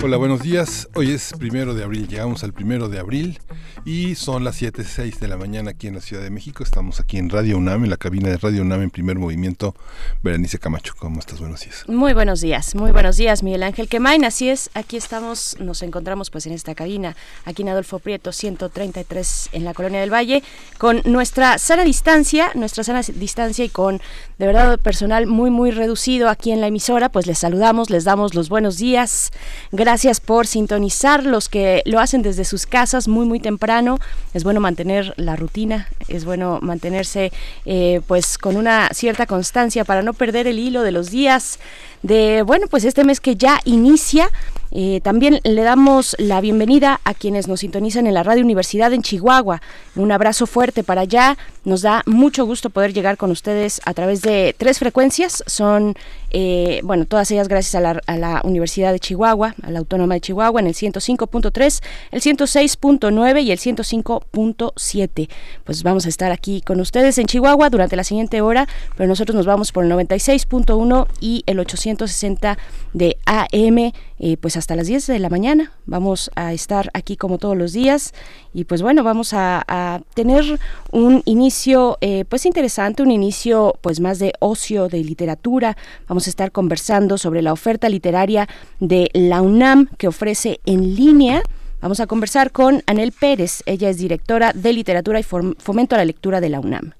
Hola, buenos días. Hoy es primero de abril, llegamos al primero de abril y son las 7.06 de la mañana aquí en la Ciudad de México. Estamos aquí en Radio UNAM, en la cabina de Radio UNAM en primer movimiento. Berenice Camacho, ¿cómo estás? Buenos días. Muy buenos días, muy buenos días, Miguel Ángel Quemain. Así es, aquí estamos, nos encontramos pues en esta cabina, aquí en Adolfo Prieto 133 en la Colonia del Valle, con nuestra sana distancia, nuestra sana distancia y con de verdad personal muy, muy reducido aquí en la emisora, pues les saludamos, les damos los buenos días. Gracias por sintonizar los que lo hacen desde sus casas muy, muy temprano es bueno mantener la rutina, es bueno mantenerse eh, pues con una cierta constancia para no perder el hilo de los días de, bueno, pues este mes que ya inicia. Eh, también le damos la bienvenida a quienes nos sintonizan en la Radio Universidad en Chihuahua. Un abrazo fuerte para allá. Nos da mucho gusto poder llegar con ustedes a través de tres frecuencias. Son, eh, bueno, todas ellas gracias a la, a la, Universidad de Chihuahua, a la Autónoma de Chihuahua, en el 105.3, el 106.9 y el 105.7. Pues vamos a estar aquí con ustedes en Chihuahua durante la siguiente hora, pero nosotros nos vamos por el 96.1 y el 800 160 de AM, pues hasta las 10 de la mañana. Vamos a estar aquí como todos los días y pues bueno, vamos a, tener un inicio eh, pues interesante, un inicio pues más de ocio, de literatura. Vamos a estar conversando sobre la oferta literaria de la UNAM que ofrece en línea. Vamos a conversar con Anel Pérez, ella es directora de literatura y fomento a la lectura de la UNAM.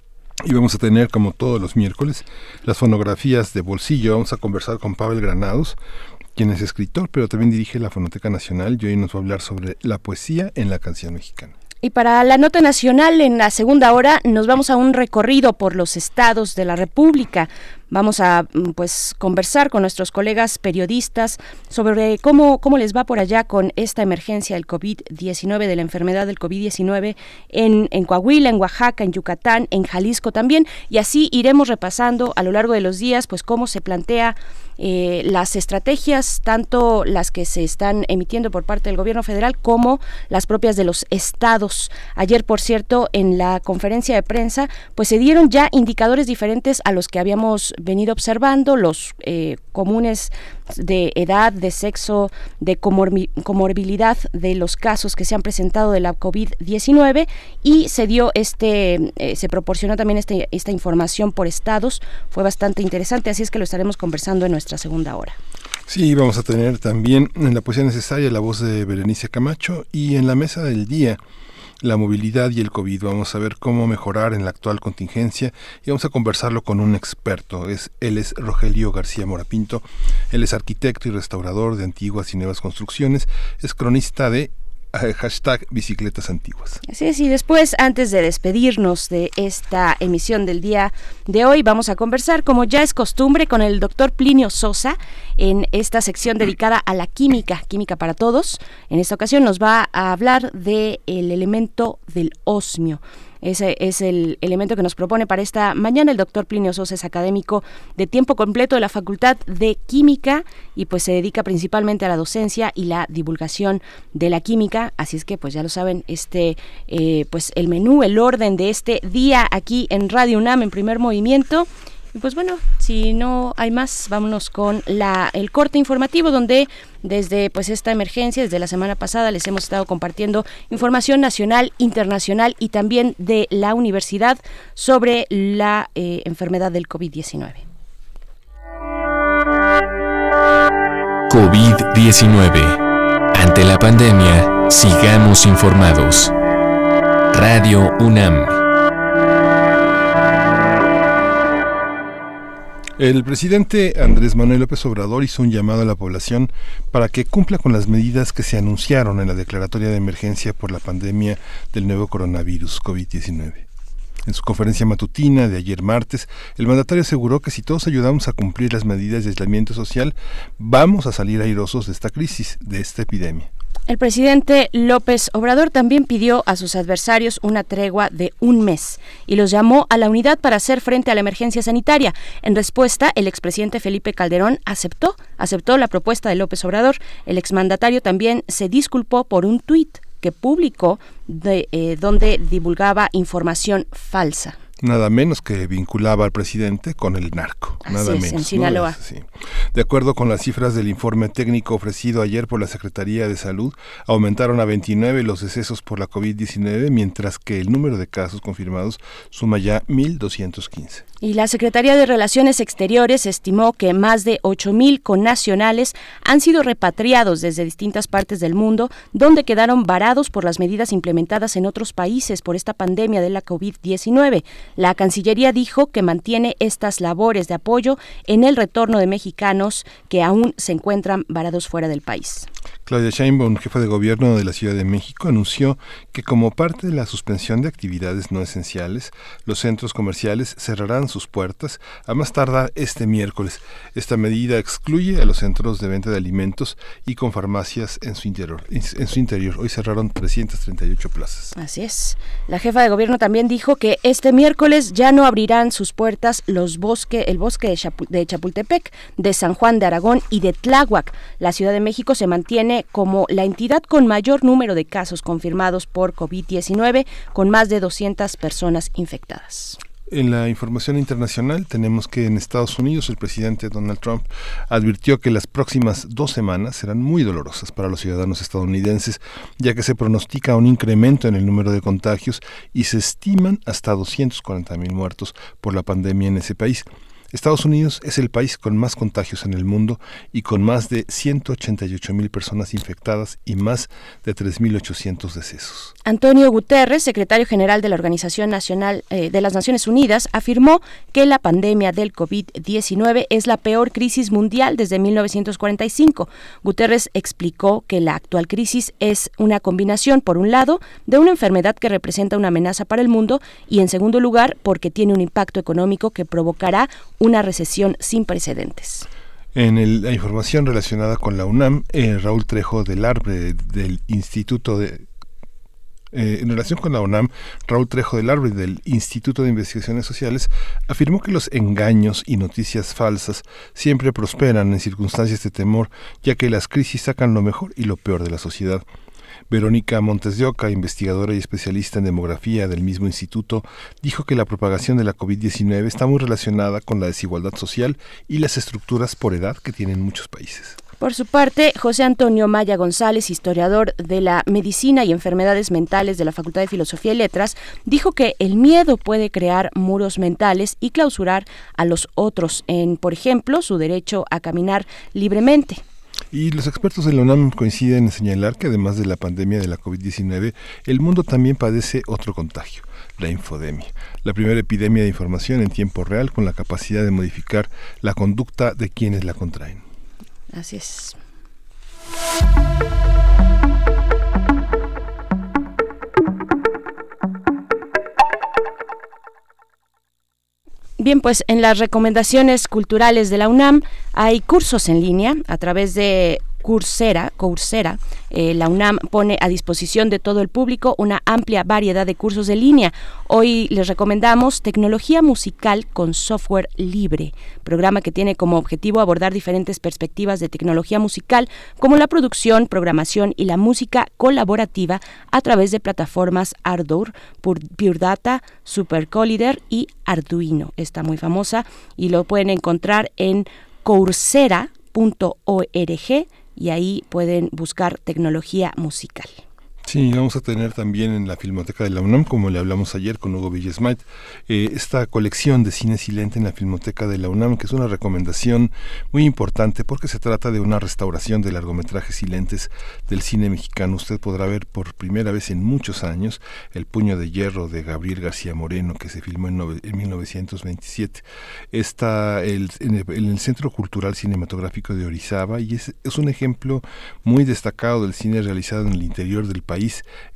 Y vamos a tener, como todos los miércoles, las fonografías de bolsillo. Vamos a conversar con Pavel Granados, quien es escritor, pero también dirige la Fonoteca Nacional y hoy nos va a hablar sobre la poesía en la canción mexicana. Y para la nota nacional, en la segunda hora, nos vamos a un recorrido por los estados de la República. Vamos a mm, pues conversar con nuestros colegas periodistas sobre cómo, cómo les va por allá con esta emergencia del COVID-19, de la enfermedad del COVID-19 en, en Coahuila, en Oaxaca, en Yucatán, en Jalisco también. Y así iremos repasando a lo largo de los días pues cómo se plantea eh, las estrategias, tanto las que se están emitiendo por parte del gobierno federal como las propias de los estados. Ayer, por cierto, en la conferencia de prensa, pues se dieron ya indicadores diferentes a los que habíamos venido observando, los eh, comunes de edad, de sexo, de comorbilidad de los casos que se han presentado de la COVID-19 y se dio este, eh, se proporcionó también este, esta información por estados. Fue bastante interesante, así es que lo estaremos conversando en nuestra segunda hora. Sí, vamos a tener también en la poesía necesaria la voz de Berenice Camacho y en la mesa del día la movilidad y el COVID. Vamos a ver cómo mejorar en la actual contingencia y vamos a conversarlo con un experto. Es, él es Rogelio García Morapinto. Él es arquitecto y restaurador de antiguas y nuevas construcciones. Es cronista de hashtag bicicletas antiguas. Así es, y después, antes de despedirnos de esta emisión del día de hoy, vamos a conversar, como ya es costumbre, con el doctor Plinio Sosa en esta sección dedicada a la química, química para todos. En esta ocasión nos va a hablar del el elemento del osmio. Ese es el elemento que nos propone para esta mañana el doctor Plinio Sosa, es académico de tiempo completo de la Facultad de Química y pues se dedica principalmente a la docencia y la divulgación de la química. Así es que pues ya lo saben, este eh, pues el menú, el orden de este día aquí en Radio UNAM en primer movimiento. Y pues bueno, si no hay más, vámonos con la, el corte informativo donde desde pues esta emergencia, desde la semana pasada les hemos estado compartiendo información nacional, internacional y también de la universidad sobre la eh, enfermedad del COVID-19. COVID-19. Ante la pandemia, sigamos informados. Radio UNAM. El presidente Andrés Manuel López Obrador hizo un llamado a la población para que cumpla con las medidas que se anunciaron en la declaratoria de emergencia por la pandemia del nuevo coronavirus COVID-19. En su conferencia matutina de ayer martes, el mandatario aseguró que si todos ayudamos a cumplir las medidas de aislamiento social, vamos a salir airosos de esta crisis, de esta epidemia. El presidente López Obrador también pidió a sus adversarios una tregua de un mes y los llamó a la unidad para hacer frente a la emergencia sanitaria. En respuesta, el expresidente Felipe Calderón aceptó, aceptó la propuesta de López Obrador. El exmandatario también se disculpó por un tuit que publicó de, eh, donde divulgaba información falsa nada menos que vinculaba al presidente con el narco. nada menos. En Sinaloa. De acuerdo con las cifras del informe técnico ofrecido ayer por la Secretaría de Salud, aumentaron a 29 los decesos por la COVID-19, mientras que el número de casos confirmados suma ya 1.215. Y la Secretaría de Relaciones Exteriores estimó que más de 8.000 connacionales han sido repatriados desde distintas partes del mundo, donde quedaron varados por las medidas implementadas en otros países por esta pandemia de la COVID-19. La Cancillería dijo que mantiene estas labores de apoyo en el retorno de mexicanos que aún se encuentran varados fuera del país. Claudia Sheinbaum, jefa de gobierno de la Ciudad de México, anunció que como parte de la suspensión de actividades no esenciales, los centros comerciales cerrarán sus puertas a más tardar este miércoles. Esta medida excluye a los centros de venta de alimentos y con farmacias en su interior. En su interior. Hoy cerraron 338 plazas. Así es. La jefa de gobierno también dijo que este miércoles ya no abrirán sus puertas los bosques, el bosque de Chapultepec, de San Juan de Aragón y de Tláhuac. La Ciudad de México se mantiene como la entidad con mayor número de casos confirmados por COVID-19, con más de 200 personas infectadas. En la información internacional tenemos que en Estados Unidos el presidente Donald Trump advirtió que las próximas dos semanas serán muy dolorosas para los ciudadanos estadounidenses, ya que se pronostica un incremento en el número de contagios y se estiman hasta 240 mil muertos por la pandemia en ese país. Estados Unidos es el país con más contagios en el mundo y con más de 188 mil personas infectadas y más de 3.800 decesos. Antonio Guterres, secretario general de la Organización Nacional eh, de las Naciones Unidas, afirmó que la pandemia del COVID-19 es la peor crisis mundial desde 1945. Guterres explicó que la actual crisis es una combinación, por un lado, de una enfermedad que representa una amenaza para el mundo y, en segundo lugar, porque tiene un impacto económico que provocará una recesión sin precedentes. En la información relacionada con la UNAM, eh, Raúl Trejo del Arbre del Instituto de eh, en relación con la UNAM, Raúl Trejo del Arbre del Instituto de Investigaciones Sociales afirmó que los engaños y noticias falsas siempre prosperan en circunstancias de temor, ya que las crisis sacan lo mejor y lo peor de la sociedad. Verónica Montes de Oca, investigadora y especialista en demografía del mismo instituto, dijo que la propagación de la COVID-19 está muy relacionada con la desigualdad social y las estructuras por edad que tienen muchos países. Por su parte, José Antonio Maya González, historiador de la medicina y enfermedades mentales de la Facultad de Filosofía y Letras, dijo que el miedo puede crear muros mentales y clausurar a los otros en, por ejemplo, su derecho a caminar libremente. Y los expertos de la UNAM coinciden en señalar que además de la pandemia de la COVID-19, el mundo también padece otro contagio, la infodemia, la primera epidemia de información en tiempo real con la capacidad de modificar la conducta de quienes la contraen. Así es. Bien, pues en las recomendaciones culturales de la UNAM hay cursos en línea a través de Coursera, Coursera, eh, la UNAM pone a disposición de todo el público una amplia variedad de cursos de línea. Hoy les recomendamos Tecnología Musical con Software Libre, programa que tiene como objetivo abordar diferentes perspectivas de tecnología musical, como la producción, programación y la música colaborativa a través de plataformas Ardour, Pure Data, Super Collider y Arduino. Está muy famosa y lo pueden encontrar en coursera.org y ahí pueden buscar tecnología musical. Sí, vamos a tener también en la Filmoteca de la UNAM, como le hablamos ayer con Hugo Villesmait, eh, esta colección de cine silente en la Filmoteca de la UNAM, que es una recomendación muy importante porque se trata de una restauración de largometrajes silentes del cine mexicano. Usted podrá ver por primera vez en muchos años El puño de hierro de Gabriel García Moreno, que se filmó en, 1927. Está el, en, el, Centro Cultural Cinematográfico de Orizaba y es un ejemplo muy destacado del cine realizado en el interior del país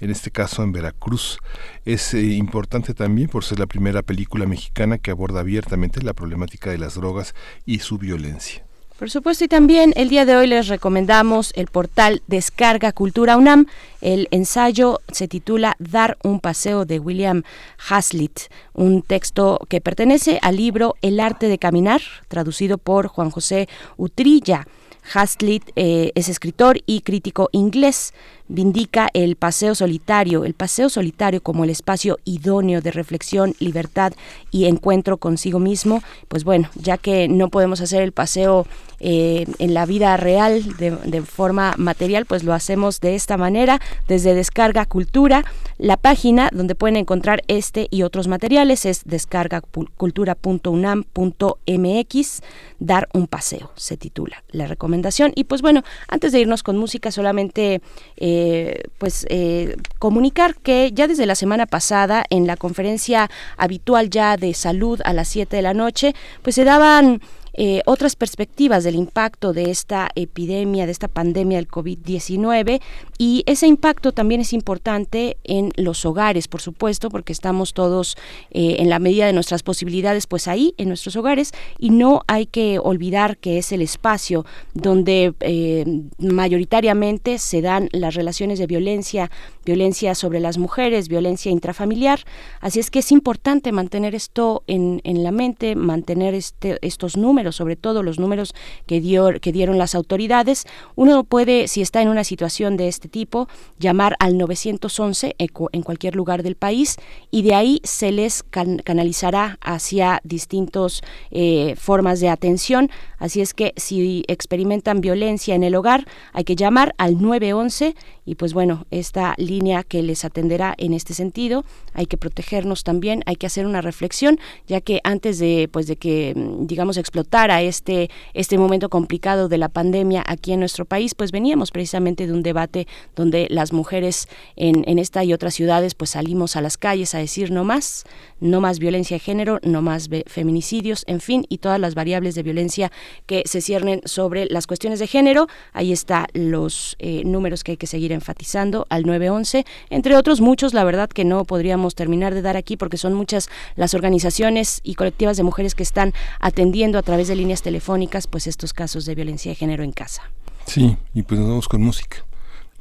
en este caso en Veracruz. Es eh, importante también por ser la primera película mexicana que aborda abiertamente la problemática de las drogas y su violencia. Por supuesto, y también el día de hoy les recomendamos el portal Descarga Cultura UNAM. El ensayo se titula Dar un paseo de William Hazlitt, un texto que pertenece al libro El arte de caminar, traducido por Juan José Utrilla. Hazlitt eh, es escritor y crítico inglés vindica el paseo solitario, el paseo solitario como el espacio idóneo de reflexión, libertad y encuentro consigo mismo, pues bueno, ya que no podemos hacer el paseo eh, en la vida real de, forma material, pues lo hacemos de esta manera, desde Descarga Cultura. La página donde pueden encontrar este y otros materiales es descargacultura.unam.mx, dar un paseo, se titula la recomendación. Y pues bueno, antes de irnos con música, solamente... Eh, eh, pues eh, comunicar que ya desde la semana pasada en la conferencia habitual ya de salud a las 7 de la noche pues se daban eh, otras perspectivas del impacto de esta epidemia, de esta pandemia del COVID-19 y ese impacto también es importante en los hogares, por supuesto, porque estamos todos eh, en la medida de nuestras posibilidades, pues ahí, en nuestros hogares, y no hay que olvidar que es el espacio donde eh, mayoritariamente se dan las relaciones de violencia, violencia sobre las mujeres, violencia intrafamiliar, así es que es importante mantener esto en, en la mente, mantener este, estos números, sobre todo los números que, dio, que dieron las autoridades. Uno puede, si está en una situación de este tipo, llamar al 911 en cualquier lugar del país y de ahí se les canalizará hacia distintas eh, formas de atención. Así es que si experimentan violencia en el hogar, hay que llamar al 911 y pues bueno, esta línea que les atenderá en este sentido, hay que protegernos también, hay que hacer una reflexión, ya que antes de pues de que digamos explotara este este momento complicado de la pandemia aquí en nuestro país, pues veníamos precisamente de un debate donde las mujeres en, en esta y otras ciudades pues salimos a las calles a decir no más, no más violencia de género, no más feminicidios, en fin, y todas las variables de violencia que se ciernen sobre las cuestiones de género. Ahí está los eh, números que hay que seguir enfatizando al 911, entre otros muchos, la verdad que no podríamos terminar de dar aquí porque son muchas las organizaciones y colectivas de mujeres que están atendiendo a través de líneas telefónicas pues estos casos de violencia de género en casa. Sí, y pues nos vamos con música.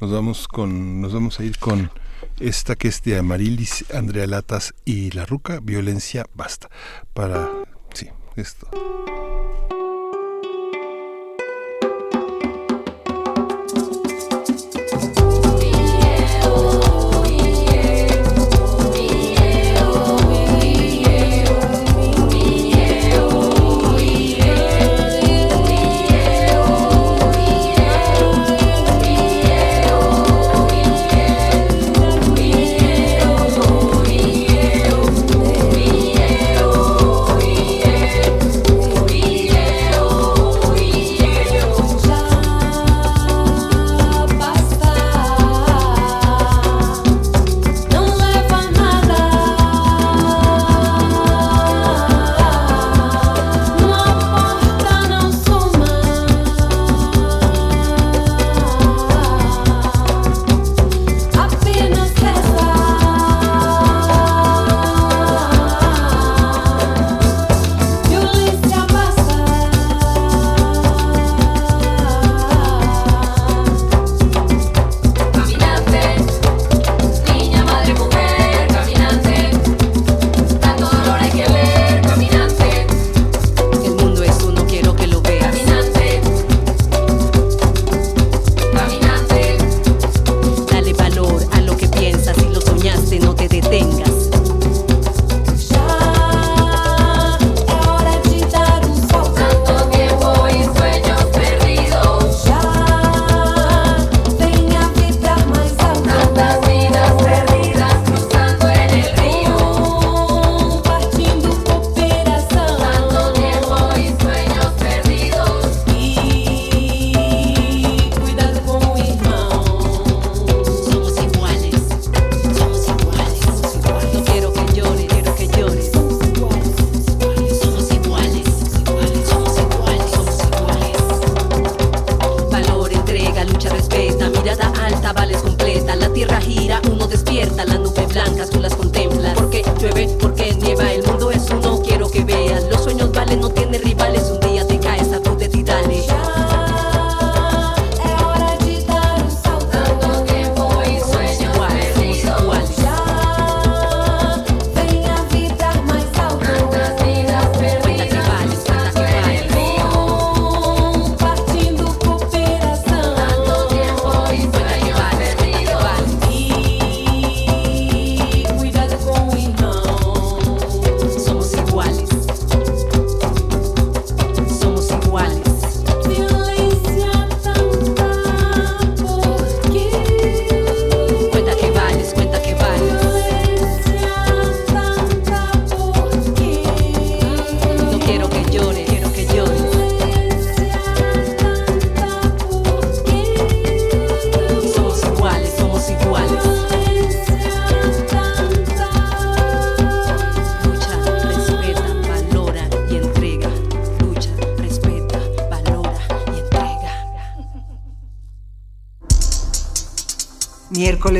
Nos vamos con nos vamos a ir con esta que es de Amarilis, Andrea Latas y La Ruca, Violencia Basta. Para sí, esto.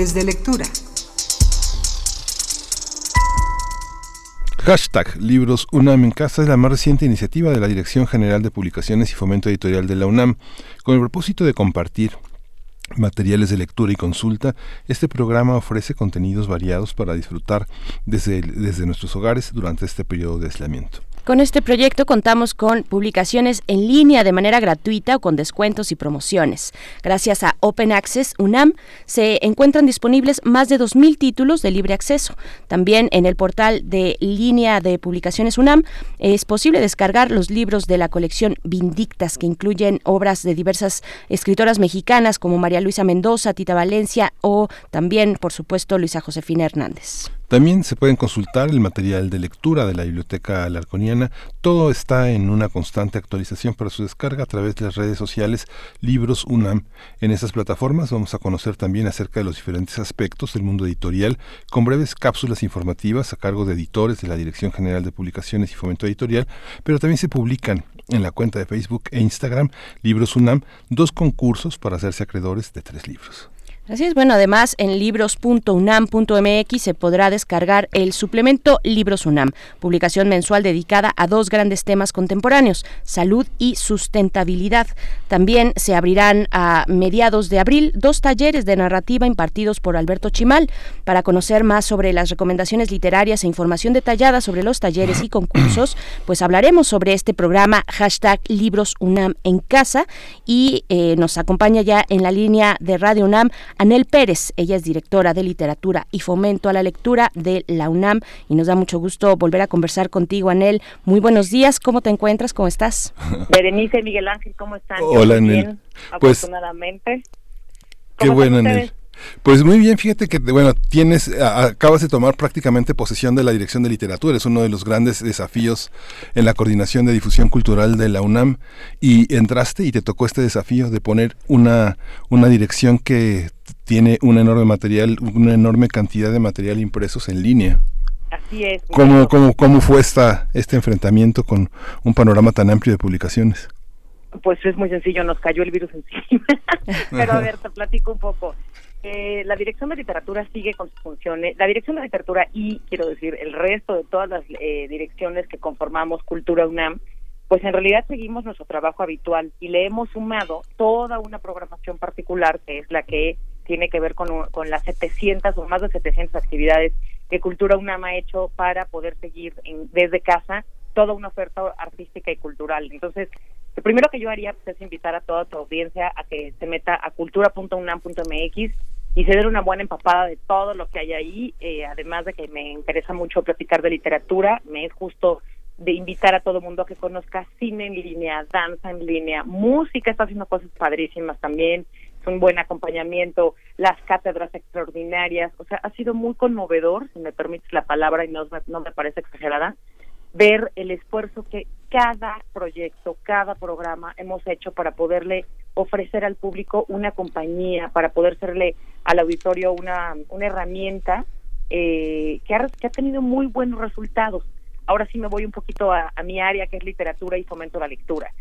De lectura. Hashtag Libros UNAM en Casa es la más reciente iniciativa de la Dirección General de Publicaciones y Fomento Editorial de la UNAM, con el propósito de compartir materiales de lectura y consulta, este programa ofrece contenidos variados para disfrutar desde, desde nuestros hogares durante este periodo de aislamiento. Con este proyecto contamos con publicaciones en línea de manera gratuita o con descuentos y promociones. Gracias a Open Access UNAM se encuentran disponibles más de 2.000 títulos de libre acceso. También en el portal de línea de publicaciones UNAM es posible descargar los libros de la colección Vindictas que incluyen obras de diversas escritoras mexicanas como María Luisa Mendoza, Tita Valencia o también, por supuesto, Luisa Josefina Hernández. También se pueden consultar el material de lectura de la Biblioteca Alarconiana. Todo está en una constante actualización para su descarga a través de las redes sociales Libros UNAM. En esas plataformas vamos a conocer también acerca de los diferentes aspectos del mundo editorial con breves cápsulas informativas a cargo de editores de la Dirección General de Publicaciones y Fomento Editorial, pero también se publican en la cuenta de Facebook e Instagram Libros UNAM dos concursos para hacerse acreedores de tres libros. Así es, bueno, además en libros.unam.mx se podrá descargar el suplemento Libros UNAM, publicación mensual dedicada a dos grandes temas contemporáneos, salud y sustentabilidad. También se abrirán a mediados de abril dos talleres de narrativa impartidos por Alberto Chimal. Para conocer más sobre las recomendaciones literarias e información detallada sobre los talleres y concursos, pues hablaremos sobre este programa hashtag Libros UNAM en casa y eh, nos acompaña ya en la línea de Radio UNAM Anel Pérez, ella es directora de literatura y fomento a la lectura de la UNAM y nos da mucho gusto volver a conversar contigo, Anel. Muy buenos días, ¿cómo te encuentras? ¿Cómo estás? Berenice, Miguel Ángel, ¿cómo están? Hola, Anel. pues, afortunadamente. Qué bueno, Anel. Pues muy bien, fíjate que bueno, tienes acabas de tomar prácticamente posesión de la Dirección de Literatura, es uno de los grandes desafíos en la coordinación de difusión cultural de la UNAM y entraste y te tocó este desafío de poner una una dirección que tiene un enorme material, una enorme cantidad de material impresos en línea. Así es. ¿Cómo, cómo, cómo fue esta, este enfrentamiento con un panorama tan amplio de publicaciones? Pues es muy sencillo, nos cayó el virus encima. Pero a ver, te platico un poco. Eh, la Dirección de Literatura sigue con sus funciones. La Dirección de Literatura y, quiero decir, el resto de todas las eh, direcciones que conformamos Cultura UNAM, pues en realidad seguimos nuestro trabajo habitual y le hemos sumado toda una programación particular que es la que tiene que ver con, con las 700 o más de 700 actividades que Cultura UNAM ha hecho para poder seguir desde casa toda una oferta artística y cultural. Entonces, lo primero que yo haría pues, es invitar a toda tu audiencia a que se meta a cultura.unam.mx y se den una buena empapada de todo lo que hay ahí, eh, además de que me interesa mucho platicar de literatura, me es justo de invitar a todo el mundo a que conozca cine en línea, danza en línea, música, está haciendo cosas padrísimas también, un buen acompañamiento, las cátedras extraordinarias, o sea, ha sido muy conmovedor, si me permites la palabra y no, no me parece exagerada, ver el esfuerzo que cada proyecto, cada programa hemos hecho para poderle ofrecer al público una compañía, para poder serle al auditorio una, una herramienta eh, que, ha, ha tenido muy buenos resultados. Ahora sí me voy un poquito a mi área, que es literatura y fomento la lectura.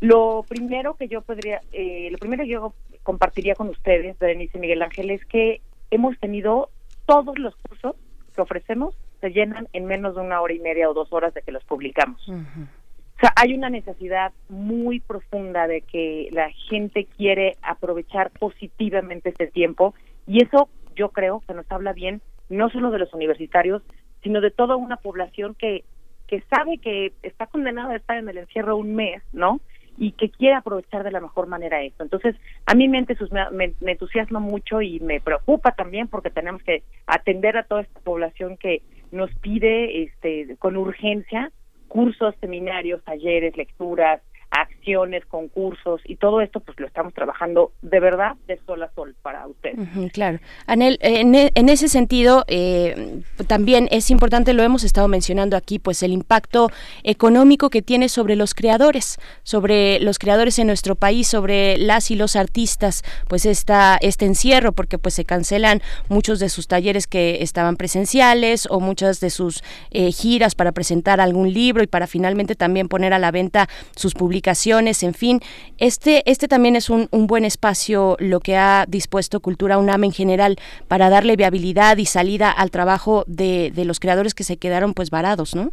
Lo primero que yo podría, eh, lo primero que yo compartiría con ustedes, Denise y Miguel Ángel, es que hemos tenido todos los cursos que ofrecemos se llenan en menos de una hora y media o dos horas de que los publicamos. O sea, hay una necesidad muy profunda de que la gente quiere aprovechar positivamente este tiempo y eso yo creo que nos habla bien no solo de los universitarios, sino de toda una población que que sabe que está condenada a estar en el encierro un mes, ¿no? Y que quiere aprovechar de la mejor manera esto. Entonces, a mí me, me, me, entusiasma mucho y me preocupa también porque tenemos que atender a toda esta población que nos pide este, con urgencia cursos, seminarios, talleres, lecturas, acciones, concursos y todo esto pues lo estamos trabajando de verdad de sol a sol para ustedes. claro. Anel, en, e, en, ese sentido eh, también es importante, lo hemos estado mencionando aquí, pues el impacto económico que tiene sobre los creadores, sobre los creadores en nuestro país, sobre las y los artistas, pues esta, este encierro, porque pues se cancelan muchos de sus talleres que estaban presenciales o muchas de sus eh, giras para presentar algún libro y para finalmente también poner a la venta sus publicaciones exposiciones, en fin. Este, este también es un, buen espacio lo que ha dispuesto Cultura UNAM en general para darle viabilidad y salida al trabajo de, de los creadores que se quedaron pues varados, ¿no?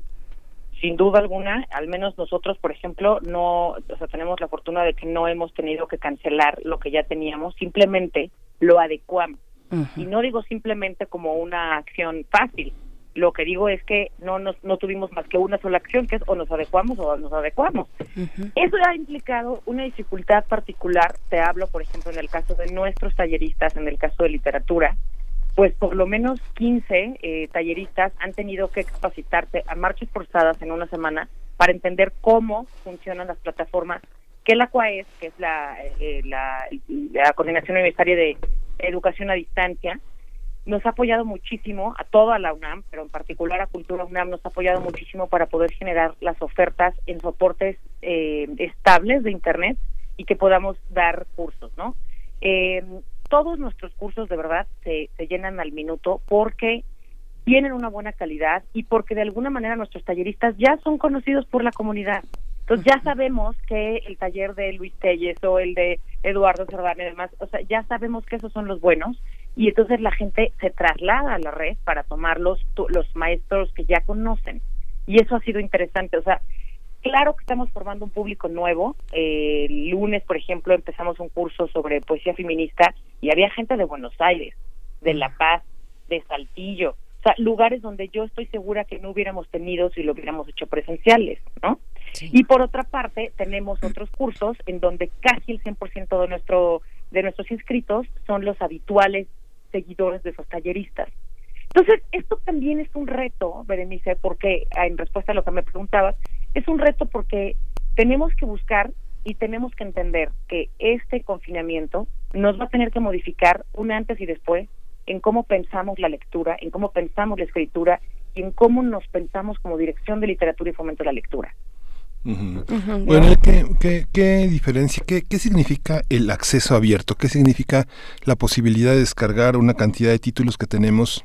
sin duda alguna, al menos nosotros, por ejemplo, no, o sea, tenemos la fortuna de que no hemos tenido que cancelar lo que ya teníamos, simplemente lo adecuamos. Y no digo simplemente como una acción fácil, lo que digo es que no nos, no tuvimos más que una sola acción, que es o nos adecuamos o nos adecuamos. Eso ha implicado una dificultad particular, te hablo, por ejemplo, en el caso de nuestros talleristas, en el caso de literatura, pues por lo menos 15 eh, talleristas han tenido que capacitarse a marchas forzadas en una semana para entender cómo funcionan las plataformas que la CUAES, que es la, eh, la, la Coordinación Universitaria de Educación a Distancia, nos ha apoyado muchísimo a toda la UNAM, pero en particular a Cultura UNAM nos ha apoyado muchísimo para poder generar las ofertas en soportes eh, estables de Internet y que podamos dar cursos, ¿no? Eh, todos nuestros cursos de verdad se, se llenan al minuto porque tienen una buena calidad y porque de alguna manera nuestros talleristas ya son conocidos por la comunidad. Entonces ya sabemos que el taller de Luis Telles o el de Eduardo Cerdán y demás, o sea, ya sabemos que esos son los buenos y entonces la gente se traslada a la red para tomar los, los maestros que ya conocen. Y eso ha sido interesante, o sea, Claro que estamos formando un público nuevo. el lunes, por ejemplo, empezamos un curso sobre poesía feminista y había gente de Buenos Aires, de La Paz, de Saltillo, o sea, lugares donde yo estoy segura que no hubiéramos tenido si lo hubiéramos hecho presenciales, ¿no? Y por otra parte, tenemos otros cursos en donde casi el 100% de nuestro de nuestros inscritos son los habituales seguidores de esos talleristas. Entonces, esto también es un reto, Berenice, porque en respuesta a lo que me preguntabas, es un reto porque tenemos que buscar y tenemos que entender que este confinamiento nos va a tener que modificar un antes y después en cómo pensamos la lectura, en cómo pensamos la escritura y en cómo nos pensamos como dirección de literatura y fomento de la lectura. Bueno, ¿qué, qué, diferencia, qué, qué significa el acceso abierto? ¿Qué significa la posibilidad de descargar una cantidad de títulos que tenemos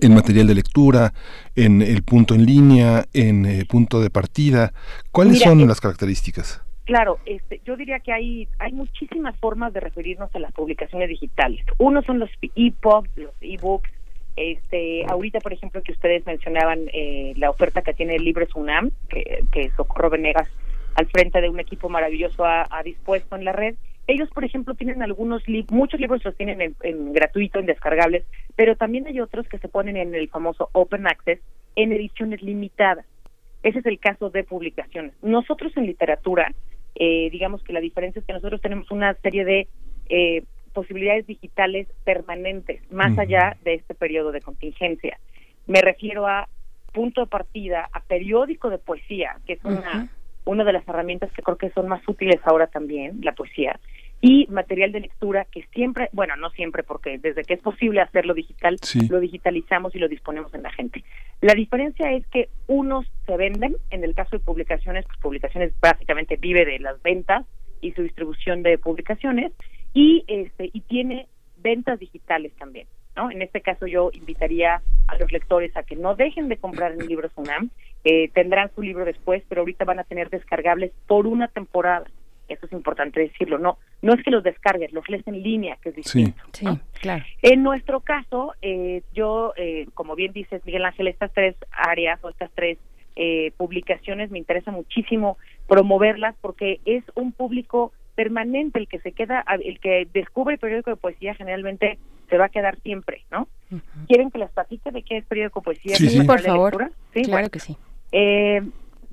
en material de lectura, en el punto en línea, en el eh, punto de partida. ¿Cuáles son las características? Claro, este, yo diría que hay, hay muchísimas formas de referirnos a las publicaciones digitales. Uno son los e-books, los e-books. Este, ahorita, por ejemplo, que ustedes mencionaban eh, la oferta que tiene Libres UNAM, que, que Socorro Venegas al frente de un equipo maravilloso ha dispuesto en la red ellos, por ejemplo, tienen algunos libros, muchos libros los tienen en, gratuito, en descargables, pero también hay otros que se ponen en el famoso Open Access en ediciones limitadas. Ese es el caso de publicaciones. Nosotros en literatura, eh, digamos que la diferencia es que nosotros tenemos una serie de eh, posibilidades digitales permanentes, más allá de este periodo de contingencia. Me refiero a punto de partida, a periódico de poesía, que es una una de las herramientas que creo que son más útiles ahora también, la poesía, y material de lectura que siempre, bueno, no siempre, porque desde que es posible hacerlo digital, lo digitalizamos y lo disponemos en la gente. La diferencia es que unos se venden, en el caso de publicaciones, pues publicaciones básicamente vive de las ventas y su distribución de publicaciones, y este y tiene ventas digitales también. ¿no? En este caso yo invitaría a los lectores a que no dejen de comprar en libros UNAM, eh, tendrán su libro después, pero ahorita van a tener descargables por una temporada. Eso es importante decirlo. No, no es que los descargues, los lees en línea, que es distinto. Sí, claro. En nuestro caso, eh, yo, eh, como bien dices, Miguel Ángel, estas tres áreas o estas tres publicaciones me interesa muchísimo promoverlas porque es un público permanente el que se queda, el que descubre el periódico de poesía generalmente se va a quedar siempre, ¿no? ¿Quieren que les platique de qué es periódico de poesía? Sí, sí. por favor. ¿Sí? Claro que sí. Eh,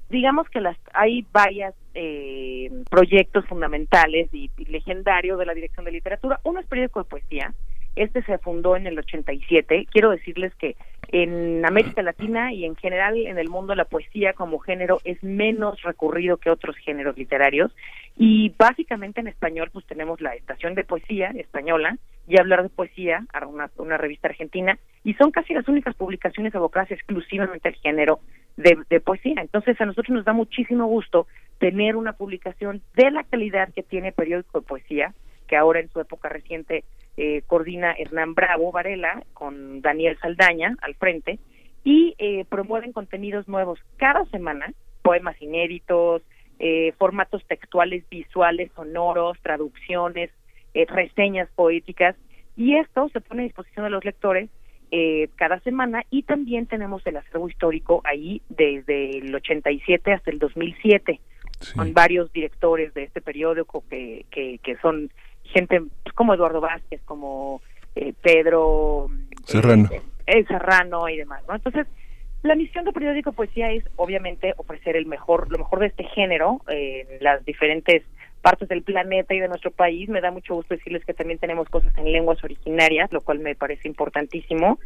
digamos que las hay varios eh, proyectos fundamentales y, legendarios de la Dirección de Literatura. Uno es periódico de poesía. Este se fundó en el 87. Quiero decirles que en América Latina y en general en el mundo la poesía como género es menos recurrido que otros géneros literarios y básicamente en español pues tenemos la estación de poesía española y hablar de poesía, una, una revista argentina y son casi las únicas publicaciones abocadas exclusivamente al género de, poesía. Entonces a nosotros nos da muchísimo gusto tener una publicación de la calidad que tiene Periódico de Poesía, que ahora en su época reciente eh, coordina Hernán Bravo Varela con Daniel Saldaña al frente y eh, promueven contenidos nuevos. Cada semana, poemas inéditos, eh, formatos textuales, visuales, sonoros, traducciones, eh, reseñas poéticas, y esto se pone a disposición de los lectores eh, cada semana. Y también tenemos el acervo histórico ahí desde el 87 hasta el 2007 con varios directores de este periódico que, que, que son gente pues, como Eduardo Vázquez, como eh, Pedro Serrano. Eh, Serrano y demás, ¿no? Entonces, la misión del periódico Poesía es obviamente ofrecer el mejor, lo mejor de este género en las diferentes partes del planeta y de nuestro país. Me da mucho gusto decirles que también tenemos cosas en lenguas originarias, lo cual me parece importantísimo.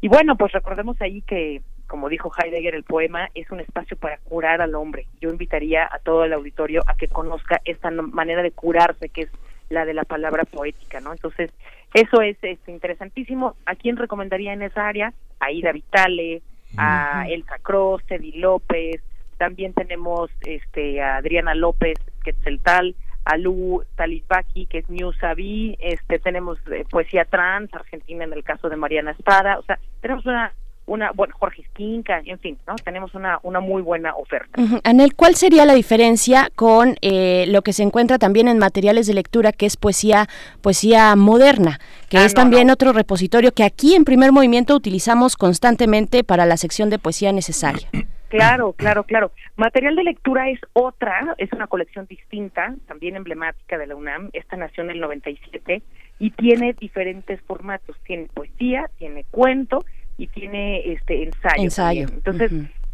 Y bueno, pues recordemos ahí que, como dijo Heidegger, el poema es un espacio para curar al hombre. Yo invitaría a todo el auditorio a que conozca esta manera de curarse, que es la de la palabra poética, ¿no? Entonces, eso es, es interesantísimo. ¿A quién recomendaría en esa área? A Ida Vitale, a Elsa Cross, Teddy López, también tenemos este a Adriana López Quetzaltal, a Lu Talisbaki, que es New Sabi, este tenemos eh, poesía trans, Argentina en el caso de Mariana Espada, o sea, tenemos una una, bueno, Jorge Esquinca, en fin, ¿no? Tenemos una, una muy buena oferta. Anel, ¿cuál sería la diferencia con eh, lo que se encuentra también en materiales de lectura, que es poesía, poesía moderna, que ah, es también otro repositorio que aquí en Primer Movimiento utilizamos constantemente para la sección de poesía necesaria? Claro, claro, claro. Material de lectura es otra, es una colección distinta, también emblemática de la UNAM. Esta nació en el 97 y tiene diferentes formatos. Tiene poesía, tiene cuento y tiene este ensayo. Ensayo. Entonces,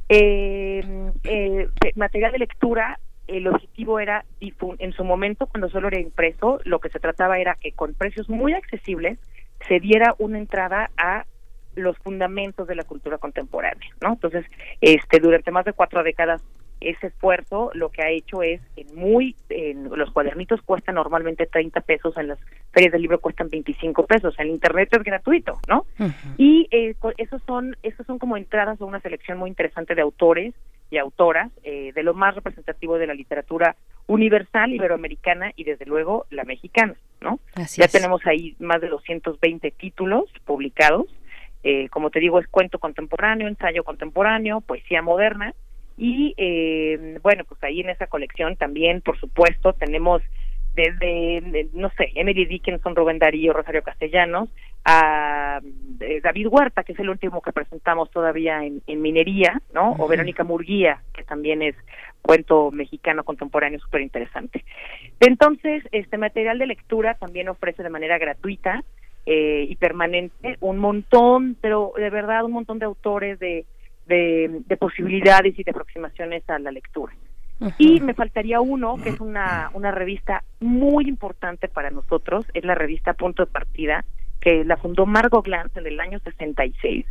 eh, eh, material de lectura, el objetivo era, en su momento, cuando solo era impreso, lo que se trataba era que con precios muy accesibles se diera una entrada a los fundamentos de la cultura contemporánea, ¿no? Entonces, este, durante más de cuatro décadas ese esfuerzo lo que ha hecho es en muy en los cuadernitos cuestan normalmente 30 pesos en las ferias del libro cuestan 25 pesos en internet es gratuito no y eh, esos son esos son como entradas a una selección muy interesante de autores y autoras eh, de lo más representativo de la literatura universal iberoamericana y desde luego la mexicana no ya tenemos ahí más de 220 títulos publicados eh, como te digo es cuento contemporáneo ensayo contemporáneo poesía moderna y eh, bueno, pues ahí en esa colección también, por supuesto, tenemos desde, no sé, Emily Dickinson, Rubén Darío, Rosario Castellanos, a eh, David Huerta, que es el último que presentamos todavía en, Minería, ¿no? O Verónica Murguía, que también es cuento mexicano contemporáneo súper interesante. Entonces, este material de lectura también ofrece de manera gratuita eh, y permanente un montón, pero de verdad un montón de autores de de, posibilidades y de aproximaciones a la lectura. Y me faltaría uno, que es una, una revista muy importante para nosotros, es la revista Punto de Partida, que la fundó Margot Glantz en el año 66.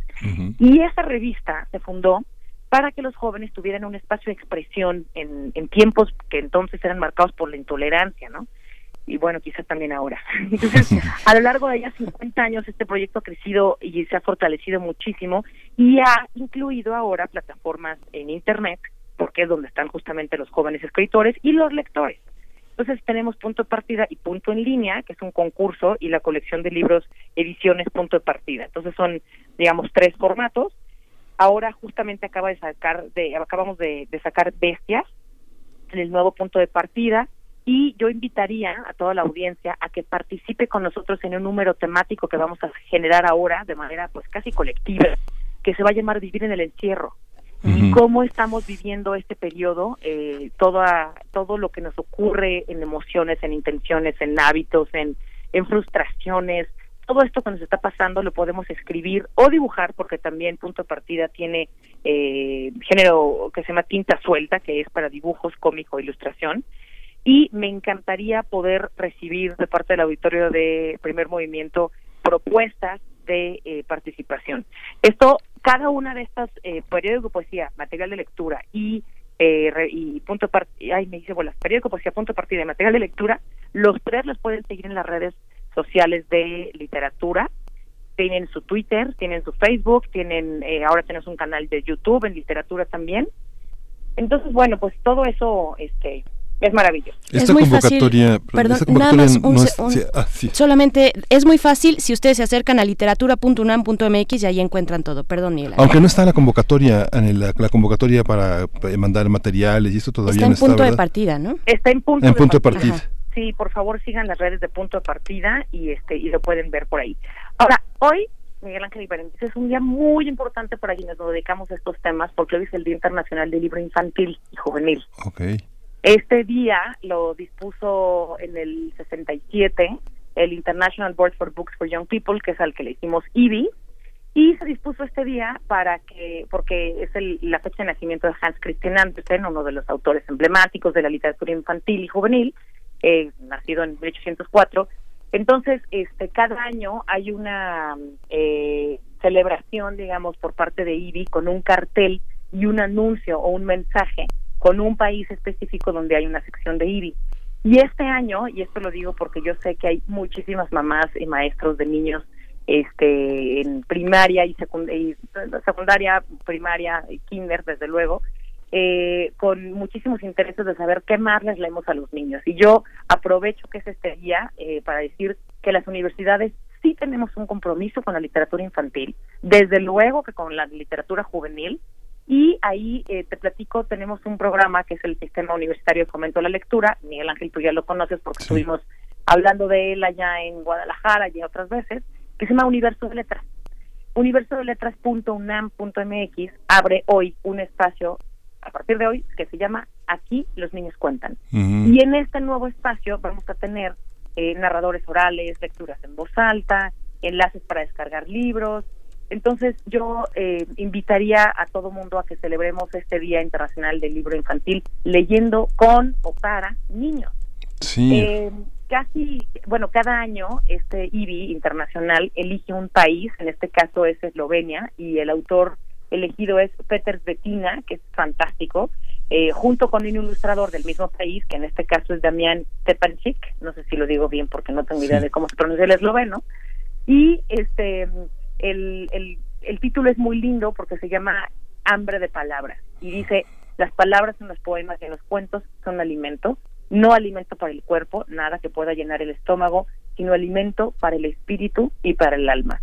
Y esa revista se fundó para que los jóvenes tuvieran un espacio de expresión en, en tiempos que entonces eran marcados por la intolerancia, ¿no? Y bueno, quizás también ahora. Entonces, a lo largo de ya 50 años este proyecto ha crecido y se ha fortalecido muchísimo y ha incluido ahora plataformas en Internet, porque es donde están justamente los jóvenes escritores y los lectores. Entonces tenemos punto de partida y punto en línea, que es un concurso, y la colección de libros ediciones punto de partida. Entonces son, digamos, tres formatos. Ahora justamente acaba de sacar, de, acabamos de, de sacar Bestias, en el nuevo punto de partida, y yo invitaría a toda la audiencia a que participe con nosotros en un número temático que vamos a generar ahora de manera pues casi colectiva, que se va a llamar Vivir en el Encierro. Y cómo estamos viviendo este periodo, eh, toda, todo lo que nos ocurre en emociones, en intenciones, en hábitos, en, en frustraciones, todo esto que nos está pasando lo podemos escribir o dibujar porque también punto de partida tiene eh, género que se llama tinta suelta que es para dibujos cómico ilustración y me encantaría poder recibir de parte del auditorio de primer movimiento propuestas de eh, participación. Esto, cada una de estas eh, periódico poesía, material de lectura y eh, y punto ay me dice bolas, periódico poesía, punto partida y material de lectura, los tres los pueden seguir en las redes sociales de literatura. Tienen su Twitter, tienen su Facebook, tienen eh, ahora tenemos un canal de YouTube en literatura también. Entonces, bueno, pues todo eso este es maravilloso. Esta muy convocatoria, fácil, perdón, convocatoria nada más un no se- es- un- sí, ah, sí. Solamente es muy fácil si ustedes se acercan a literatura.unam.mx y ahí encuentran todo. Perdón. Ángel. Aunque no está la convocatoria, en la, la convocatoria para, para mandar materiales y esto todavía Está no en está, punto de partida, ¿no? Está en punto, En punto de partida. Ajá. Sí, por favor sigan las redes de punto de partida y este y lo pueden ver por ahí. Ahora, hoy, Miguel Ángel y Berenice, es un día muy importante para quienes nos dedicamos a estos temas porque hoy es el Día Internacional del Libro Infantil y Juvenil. Ok. Este día lo dispuso en el 67 el International Board for Books for Young People, que es al que le hicimos IBI, y se dispuso este día para que, porque es el- la fecha de nacimiento de Hans Christian Andersen, uno de los autores emblemáticos de la literatura infantil y juvenil, eh, nacido en 1804. Entonces, este, cada año hay una eh, celebración, digamos, por parte de IBI con un cartel y un anuncio o un mensaje con un país específico donde hay una sección de IBI. Y este año, y esto lo digo porque yo sé que hay muchísimas mamás y maestros de niños este en primaria y, secund- y secundaria, primaria y kinder, desde luego, eh, con muchísimos intereses de saber qué más les leemos a los niños. Y yo aprovecho que es este día eh, para decir que las universidades sí tenemos un compromiso con la literatura infantil, desde luego que con la literatura juvenil, y ahí eh, te platico, tenemos un programa que es el Sistema Universitario de Fomento a la Lectura, Miguel Ángel, tú ya lo conoces porque Sí. estuvimos hablando de él allá en Guadalajara y otras veces, que se llama Universo de Letras. Universodeletras.unam.mx abre hoy un espacio, a partir de hoy, que se llama Aquí los niños cuentan. Y en este nuevo espacio vamos a tener eh, narradores orales, lecturas en voz alta, enlaces para descargar libros. Entonces yo eh, invitaría a todo mundo a que celebremos este Día Internacional del Libro Infantil leyendo con o para niños. Sí. Eh, casi, bueno, cada año este IBI internacional elige un país, en este caso es Eslovenia, y el autor elegido es Peter Bettina, que es fantástico, eh, junto con un ilustrador del mismo país, que en este caso es Damián Tepanchik, no sé si lo digo bien porque no tengo idea de cómo se pronuncia el esloveno, y este el, el, título es muy lindo porque se llama Hambre de Palabras, y dice, las palabras en los poemas y en los cuentos son alimento, no alimento para el cuerpo, nada que pueda llenar el estómago, sino alimento para el espíritu y para el alma.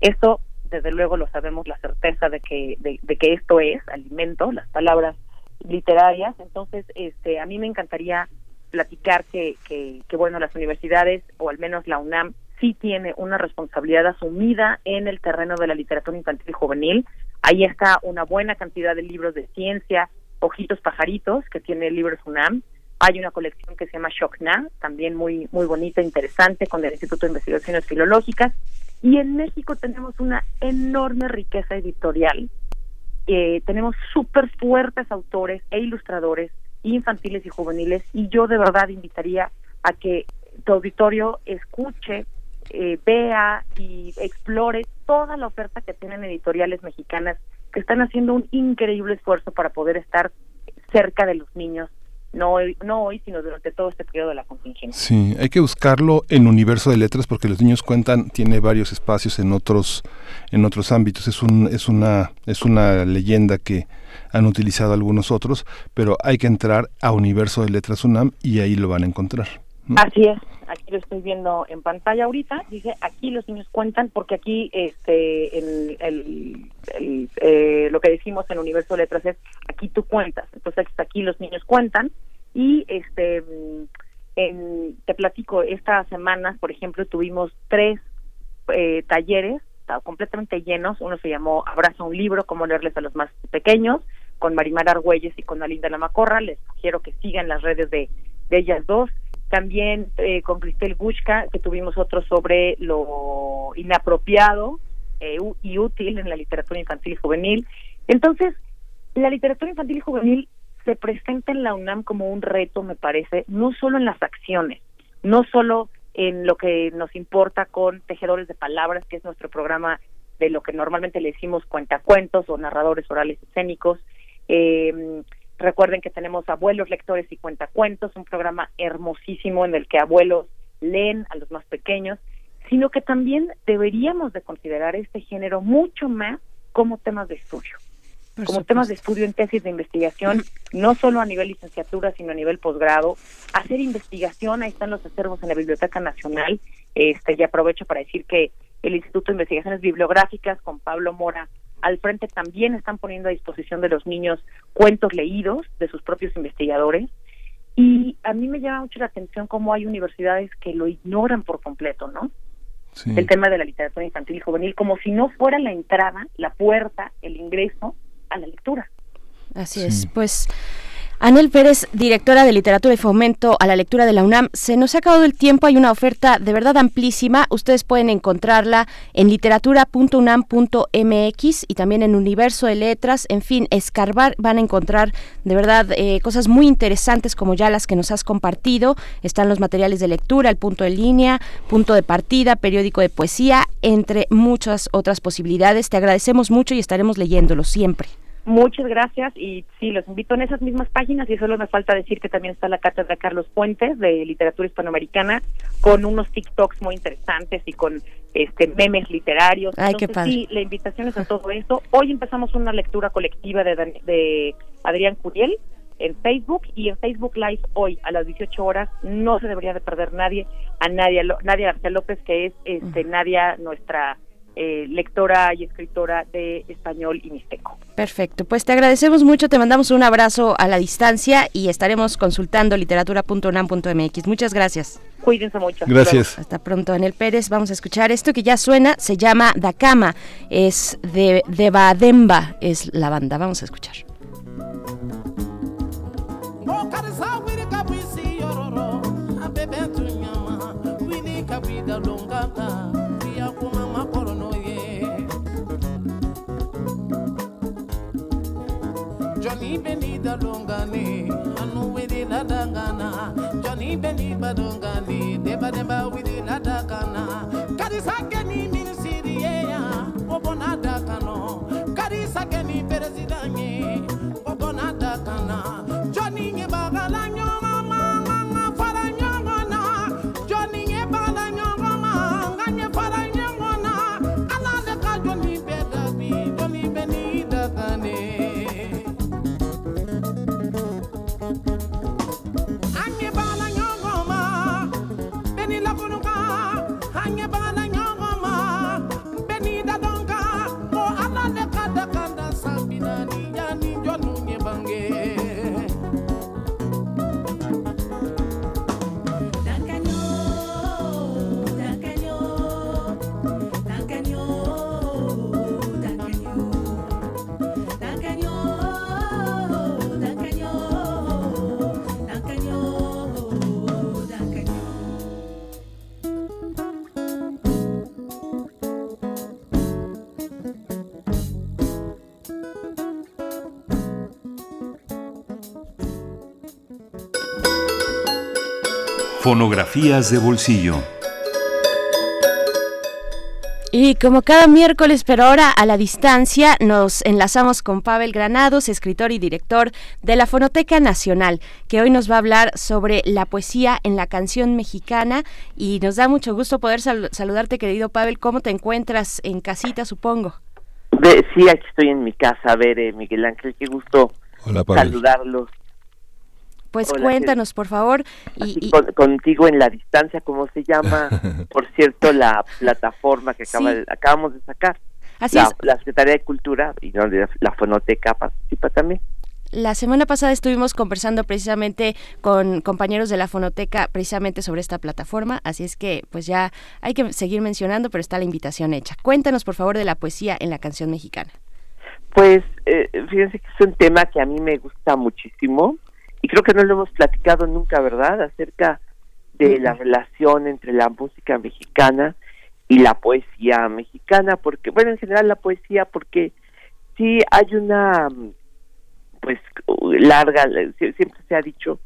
Esto, desde luego, lo sabemos la certeza de que, de, de que esto es alimento, las palabras literarias. Entonces, este, a mí me encantaría platicar que, que, que, bueno, las universidades, o al menos la UNAM, sí tiene una responsabilidad asumida en el terreno de la literatura infantil y juvenil. Ahí está una buena cantidad de libros de ciencia, Ojitos Pajaritos, que tiene libros UNAM. Hay una colección que se llama Shokna, también muy, muy bonita, interesante, con el Instituto de Investigaciones Filológicas. Y en México tenemos una enorme riqueza editorial. Eh, tenemos súper fuertes autores e ilustradores infantiles y juveniles y yo de verdad invitaría a que tu auditorio escuche, eh, vea y explore toda la oferta que tienen editoriales mexicanas que están haciendo un increíble esfuerzo para poder estar cerca de los niños no hoy, no hoy, sino durante todo este periodo de la contingencia. Sí, hay que buscarlo en Universo de Letras porque los niños cuentan tiene varios espacios en otros en otros ámbitos. Es un es una es una leyenda que han utilizado algunos otros, pero hay que entrar a Universo de Letras UNAM y ahí lo van a encontrar. Así es, aquí lo estoy viendo en pantalla ahorita. Dice aquí los niños cuentan porque aquí este el, el, eh, lo que decimos en Universo Letras es aquí tú cuentas. Entonces aquí los niños cuentan y este en, te platico estas semanas por ejemplo tuvimos tres eh, talleres completamente llenos uno se llamó abraza un libro cómo leerles a los más pequeños con Marimar Argüelles y con Alinda Lamacorra les sugiero que sigan las redes de, de ellas dos también eh, con Cristel Bushka que tuvimos otro sobre lo inapropiado eh, y útil en la literatura infantil y juvenil entonces la literatura infantil y juvenil se presenta en la UNAM como un reto, me parece, no solo en las acciones, no solo en lo que nos importa con Tejedores de Palabras, que es nuestro programa de lo que normalmente le decimos cuentacuentos o narradores orales escénicos. Eh, recuerden que tenemos Abuelos, Lectores y Cuentacuentos, un programa hermosísimo en el que abuelos leen a los más pequeños, sino que también deberíamos de considerar este género mucho más como temas de estudio. Como temas de estudio en tesis de investigación, no solo a nivel licenciatura, sino a nivel posgrado, hacer investigación, ahí están los acervos en la Biblioteca Nacional, este, y aprovecho para decir que el Instituto de Investigaciones Bibliográficas con Pablo Mora al frente también están poniendo a disposición de los niños cuentos leídos de sus propios investigadores. Y a mí me llama mucho la atención cómo hay universidades que lo ignoran por completo, ¿no? El tema de la literatura infantil y juvenil, como si no fuera la entrada, la puerta, el ingreso a la lectura. Así es. Pues Anel Pérez, directora de Literatura y Fomento a la Lectura de la UNAM, se nos ha acabado el tiempo, hay una oferta de verdad amplísima, ustedes pueden encontrarla en literatura.unam.mx y también en Universo de Letras, en fin, escarbar, van a encontrar de verdad eh, cosas muy interesantes como ya las que nos has compartido, están los materiales de lectura, el punto de línea, punto de partida, periódico de poesía, entre muchas otras posibilidades. Te agradecemos mucho y estaremos leyéndolo siempre. Muchas gracias y sí, los invito en esas mismas páginas y solo me falta decir que también está la cátedra Carlos Puentes de literatura hispanoamericana con unos TikToks muy interesantes y con este memes literarios. Ay, qué padre. Sí, la invitación es a todo eso. Hoy empezamos una lectura colectiva de, de Adrián Curiel en Facebook y en Facebook Live hoy a las 18 horas no se debería de perder nadie a Nadia Nadia García López que es este Nadia nuestra eh, lectora y escritora de español y mixteco. Perfecto, pues te agradecemos mucho, te mandamos un abrazo a la distancia y estaremos consultando literatura.unam.mx. Muchas gracias. Cuídense mucho. Gracias. Hasta pronto, Anel Pérez. Vamos a escuchar esto que ya suena, se llama Dakama, es de, de Bademba, es la banda. Vamos a escuchar. Johnny we Dalongani, Anu Widi Ladangana, Johnny Benny Badongani, Deba Deba Widi Ladakana, Kadisakani Minisiri, Obonadakano, Kadisakani Peresidani. Fonografías de bolsillo. Y como cada miércoles, pero ahora a la distancia, nos enlazamos con Pavel Granados, escritor y director de la Fonoteca Nacional, que hoy nos va a hablar sobre la poesía en la canción mexicana. Y nos da mucho gusto poder sal- saludarte, querido Pavel. ¿Cómo te encuentras en casita, supongo? Sí, aquí estoy en mi casa. A ver, eh, Miguel Ángel, qué gusto Hola, saludarlos. Pues Hola, cuéntanos, por favor. Y, Así y- con- contigo en la distancia, ¿cómo se llama? Por cierto, la plataforma que acaba Sí. de- acabamos de sacar. así la, es, la Secretaría de Cultura y donde la Fonoteca participa también. La semana pasada estuvimos conversando precisamente con compañeros de la Fonoteca precisamente sobre esta plataforma, así es que pues ya hay que seguir mencionando, pero está la invitación hecha. Cuéntanos por favor de la poesía en la canción mexicana. Pues eh, fíjense que es un tema que a mí me gusta muchísimo y creo que no lo hemos platicado nunca, ¿verdad? Acerca de la relación entre la música mexicana y la poesía mexicana, porque, bueno, en general la poesía, porque sí hay una, mm, pues, larga, sie- siempre se ha dicho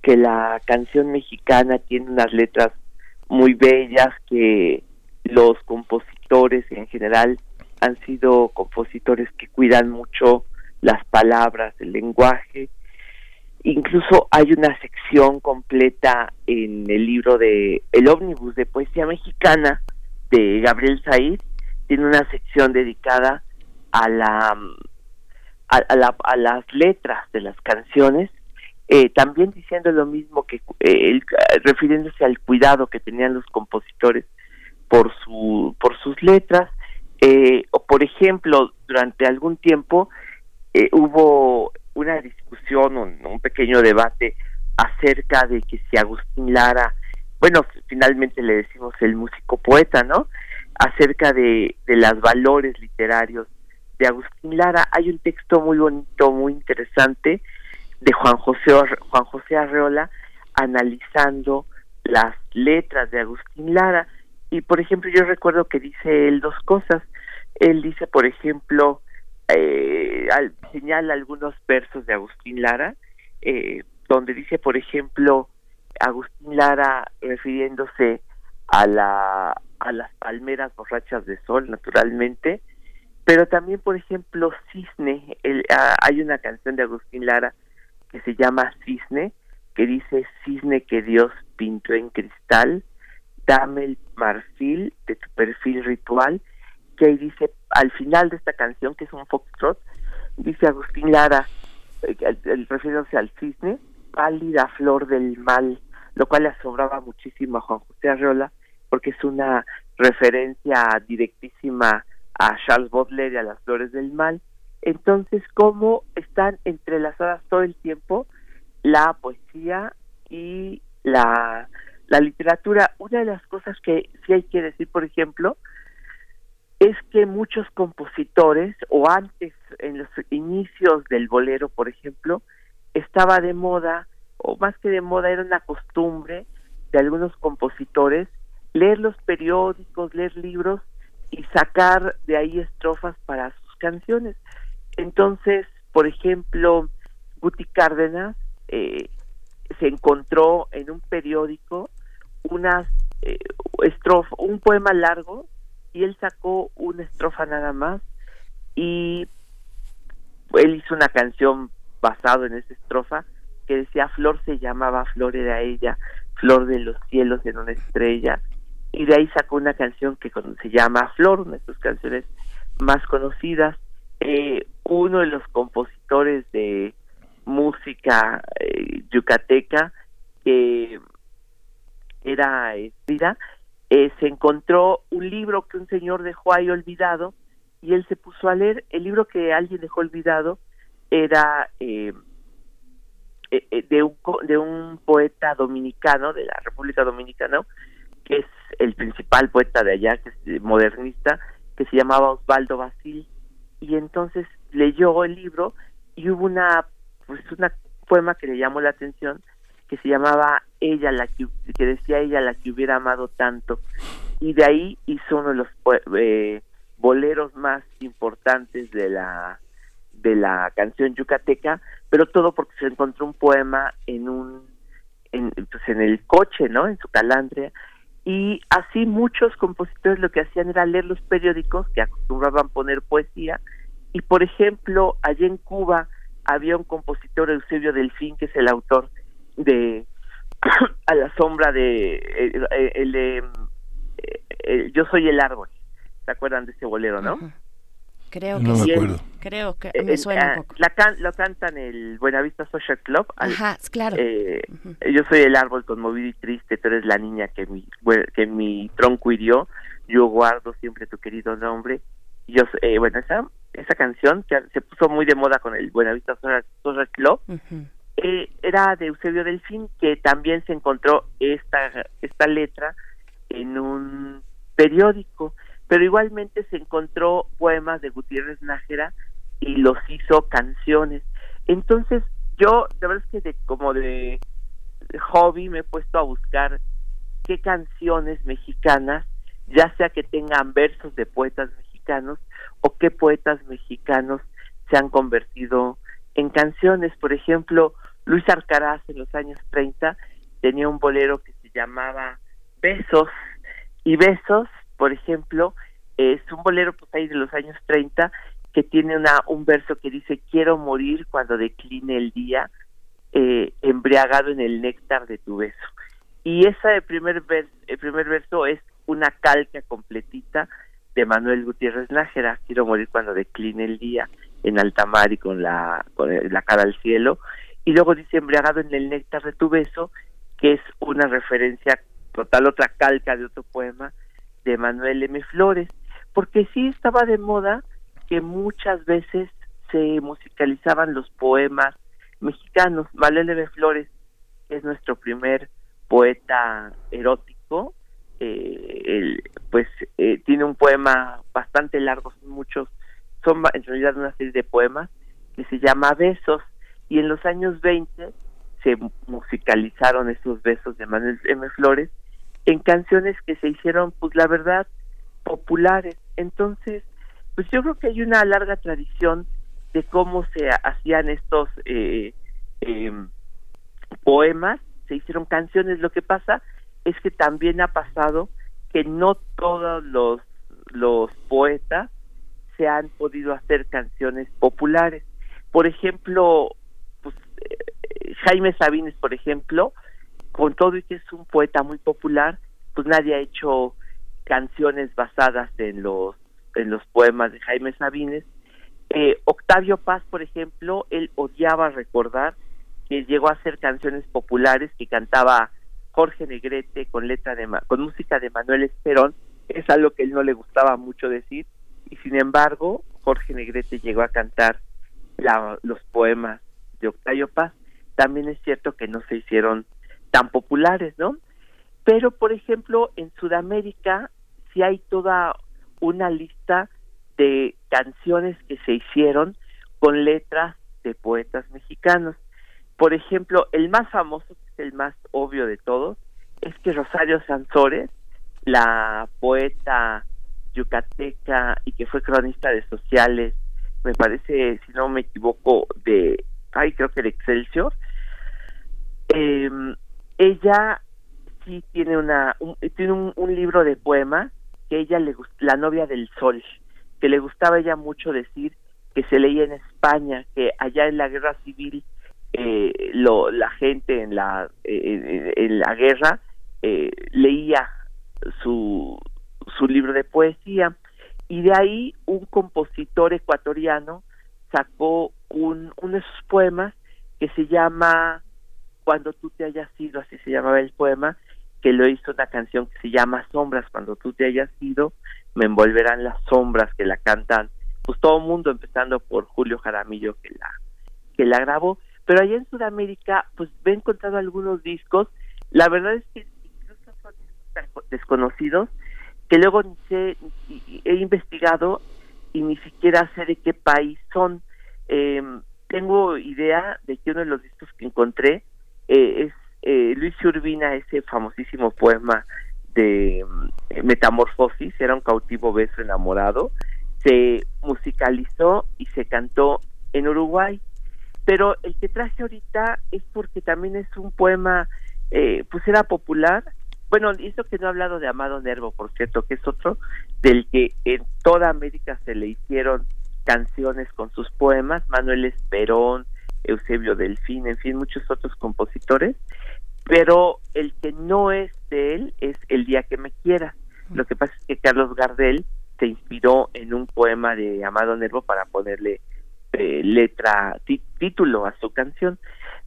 que la canción mexicana tiene unas letras muy bellas, que los compositores en general han sido compositores que cuidan mucho las palabras, el lenguaje. Incluso hay una sección completa en el libro de El ómnibus de poesía mexicana de Gabriel Said, tiene una sección dedicada a la a, las letras de las canciones, eh, también diciendo lo mismo que eh, refiriéndose al cuidado que tenían los compositores por su por sus letras. Eh, o por ejemplo durante algún tiempo hubo una discusión un, un, pequeño debate acerca de que si Agustín Lara bueno finalmente le decimos el músico poeta no acerca de, de los valores literarios de Agustín Lara hay un texto muy bonito, muy interesante de Juan José Juan José Arreola analizando las letras de Agustín Lara. Y por ejemplo yo recuerdo que dice él dos cosas. Él dice por ejemplo eh, señala algunos versos de Agustín Lara eh, donde dice por ejemplo Agustín Lara refiriéndose a la a las palmeras borrachas de sol naturalmente pero también, por ejemplo, Cisne, hay una canción de Agustín Lara que se llama Cisne, que dice Cisne que Dios pintó en cristal, dame el marfil de tu perfil ritual, que ahí dice, al final de esta canción, que es un foxtrot, dice Agustín Lara, eh, refiriéndose al cisne, pálida flor del mal, lo cual le asobraba muchísimo a Juan José Arreola, porque es una referencia directísima a Charles Baudelaire y a las flores del mal. Entonces, ¿cómo están entrelazadas todo el tiempo la poesía y la, la literatura? Una de las cosas que sí hay que decir, por ejemplo, es que muchos compositores, o antes, en los inicios del bolero, por ejemplo, estaba de moda, o más que de moda, era una costumbre de algunos compositores leer los periódicos, leer libros y sacar de ahí estrofas para sus canciones. Entonces, por ejemplo, Guti Cárdenas eh, se encontró en un periódico unas eh, un poema largo y él sacó una estrofa nada más y él hizo una canción basado en esa estrofa que decía Flor se llamaba Flor era ella, Flor de los cielos en una estrella, y de ahí sacó una canción que se llama Flor, una de sus canciones más conocidas. Eh, uno de los compositores de música eh, yucateca que era Estira, eh, se encontró un libro que un señor dejó ahí olvidado y él se puso a leer. El libro que alguien dejó olvidado era eh, de, un, de un poeta dominicano, de la República Dominicana, que es el principal poeta de allá, que es eh, modernista, que se llamaba Osvaldo Basil, y entonces leyó el libro y hubo una, pues una poema que le llamó la atención, que se llamaba Ella, la que, decía ella la que hubiera amado tanto, y de ahí hizo uno de los eh, boleros más importantes de la de la canción yucateca, pero todo porque se encontró un poema en un en, pues en el coche, ¿no? En su calandria. Y así muchos compositores lo que hacían era leer los periódicos que acostumbraban poner poesía. Y por ejemplo allá en Cuba había un compositor Eusebio Delfín que es el autor de a la sombra de eh, el, eh, yo soy el árbol se acuerdan de ese bolero no Creo que sí. Creo que me suena un poco. La lo cantan el Buenavista Social Club. Ajá, claro. Eh, yo soy el árbol conmovido y triste, tú eres la niña que mi, que mi tronco hirió. Yo guardo siempre tu querido nombre. Yo, eh, bueno, esa, esa canción que se puso muy de moda con el Buenavista Social Club. Eh, era de Eusebio Delfín, que también se encontró esta, esta letra en un periódico pero igualmente se encontró poemas de Gutiérrez Nájera y los hizo canciones. Entonces, yo, la verdad es que de, como de, hobby me he puesto a buscar qué canciones mexicanas, ya sea que tengan versos de poetas mexicanos o qué poetas mexicanos se han convertido en canciones. Por ejemplo, Luis Arcaraz en los años 30 tenía un bolero que se llamaba Besos y Besos por ejemplo, es un bolero pues ahí de los años 30 que tiene una un verso que dice quiero morir cuando decline el día eh, embriagado en el néctar de tu beso y esa de primer el primer verso es una calca completita de Manuel Gutiérrez Nájera quiero morir cuando decline el día en alta mar y con la, con la cara al cielo. Y luego dice embriagado en el néctar de tu beso, que es una referencia total, otra calca de otro poema de Manuel M. Flores, porque sí estaba de moda que muchas veces se musicalizaban los poemas mexicanos. Manuel M. Flores es nuestro primer poeta erótico, eh, pues eh, tiene un poema bastante largo, son muchos, son en realidad una serie de poemas que se llama Besos y en los años 20 se musicalizaron esos besos de Manuel M. Flores en canciones que se hicieron, pues la verdad, populares. Entonces, pues yo creo que hay una larga tradición de cómo se hacían estos eh, em, poemas, se hicieron canciones. Lo que pasa es que también ha pasado que no todos los, los poetas se han podido hacer canciones populares. Por ejemplo, pues, eh, Jaime Sabines, por ejemplo, con todo y que es un poeta muy popular, pues nadie ha hecho canciones basadas en los en los poemas de Jaime Sabines. Eh, Octavio Paz, por ejemplo, él odiaba recordar que llegó a hacer canciones populares que cantaba Jorge Negrete con letra de con música de Manuel Esperón, es algo que él no le gustaba mucho decir y sin embargo Jorge Negrete llegó a cantar los poemas de Octavio Paz. También es cierto que no se hicieron tan populares, ¿no? Pero, por ejemplo, en Sudamérica sí hay toda una lista de canciones que se hicieron con letras de poetas mexicanos. Por ejemplo, el más famoso, que es el más obvio de todos, es que Rosario Sansores, la poeta yucateca y que fue cronista de sociales, me parece, si no me equivoco, de, ay, creo que de Excelsior, eh, ella sí tiene una tiene un, libro de poemas que ella le la novia del sol que le gustaba ella mucho decir que se leía en España que allá en la guerra civil eh, lo la gente en la eh, en, la guerra eh, leía su su libro de poesía y de ahí un compositor ecuatoriano sacó un uno de sus poemas que se llama cuando tú te hayas ido, así se llamaba el poema, que lo hizo una canción que se llama Sombras, cuando tú te hayas ido, me envolverán las sombras que la cantan, pues todo el mundo, empezando por Julio Jaramillo que la, que la grabó, pero allá en Sudamérica, pues he encontrado algunos discos, la verdad es que incluso son desconocidos, que luego sé, he investigado y ni siquiera sé de qué país son. Eh, tengo idea de que uno de los discos que encontré eh, es eh, Luis Urbina, ese famosísimo poema de mm, Metamorfosis, era un cautivo beso enamorado, se musicalizó y se cantó en Uruguay. Pero el que traje ahorita es porque también es un poema, eh, pues era popular. Bueno, eso que no he hablado de Amado Nervo, por cierto, que es otro del que en toda América se le hicieron canciones con sus poemas, Manuel Esperón, Eusebio Delfín, en fin, muchos otros compositores, pero el que no es de él es El día que me quiera. Lo que pasa es que Carlos Gardel se inspiró en un poema de Amado Nervo para ponerle eh, letra, título a su canción.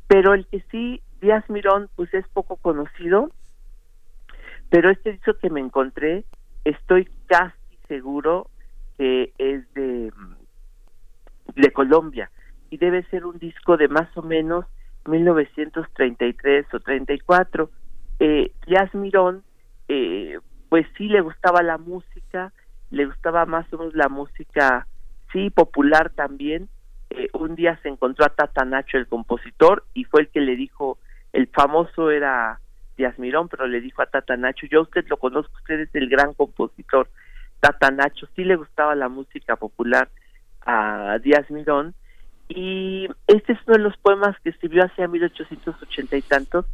Pero el que sí, Díaz Mirón, pues es poco conocido, pero este disco que me encontré, estoy casi seguro que es de, de Colombia y debe ser un disco de más o menos 1933 o 34. Eh, Mirón, eh, pues sí le gustaba la música, le gustaba más o menos la música, sí, popular también. Eh, un día se encontró a Tata Nacho, el compositor, y fue el que le dijo, el famoso era Díaz Mirón, pero le dijo a Tata Nacho, yo usted lo conozco, usted es el gran compositor. Tata Nacho sí le gustaba la música popular a Díaz Mirón, y este es uno de los poemas que escribió hacia 1880 y tantos,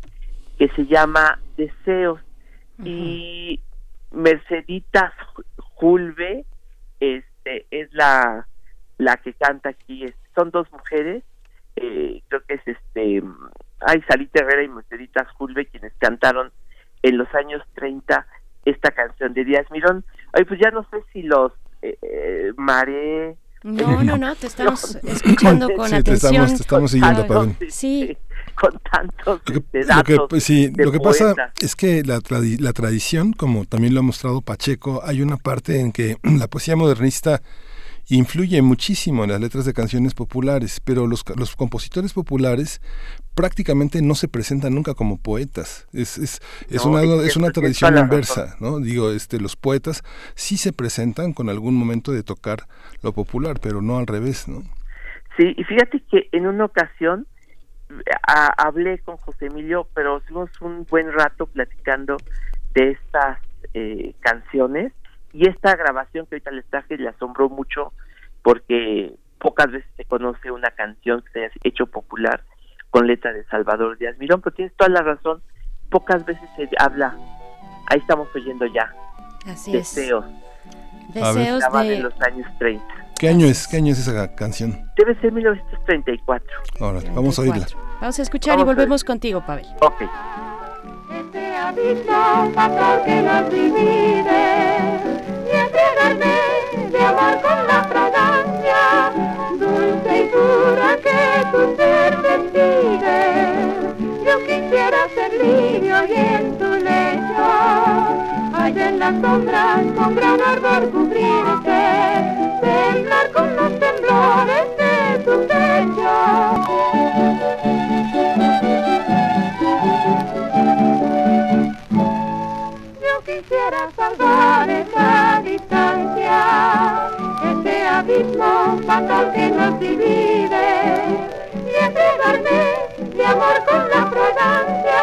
que se llama Deseos. Y Mercedita Julve este, es la, la que canta aquí. Son dos mujeres, eh, creo que es este, hay Salita Herrera y Mercedita Julve quienes cantaron en los años 30 esta canción de Díaz Mirón. Ay, pues ya no sé si los eh, eh No, no, no, te estamos escuchando con atención. Te estamos, siguiendo, Pavel. Sí. Con tantos lo que, datos lo que, sí, de lo que pasa es que la, tradi- la tradición, como también lo ha mostrado Pacheco, hay una parte en que la poesía modernista influye muchísimo en las letras de canciones populares, pero los, los compositores populares prácticamente no se presentan nunca como poetas. Es, es, es No, una, es una tradición inversa, ¿no? Digo, este, los poetas sí se presentan con algún momento de tocar lo popular, pero no al revés, ¿no? Sí, y fíjate que en una ocasión a- hablé con José Emilio, pero estuvimos un buen rato platicando de estas eh, canciones y esta grabación que ahorita les traje le asombró mucho porque pocas veces se conoce una canción que se haya hecho popular con letra de Salvador Díaz Mirón, pero tienes toda la razón, pocas veces se habla, ahí estamos oyendo ya, Así es. deseos, Deseos grabada de en los años 30. ¿Qué año es? ¿Qué año es esa canción? Debe ser 1934. Órale, vamos a oírla. 34. Vamos a escuchar Vamos y volvemos contigo, Pavel. Ok. Este con la fragancia dulce y pura que tu ser despide. Yo quisiera ser lirio y en tu lecho, allá en las sombras con gran ardor cubrirte, temblar con los temblores de tu pecho. Quisiera salvar esa abismo fatal que nos divide, y entregarme de amor con la fragancia,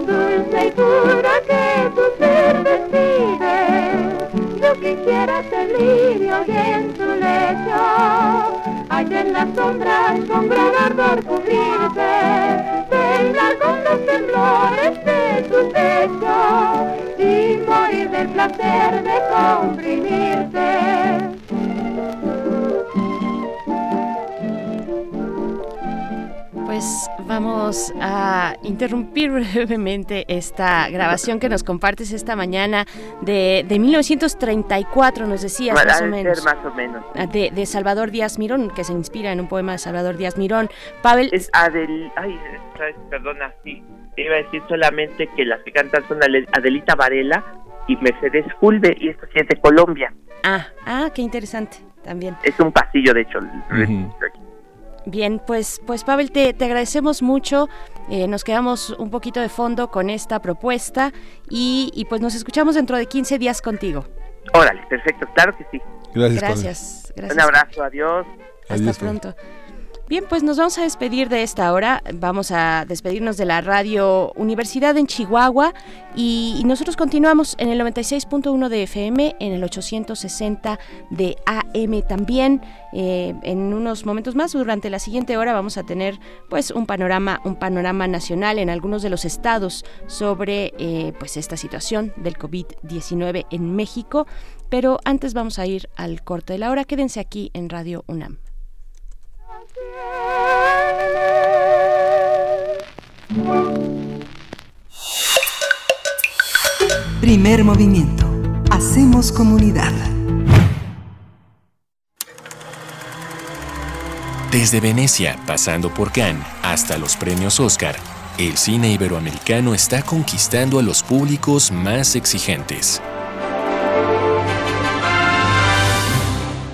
dulce y pura que tu ser despide. Yo quisiera ser lirio y en tu lecho, allá en las sombras con gran ardor cubrirte, temblar con los temblores de tu pecho y morir del placer de comprimirte. Pues vamos a interrumpir brevemente esta grabación que nos compartes esta mañana de, de 1934, nos decías Bueno, más o de menos. ser más o menos. Ah, De, de Salvador Díaz Mirón, que se inspira en un poema de Salvador Díaz Mirón. Pavel, Es Adel... Ay, perdona, sí. Iba a decir solamente que las que cantan son Adelita Varela y Mercedes Fulve, y esto sí es de Colombia. ah, ah, qué interesante también. Es un pasillo, de hecho. el- Ujú. Bien, pues, pues Pavel, te, te agradecemos mucho. Eh, nos quedamos un poquito de fondo con esta propuesta y, y pues nos escuchamos dentro de 15 días contigo. Órale, perfecto, claro que sí. Gracias. Gracias, gracias. Un abrazo, adiós. Hasta Adiós, pronto. Bien, pues nos vamos a despedir de esta hora. Vamos a despedirnos de la radio Universidad en Chihuahua y, nosotros continuamos en el 96.1 de FM, en el 860 de AM también. Eh, en unos momentos más, durante la siguiente hora, vamos a tener pues un panorama, un panorama nacional en algunos de los estados sobre eh, pues esta situación del COVID-19 en México. Pero antes vamos a ir al corte de la hora. Quédense aquí en Radio UNAM. Primer movimiento. Hacemos comunidad. Desde Venecia, pasando por Cannes, hasta los premios Oscar, el cine iberoamericano está conquistando a los públicos más exigentes.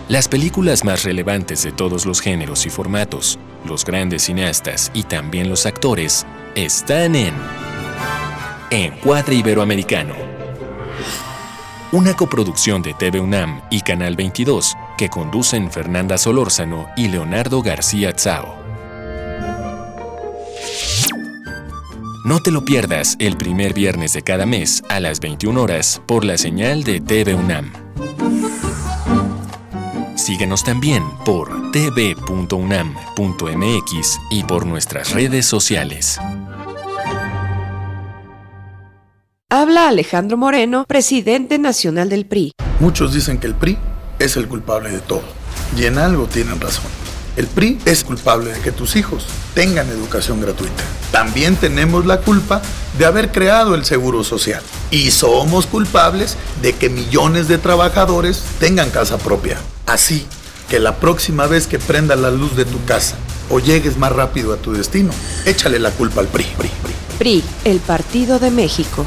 Las películas más relevantes de todos los géneros y formatos, los grandes cineastas y también los actores, están en Encuadre Iberoamericano. Una coproducción de TV UNAM y Canal 22 que conducen Fernanda Solórzano y Leonardo García Tsao. No te lo pierdas el primer viernes de cada mes a las 21 horas por la señal de TV UNAM. Síguenos también por tv.unam.mx y por nuestras redes sociales. Habla Alejandro Moreno, presidente nacional del PRI. Muchos dicen que el PRI es el culpable de todo. Y en algo tienen razón. El PRI es culpable de que tus hijos tengan educación gratuita. También tenemos la culpa de haber creado el Seguro Social. Y somos culpables de que millones de trabajadores tengan casa propia. Así que la próxima vez que prenda la luz de tu casa o llegues más rápido a tu destino, échale la culpa al PRI. PRI, PRI. PRI, el Partido de México.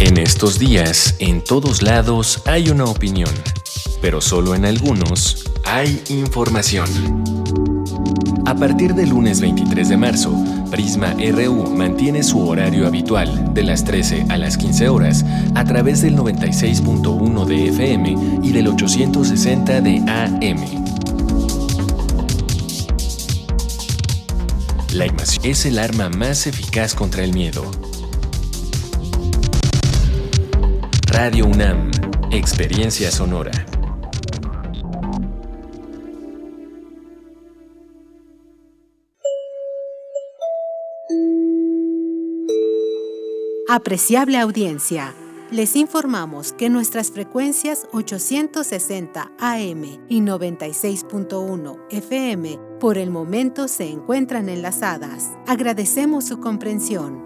En estos días, en todos lados hay una opinión, pero solo en algunos hay información. A partir del lunes 23 de marzo, Prisma RU mantiene su horario habitual de las 13 a las 15 horas a través del 96.1 de FM y del 860 de AM. La información es el arma más eficaz contra el miedo. Radio UNAM, Experiencia Sonora. Apreciable audiencia, les informamos que nuestras frecuencias 860 AM y 96.1 FM por el momento se encuentran enlazadas. Agradecemos su comprensión.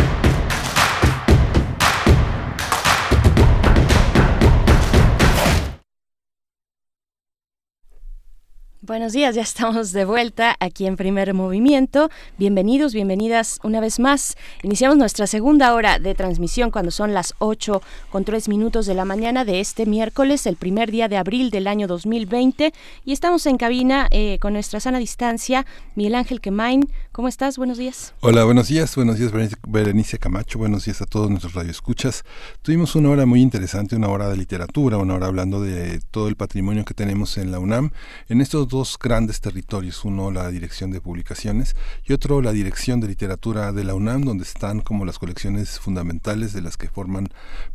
Buenos días, ya estamos de vuelta aquí en Primer Movimiento. Bienvenidos, bienvenidas una vez más. Iniciamos nuestra segunda hora de transmisión cuando son las 8 con 3 minutos de la mañana de este miércoles, el primer día de abril del año 2020. Y estamos en cabina eh, con nuestra sana distancia. Miguel Ángel Quemain, ¿cómo estás? Buenos días. Hola, buenos días. Buenos días, Berenice- Camacho. Buenos días a todos nuestros radioescuchas. Tuvimos una hora muy interesante, una hora de literatura, una hora hablando de todo el patrimonio que tenemos en la UNAM. En estos dos grandes territorios, uno la dirección de publicaciones y otro la dirección de literatura de la UNAM, donde están como las colecciones fundamentales de las que forman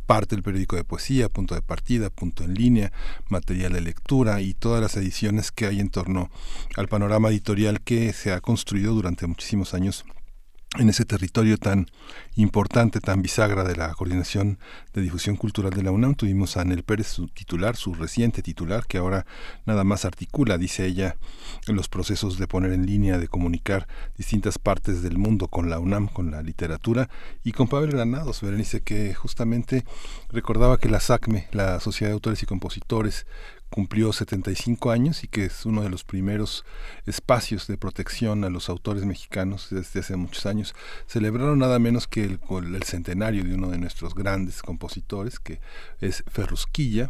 parte del periódico de poesía, punto de partida, punto en línea, material de lectura y todas las ediciones que hay en torno al panorama editorial que se ha construido durante muchísimos años en ese territorio tan importante, tan bisagra de la Coordinación de Difusión Cultural de la UNAM. Tuvimos a Anel Pérez, su titular, su reciente titular, que ahora nada más articula, dice ella, los procesos de poner en línea, de comunicar distintas partes del mundo con la UNAM, con la literatura, y con Pavel Granados, Berenice, que justamente recordaba que la SACME, la Sociedad de Autores y Compositores, cumplió 75 años y que es uno de los primeros espacios de protección a los autores mexicanos desde hace muchos años. Celebraron nada menos que el, el centenario de uno de nuestros grandes compositores, que es Ferrusquilla,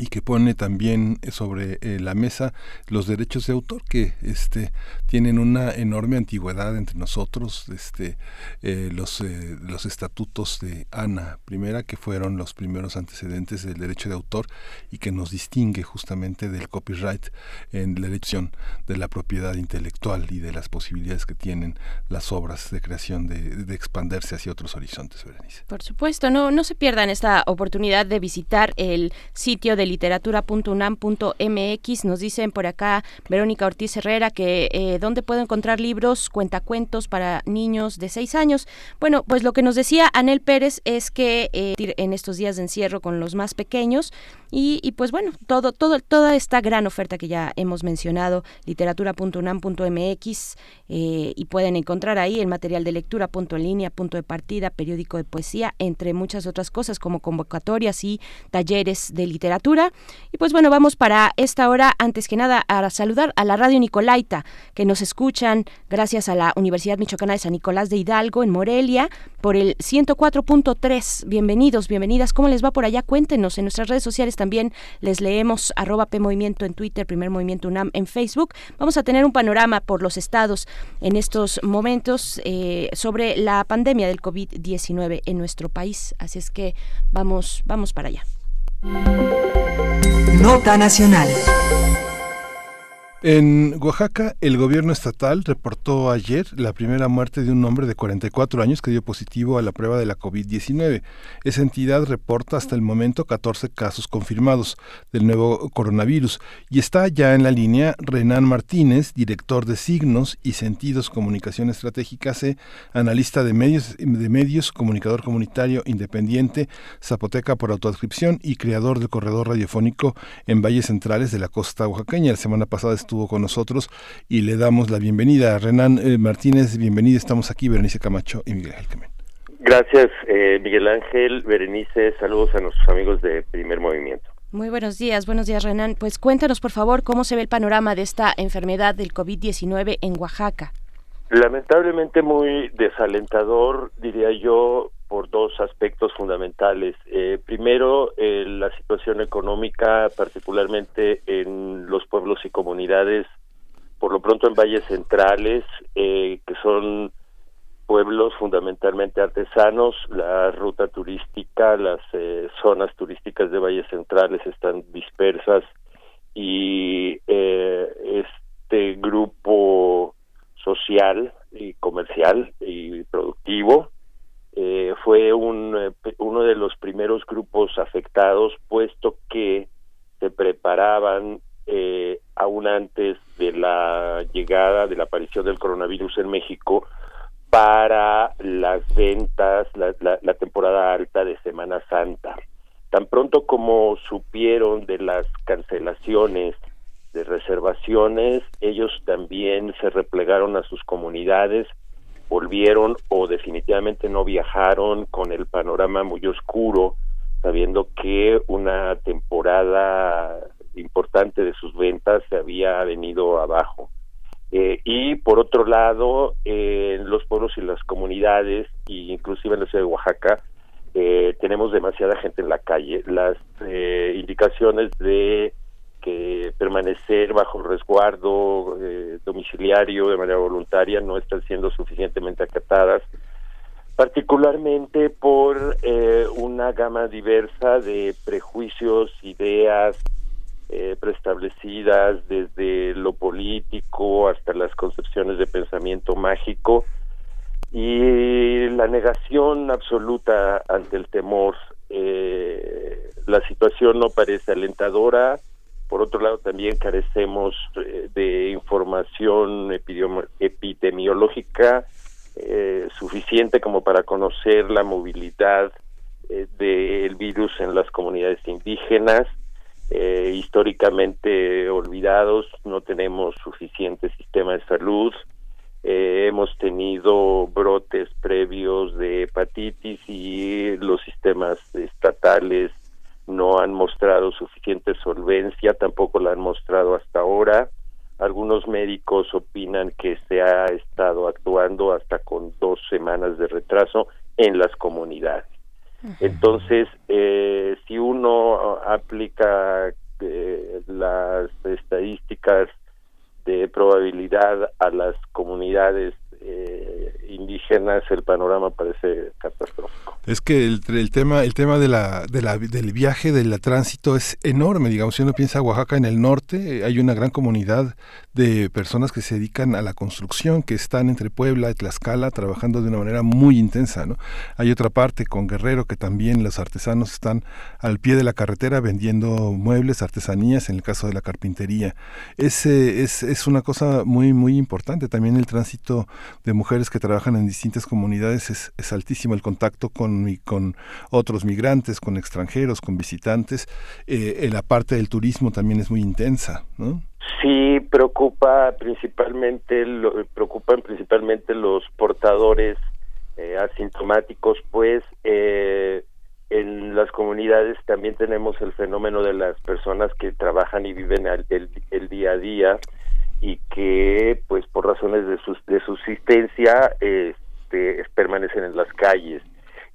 y que pone también sobre eh, la mesa los derechos de autor que este tienen una enorme antigüedad entre nosotros este eh, los eh, los estatutos de Ana I que fueron los primeros antecedentes del derecho de autor y que nos distingue justamente del copyright en la elección de la propiedad intelectual y de las posibilidades que tienen las obras de creación de, de expandirse hacia otros horizontes Berenice. Por supuesto, no, no se pierdan esta oportunidad de visitar el sitio de literatura.unam.mx. Nos dicen por acá Verónica Ortiz Herrera que eh, dónde puedo encontrar libros, cuentacuentos para niños de seis años. Bueno, pues lo que nos decía Anel Pérez es que eh, en estos días de encierro con los más pequeños y, y, pues bueno, todo, todo, toda esta gran oferta que ya hemos mencionado, literatura.unam.mx eh, y pueden encontrar ahí el material de lectura, punto en línea, punto de partida, periódico de poesía, entre muchas otras cosas como convocatorias y talleres de literatura. Y pues bueno, vamos para esta hora, antes que nada, a saludar a la radio Nicolaita, que nos escuchan gracias a la Universidad Michoacana de San Nicolás de Hidalgo, en Morelia, por el 104.3. Bienvenidos, bienvenidas. ¿Cómo les va por allá? Cuéntenos en nuestras redes sociales también. Les leemos arroba PMovimiento en Twitter, Primer Movimiento UNAM en Facebook. Vamos a tener un panorama por los estados en estos momentos eh, sobre la pandemia del COVID-19 en nuestro país. Así es que vamos, vamos para allá. Nota Nacional. En Oaxaca, el gobierno estatal reportó ayer la primera muerte de un hombre de 44 años que dio positivo a la prueba de la COVID-19. Esa entidad reporta hasta el momento 14 casos confirmados del nuevo coronavirus y está ya en la línea Renan Martínez, director de Signos y Sentidos Comunicación Estratégica C, analista de medios, de medios, comunicador comunitario independiente, zapoteca por autoadscripción y creador del corredor radiofónico en valles centrales de la costa oaxaqueña. La semana pasada estuvo con nosotros y le damos la bienvenida. a Renan eh, Martínez, bienvenido. Estamos aquí, Berenice Camacho y Miguel Ángel Gracias, eh, Miguel Ángel, Berenice. Saludos a nuestros amigos de Primer Movimiento. Muy buenos días, buenos días Renan. Pues cuéntanos por favor cómo se ve el panorama de esta enfermedad del COVID-19 en Oaxaca. Lamentablemente muy desalentador, diría yo, por dos aspectos fundamentales. Eh, primero, eh, la situación económica, particularmente en los pueblos y comunidades, por lo pronto en valles centrales, eh, que son pueblos fundamentalmente artesanos, la ruta turística, las zonas turísticas de valles centrales están dispersas y este grupo social y comercial y productivo eh, fue un, eh, uno de los primeros grupos afectados, puesto que se preparaban eh, aún antes de la llegada, de la aparición del coronavirus en México, para las ventas, la, la temporada alta de Semana Santa. Tan pronto como supieron de las cancelaciones de reservaciones, ellos también se replegaron a sus comunidades, volvieron o definitivamente no viajaron con el panorama muy oscuro, sabiendo que una temporada importante de sus ventas se había venido abajo. Eh, y por otro lado, en los pueblos y las comunidades, e inclusive en la ciudad de Oaxaca, eh, tenemos demasiada gente en la calle. Las eh, indicaciones de que permanecer bajo resguardo eh, domiciliario de manera voluntaria no están siendo suficientemente acatadas, particularmente por eh, una gama diversa de prejuicios, ideas eh, preestablecidas desde lo político hasta las concepciones de pensamiento mágico y la negación absoluta ante el temor. la situación no parece alentadora, por otro lado, también carecemos eh, de información epidemiológica eh, suficiente como para conocer la movilidad eh, del virus en las comunidades indígenas. históricamente olvidados, no tenemos suficiente sistema de salud. hemos tenido brotes previos de hepatitis y los sistemas estatales no han mostrado suficiente solvencia, tampoco la han mostrado hasta ahora. Algunos médicos opinan que se ha estado actuando hasta con dos semanas de retraso en las comunidades. Entonces, eh, si uno aplica eh, las estadísticas de probabilidad a las comunidades eh, indígenas el panorama parece catastrófico. Es que el, tema el tema de la, de la, del viaje del tránsito es enorme, digamos, si uno piensa Oaxaca en el norte, hay una gran comunidad de personas que se dedican a la construcción, que están entre Puebla y Tlaxcala trabajando de una manera muy intensa, ¿no? Hay otra parte con Guerrero que también los artesanos están al pie de la carretera vendiendo muebles, artesanías, en el caso de la carpintería. Es, es, es una cosa muy muy importante también el tránsito de mujeres que trabajan en distintas comunidades es, altísimo el contacto con, con otros migrantes, con extranjeros, con visitantes. Eh, la parte del turismo también es muy intensa, ¿no? Sí, preocupa principalmente, lo, preocupan principalmente los portadores eh, asintomáticos, pues eh, en las comunidades también tenemos el fenómeno de las personas que trabajan y viven el día a día y que pues por razones de, de subsistencia este, permanecen en las calles.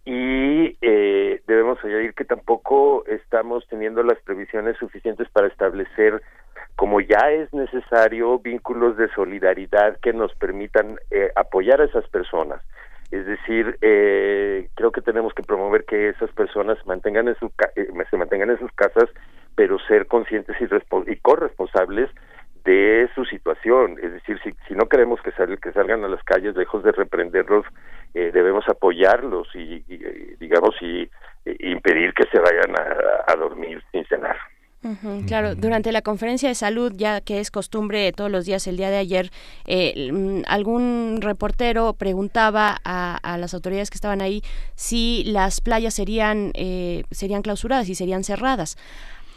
Y eh, debemos añadir que tampoco estamos teniendo las previsiones suficientes para establecer como ya es necesario vínculos de solidaridad que nos permitan eh, apoyar a esas personas. Es decir, eh, creo que tenemos que promover que esas personas mantengan en su eh, se mantengan en sus casas, pero ser conscientes y, y corresponsables de su situación. Es decir, si, si no queremos que, que salgan a las calles, lejos de reprenderlos, eh, debemos apoyarlos y, digamos, y, impedir que se vayan a dormir sin cenar claro, durante la conferencia de salud, ya que es costumbre todos los días, el día de ayer, eh, mm, algún reportero preguntaba a, las autoridades que estaban ahí si las playas serían, eh, serían clausuradas y serían cerradas.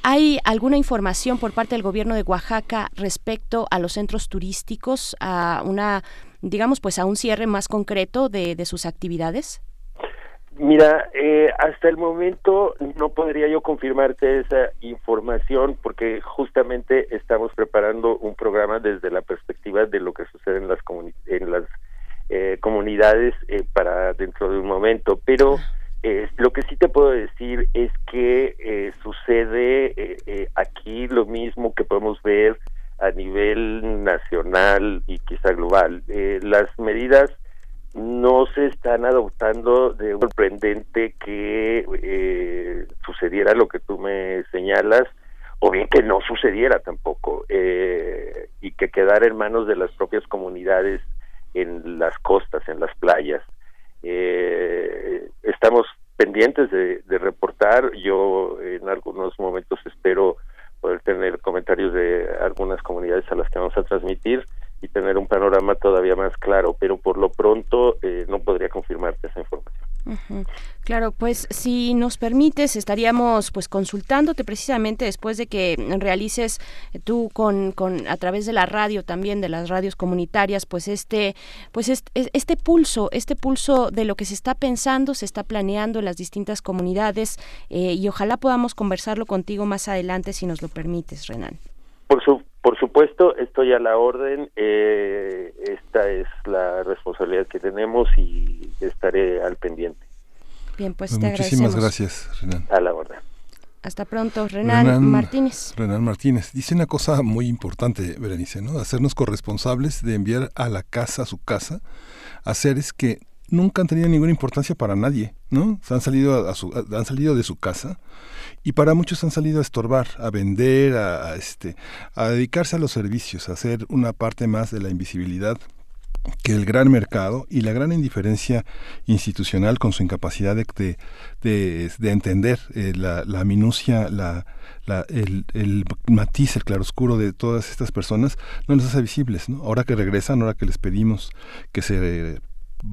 ¿Hay alguna información por parte del gobierno de Oaxaca respecto a los centros turísticos, a una, digamos, pues a un cierre más concreto de, de sus actividades? Mira, eh, hasta el momento no podría yo confirmarte esa información porque justamente estamos preparando un programa desde la perspectiva de lo que sucede en las, en las eh, comunidades eh, para dentro de un momento. Pero lo que sí te puedo decir es que sucede aquí lo mismo que podemos ver a nivel nacional y quizá global. las medidas no se están adoptando de sorprendente que eh, sucediera lo que tú me señalas o bien que no sucediera tampoco eh, y que quedara en manos de las propias comunidades en las costas, en las playas. Eh, estamos pendientes de, de, reportar. Yo en algunos momentos espero poder tener comentarios de algunas comunidades a las que vamos a transmitir y tener un panorama todavía más claro, pero por lo pronto eh, no podría confirmarte esa información. Claro, pues si nos permites, estaríamos pues consultándote precisamente después de que realices tú con, con a través de la radio también, de las radios comunitarias, pues este, pues este, este pulso, este pulso de lo que se está pensando, se está planeando en las distintas comunidades eh, y ojalá podamos conversarlo contigo más adelante si nos lo permites, Renan. Por su, por supuesto, estoy a la orden. Eh, esta es la responsabilidad que tenemos y estaré al pendiente. Bien, pues, pues Muchísimas gracias, Renan. A la orden. Hasta pronto, Renan, Martínez. Renan Martínez. Dice una cosa muy importante, Berenice, ¿no? Hacernos corresponsables de enviar a la casa, a su casa, a seres que nunca han tenido ninguna importancia para nadie, ¿no? han salido, a su, han salido de su casa y para muchos han salido a estorbar, a vender, a, este, a dedicarse a los servicios, a hacer una parte más de la invisibilidad que el gran mercado y la gran indiferencia institucional con su incapacidad de, de, entender eh, la, minucia, la, el, matiz, el claroscuro de todas estas personas, no les hace visibles. ¿no? Ahora que regresan, ahora que les pedimos que se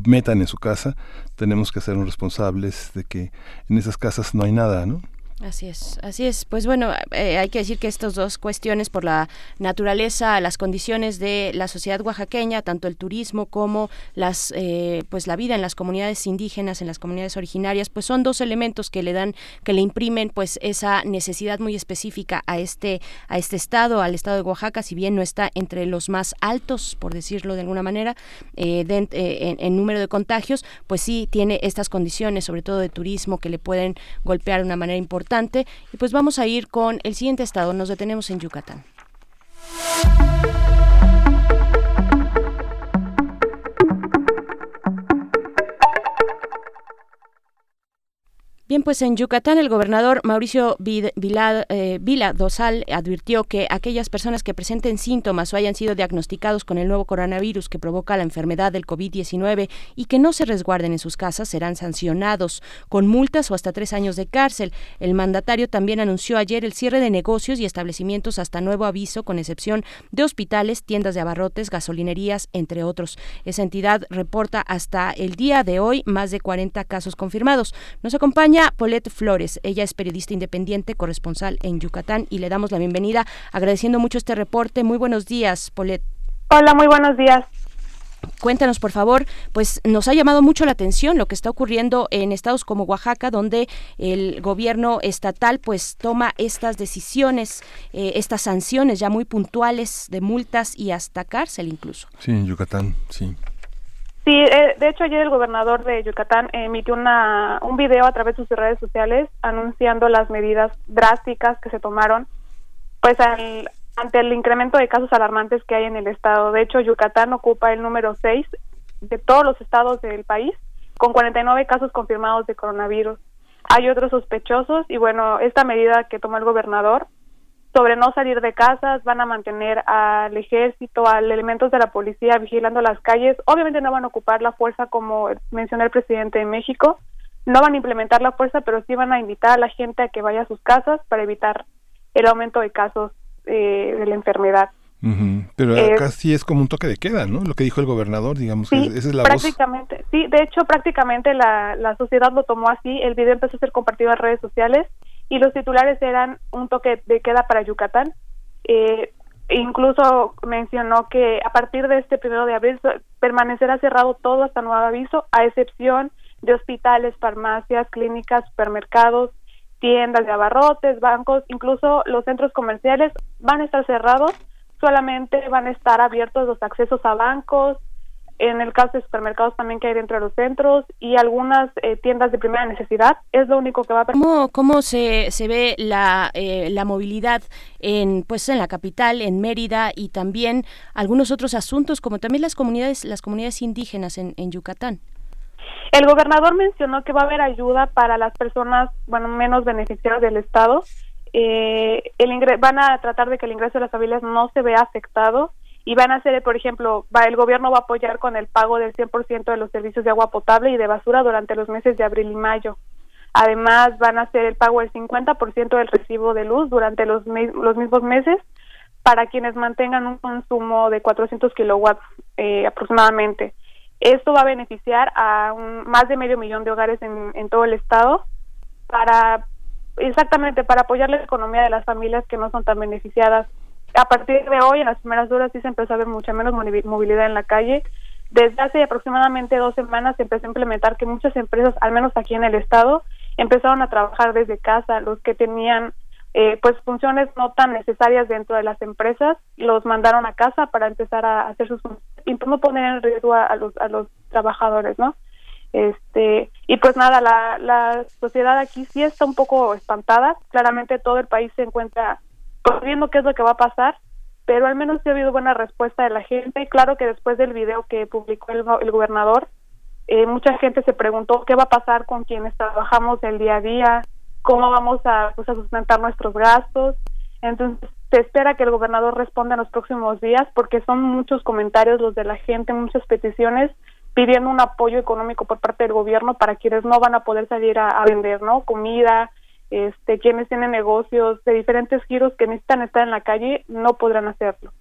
metan en su casa, tenemos que hacernos responsables de que en esas casas no hay nada, ¿no? Así es, así es. Pues bueno, eh, hay que decir que estas dos cuestiones por la naturaleza, las condiciones de la sociedad oaxaqueña, tanto el turismo como las, eh, pues la vida en las comunidades indígenas, en las comunidades originarias, pues son dos elementos que le dan, que le imprimen, pues esa necesidad muy específica a este, a este estado, al estado de Oaxaca, si bien no está entre los más altos, por decirlo de alguna manera, eh, en, en número de contagios, pues sí tiene estas condiciones, sobre todo de turismo, que le pueden golpear de una manera y pues vamos a ir con el siguiente estado. Nos detenemos en Yucatán. Bien, pues en Yucatán el gobernador Mauricio Vila, eh, Vila, Dosal advirtió que aquellas personas que presenten síntomas o hayan sido diagnosticados con el nuevo coronavirus que provoca la enfermedad del COVID-19 y que no se resguarden en sus casas serán sancionados con multas o hasta tres años de cárcel. El mandatario también anunció ayer el cierre de negocios y establecimientos hasta nuevo aviso, con excepción de hospitales, tiendas de abarrotes, gasolinerías, entre otros. Esa entidad reporta hasta el día de hoy más de 40 casos confirmados. Nos acompaña Paulette Flores. Ella es periodista independiente, corresponsal en Yucatán y le damos la bienvenida agradeciendo mucho este reporte. Muy buenos días, Paulette. Hola, muy buenos días. Cuéntanos, por favor, pues nos ha llamado mucho la atención lo que está ocurriendo en estados como Oaxaca, donde el gobierno estatal pues toma estas decisiones, eh, estas sanciones ya muy puntuales de multas y hasta cárcel incluso. Sí, en Yucatán, sí. Sí, eh, de hecho ayer el gobernador de Yucatán emitió una, un video a través de sus redes sociales anunciando las medidas drásticas que se tomaron pues ante el incremento de casos alarmantes que hay en el estado. De hecho, Yucatán ocupa el número 6 de todos los estados del país con 49 casos confirmados de coronavirus. Hay otros sospechosos y bueno, esta medida que toma el gobernador sobre no salir de casas, van a mantener al ejército, a elementos de la policía vigilando las calles. Obviamente no van a ocupar la fuerza como mencionó el presidente de México, no van a implementar la fuerza, pero sí van a invitar a la gente a que vaya a sus casas para evitar el aumento de casos eh, de la enfermedad. Pero acá sí es como un toque de queda, ¿no? Lo que dijo el gobernador, digamos, que esa es la prácticamente, Sí, de hecho, prácticamente la, la sociedad lo tomó así. El video empezó a ser compartido en redes sociales y los titulares eran un toque de queda para Yucatán. Eh, incluso mencionó que a partir de este primero de abril permanecerá cerrado todo hasta nuevo aviso, a excepción de hospitales, farmacias, clínicas, supermercados, tiendas de abarrotes, bancos, incluso los centros comerciales van a estar cerrados, solamente van a estar abiertos los accesos a bancos, en el caso de supermercados también que hay dentro de los centros y algunas eh, tiendas de primera necesidad, es lo único que va a ¿Cómo, cómo se, se ve la, eh, la movilidad en, pues, en la capital, en Mérida y también algunos otros asuntos como también las comunidades, las comunidades indígenas en, en Yucatán? El gobernador mencionó que va a haber ayuda para las personas bueno menos beneficiadas del Estado. Eh, el van a tratar de que el ingreso de las familias no se vea afectado y van a hacer, por ejemplo, va, el gobierno va a apoyar con el pago del 100% de los servicios de agua potable y de basura durante los meses de abril y mayo. Además, van a hacer el pago del 50% del recibo de luz durante los, los mismos meses para quienes mantengan un consumo de 400 kilowatts eh, aproximadamente. Esto va a beneficiar a más de medio millón de hogares en, en todo el estado para exactamente para apoyar la economía de las familias que no son tan beneficiadas. A partir de hoy, en las primeras horas, sí se empezó a ver mucha menos movilidad en la calle. Desde hace aproximadamente dos semanas se empezó a implementar que muchas empresas, al menos aquí en el estado, empezaron a trabajar desde casa. Los que tenían eh, pues funciones no tan necesarias dentro de las empresas los mandaron a casa para empezar a hacer sus funciones y no poner en riesgo a, los a los trabajadores no este y pues nada la, la sociedad aquí sí está un poco espantada claramente todo el país se encuentra viendo qué es lo que va a pasar pero al menos sí ha habido buena respuesta de la gente y claro que después del video que publicó el, el gobernador eh, mucha gente se preguntó qué va a pasar con quienes trabajamos el día a día cómo vamos a, pues, a sustentar nuestros gastos. Entonces, se espera que el gobernador responda en los próximos días porque son muchos comentarios los de la gente, muchas peticiones pidiendo un apoyo económico por parte del gobierno para quienes no van a poder salir a, vender, ¿no? Comida, este, quienes tienen negocios de diferentes giros que necesitan estar en la calle no podrán hacerlo.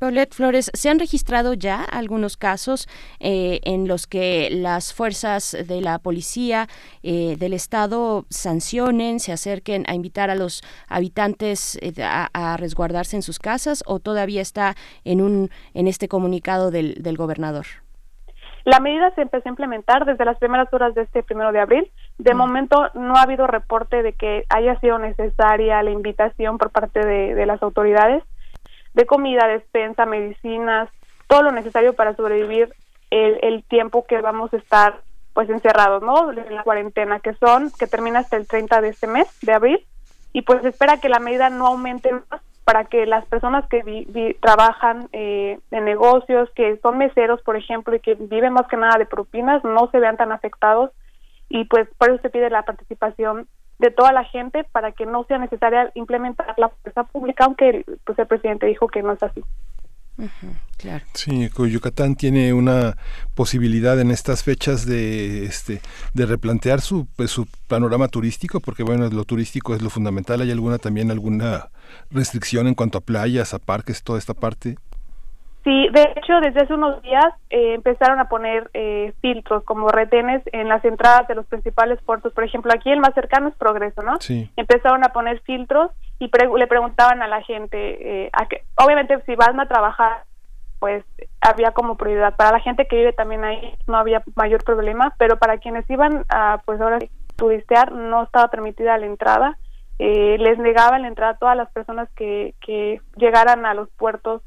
Paulette Flores, ¿se han registrado ya algunos casos eh, en los que las fuerzas de la policía eh, del Estado sancionen, se acerquen a invitar a los habitantes eh, a, resguardarse en sus casas o todavía está en, un, en este comunicado del, del gobernador? La medida se empezó a implementar desde las primeras horas de este primero de abril. De mm. momento no ha habido reporte de que haya sido necesaria la invitación por parte de, de las autoridades de comida, despensa, medicinas, todo lo necesario para sobrevivir el, el tiempo que vamos a estar pues encerrados, ¿no? En la cuarentena que son, que termina hasta el 30 de este mes, de abril, y pues se espera que la medida no aumente más para que las personas que trabajan eh, en negocios, que son meseros, por ejemplo, y que viven más que nada de propinas, no se vean tan afectados y pues por eso se pide la participación de toda la gente para que no sea necesaria implementar la fuerza pública, aunque pues el presidente dijo que no es así. claro. Sí, Yucatán tiene una posibilidad en estas fechas de este de replantear su pues, su panorama turístico, porque bueno, lo turístico es lo fundamental. ¿Hay alguna también alguna restricción en cuanto a playas, a parques, toda esta parte? Sí, de hecho, desde hace unos días eh, empezaron a poner eh, filtros como retenes en las entradas de los principales puertos. Por ejemplo, aquí el más cercano es Progreso, ¿no? Sí. Empezaron a poner filtros y le preguntaban a la gente, eh, a que, obviamente, si van a trabajar, pues había como prioridad. Para la gente que vive también ahí no había mayor problema, pero para quienes iban a, pues ahora turistear, no estaba permitida la entrada. les negaban la entrada a todas las personas que, que llegaran a los puertos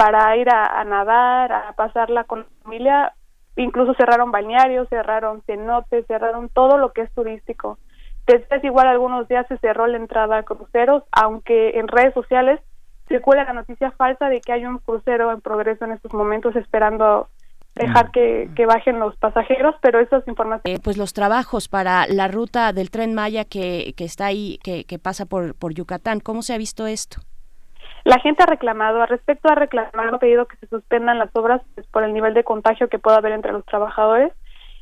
para ir a, nadar, a pasarla con la familia. Incluso cerraron balnearios, cerraron cenotes, cerraron todo lo que es turístico. Después, igual, algunos días se cerró la entrada a cruceros, aunque en redes sociales circula la noticia falsa de que hay un crucero en progreso en estos momentos esperando dejar que, que, bajen los pasajeros, pero eso es información. Eh, pues los trabajos para la ruta del tren Maya que, que está ahí, que, que pasa por, por Yucatán, ¿cómo se ha visto esto? La gente ha reclamado, al respecto ha reclamado, ha pedido que se suspendan las obras pues, por el nivel de contagio que pueda haber entre los trabajadores.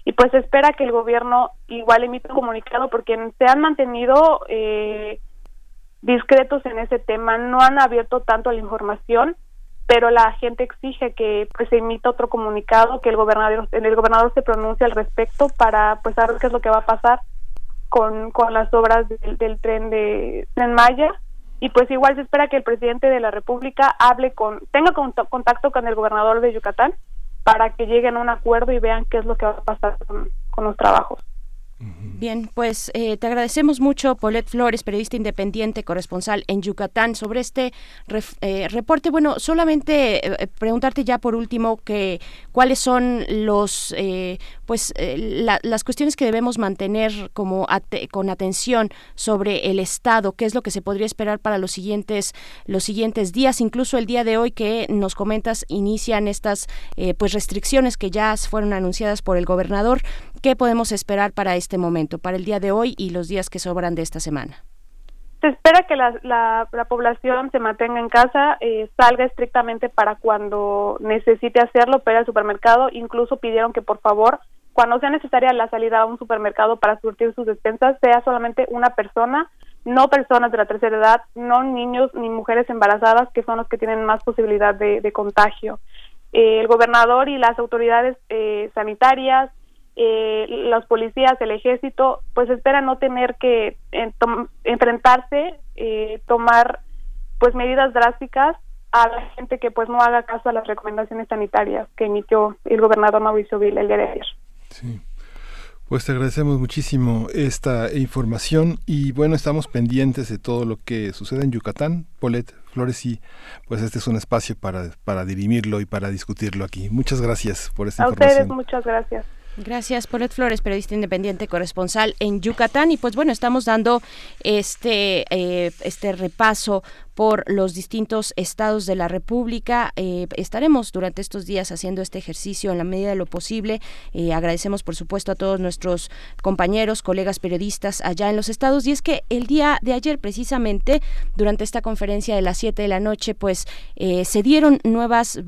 Y pues espera que el gobierno igual emita un comunicado porque se han mantenido eh, discretos en ese tema, no han abierto tanto la información, pero la gente exige que pues se emita otro comunicado, que el gobernador el gobernador se pronuncie al respecto para pues saber qué es lo que va a pasar con, con las obras del, tren de Tren Maya y pues igual se espera que el presidente de la República hable con tenga contacto con el gobernador de Yucatán para que lleguen a un acuerdo y vean qué es lo que va a pasar con los trabajos. Bien, pues eh, te agradecemos mucho, Paulette Flores, periodista independiente, corresponsal en Yucatán, sobre este eh, reporte. Bueno, solamente eh, preguntarte ya por último que cuáles son los, pues, las cuestiones que debemos mantener como con atención sobre el Estado, qué es lo que se podría esperar para los siguientes, los siguientes días, incluso el día de hoy que nos comentas inician estas, pues, restricciones que ya fueron anunciadas por el gobernador. ¿Qué podemos esperar para este momento, para el día de hoy y los días que sobran de esta semana? Se espera que la, la, población se mantenga en casa, eh, salga estrictamente para cuando necesite hacerlo, pero al supermercado. Incluso pidieron que por favor, cuando sea necesaria la salida a un supermercado para surtir sus despensas, sea solamente una persona, no personas de la tercera edad, no niños ni mujeres embarazadas, que son los que tienen más posibilidad de, contagio. Eh, el gobernador y las autoridades eh, sanitarias, eh, los policías, el ejército, pues esperan no tener que enfrentarse, eh, tomar pues medidas drásticas a la gente que pues no haga caso a las recomendaciones sanitarias que emitió el gobernador Mauricio Vila el día de ayer. Sí. Pues te agradecemos muchísimo esta información y bueno, estamos pendientes de todo lo que sucede en Yucatán. Polet Flores y pues este es un espacio para, para dirimirlo y para discutirlo aquí. Muchas gracias por esta información. A ustedes muchas gracias. Gracias, Polet Flores, periodista independiente, corresponsal en Yucatán. Y pues bueno, estamos dando este, eh, este repaso por los distintos estados de la República. Eh, estaremos durante estos días haciendo este ejercicio en la medida de lo posible. Eh, agradecemos, por supuesto, a todos nuestros compañeros, colegas periodistas allá en los estados. Y es que el día de ayer, precisamente, durante esta conferencia de las 7 de la noche, pues eh, se dieron nuevas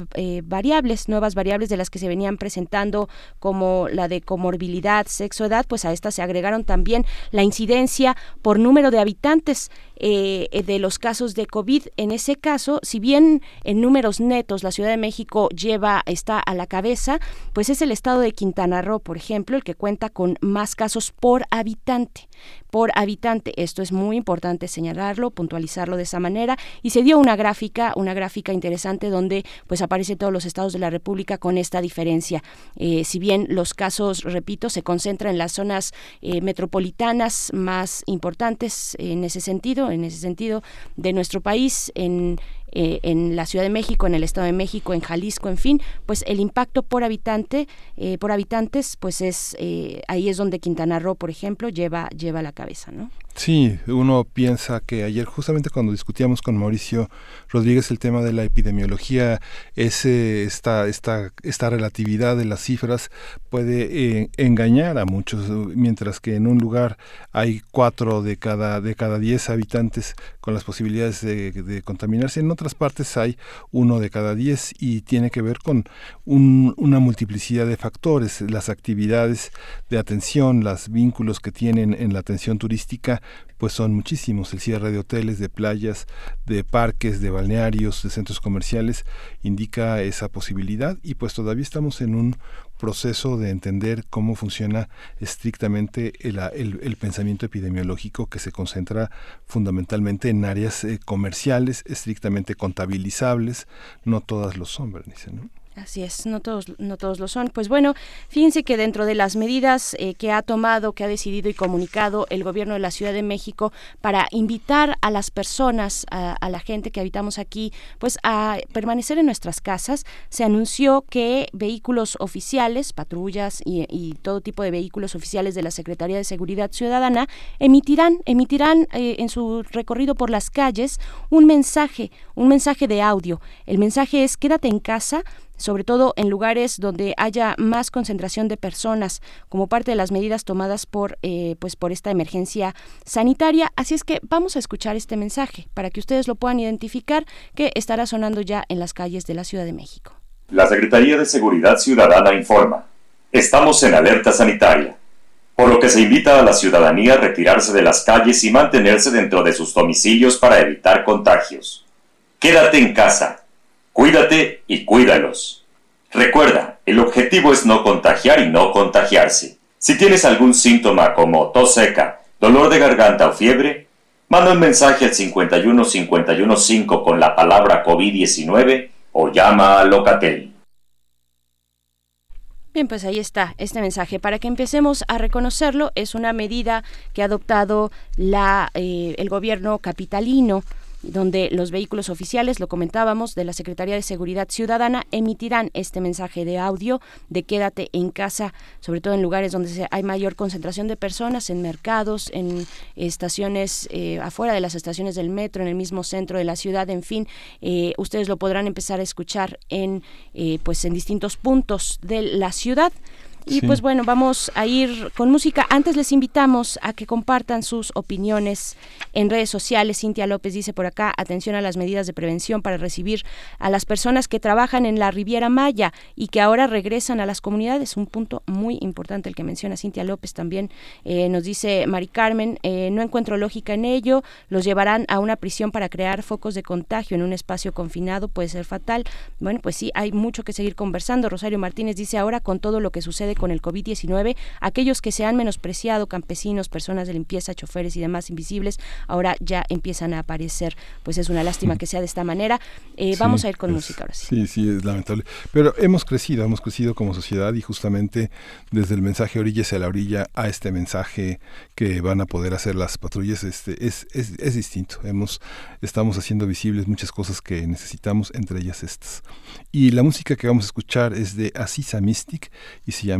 variables, nuevas variables de las que se venían presentando, como la de comorbilidad, sexo, edad, pues a estas se agregaron también la incidencia por número de habitantes. De los casos de COVID. En ese caso, si bien en números netos la Ciudad de México lleva, está a la cabeza, pues es el estado de Quintana Roo, por ejemplo, el que cuenta con más casos por habitante por habitante. Esto es muy importante señalarlo, puntualizarlo de esa manera. Y se dio una gráfica, una gráfica interesante donde pues aparece todos los estados de la República con esta diferencia. Eh, si bien los casos, repito, se concentran en las zonas eh, metropolitanas más importantes en ese sentido, en ese sentido de nuestro país, en eh, en la Ciudad de México, en el Estado de México, en Jalisco, en fin, pues el impacto por habitante, eh, por habitantes, pues es eh, ahí es donde Quintana Roo, por ejemplo, lleva lleva la cabeza, ¿no? Sí, uno piensa que ayer justamente cuando discutíamos con Mauricio Rodríguez el tema de la epidemiología, ese, esta, esta, esta relatividad de las cifras puede eh, engañar a muchos, mientras que en un lugar hay cuatro de cada, de cada diez habitantes con las posibilidades de, contaminarse, en otras partes hay uno de cada diez y tiene que ver con una multiplicidad de factores, las actividades de atención, los vínculos que tienen en la atención turística, pues son muchísimos. El cierre de hoteles, de playas, de parques, de balnearios, de centros comerciales indica esa posibilidad y pues todavía estamos en un proceso de entender cómo funciona estrictamente el, pensamiento epidemiológico que se concentra fundamentalmente en áreas eh, comerciales, estrictamente contabilizables. No todas lo son, Bernice, ¿no? Así es, no todos, no todos lo son. Pues bueno, fíjense que dentro de las medidas eh, que ha tomado, que ha decidido y comunicado el gobierno de la Ciudad de México para invitar a las personas, a, la gente que habitamos aquí, pues a permanecer en nuestras casas, se anunció que vehículos oficiales, patrullas y, todo tipo de vehículos oficiales de la Secretaría de Seguridad Ciudadana emitirán, emitirán eh, en su recorrido por las calles un mensaje, un mensaje de audio. El mensaje es quédate en casa sobre todo en lugares donde haya más concentración de personas como parte de las medidas tomadas por, eh, pues por esta emergencia sanitaria. Así es que vamos a escuchar este mensaje para que ustedes lo puedan identificar que estará sonando ya en las calles de la Ciudad de México. La Secretaría de Seguridad Ciudadana informa. Estamos en alerta sanitaria, por lo que se invita a la ciudadanía a retirarse de las calles y mantenerse dentro de sus domicilios para evitar contagios. Quédate en casa, cuídate y cuídalos. Recuerda, el objetivo es no contagiar y no contagiarse. Si tienes algún síntoma como tos seca, dolor de garganta o fiebre, manda un mensaje al 51515 con la palabra COVID-19 o llama a Locatel. Bien, pues ahí está este mensaje. Para que empecemos a reconocerlo, es una medida que ha adoptado la, eh, el gobierno capitalino donde los vehículos oficiales, lo comentábamos, de la Secretaría de Seguridad Ciudadana emitirán este mensaje de audio de quédate en casa, sobre todo en lugares donde hay mayor concentración de personas, en mercados, en estaciones, eh, afuera de las estaciones del metro, en el mismo centro de la ciudad, en fin, eh, ustedes lo podrán empezar a escuchar en, eh, pues en distintos puntos de la ciudad. Y pues bueno, vamos a ir con música. Antes les invitamos a que compartan sus opiniones en redes sociales. Cintia López dice por acá, atención a las medidas de prevención para recibir a las personas que trabajan en la Riviera Maya y que ahora regresan a las comunidades. Un punto muy importante el que menciona Cintia López también. Eh, nos dice Mari Carmen, eh, no encuentro lógica en ello. Los llevarán a una prisión para crear focos de contagio en un espacio confinado. Puede ser fatal. Bueno, pues sí, hay mucho que seguir conversando. Rosario Martínez dice ahora con todo lo que sucede con el COVID-19, aquellos que se han menospreciado, campesinos, personas de limpieza, choferes y demás invisibles, ahora ya empiezan a aparecer. Pues es una lástima que sea de esta manera. Eh, vamos a ir con música ahora sí. Sí, sí, es lamentable. Pero hemos crecido, hemos crecido como sociedad y justamente desde el mensaje orillas a la orilla a este mensaje que van a poder hacer las patrullas este, es, es, es distinto. Hemos, estamos haciendo visibles muchas cosas que necesitamos, entre ellas estas. Y la música que vamos a escuchar es de Asisa Mystic y se llama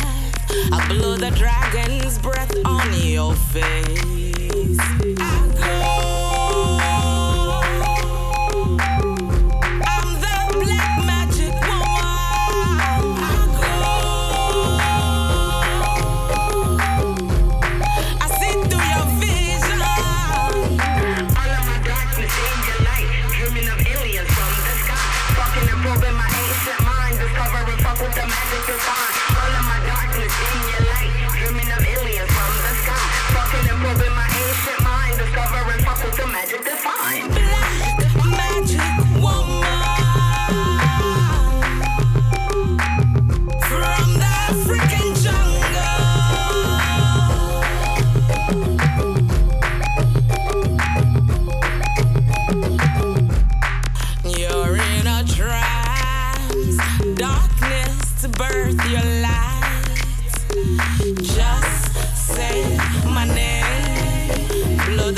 I blow the dragon's breath on your face.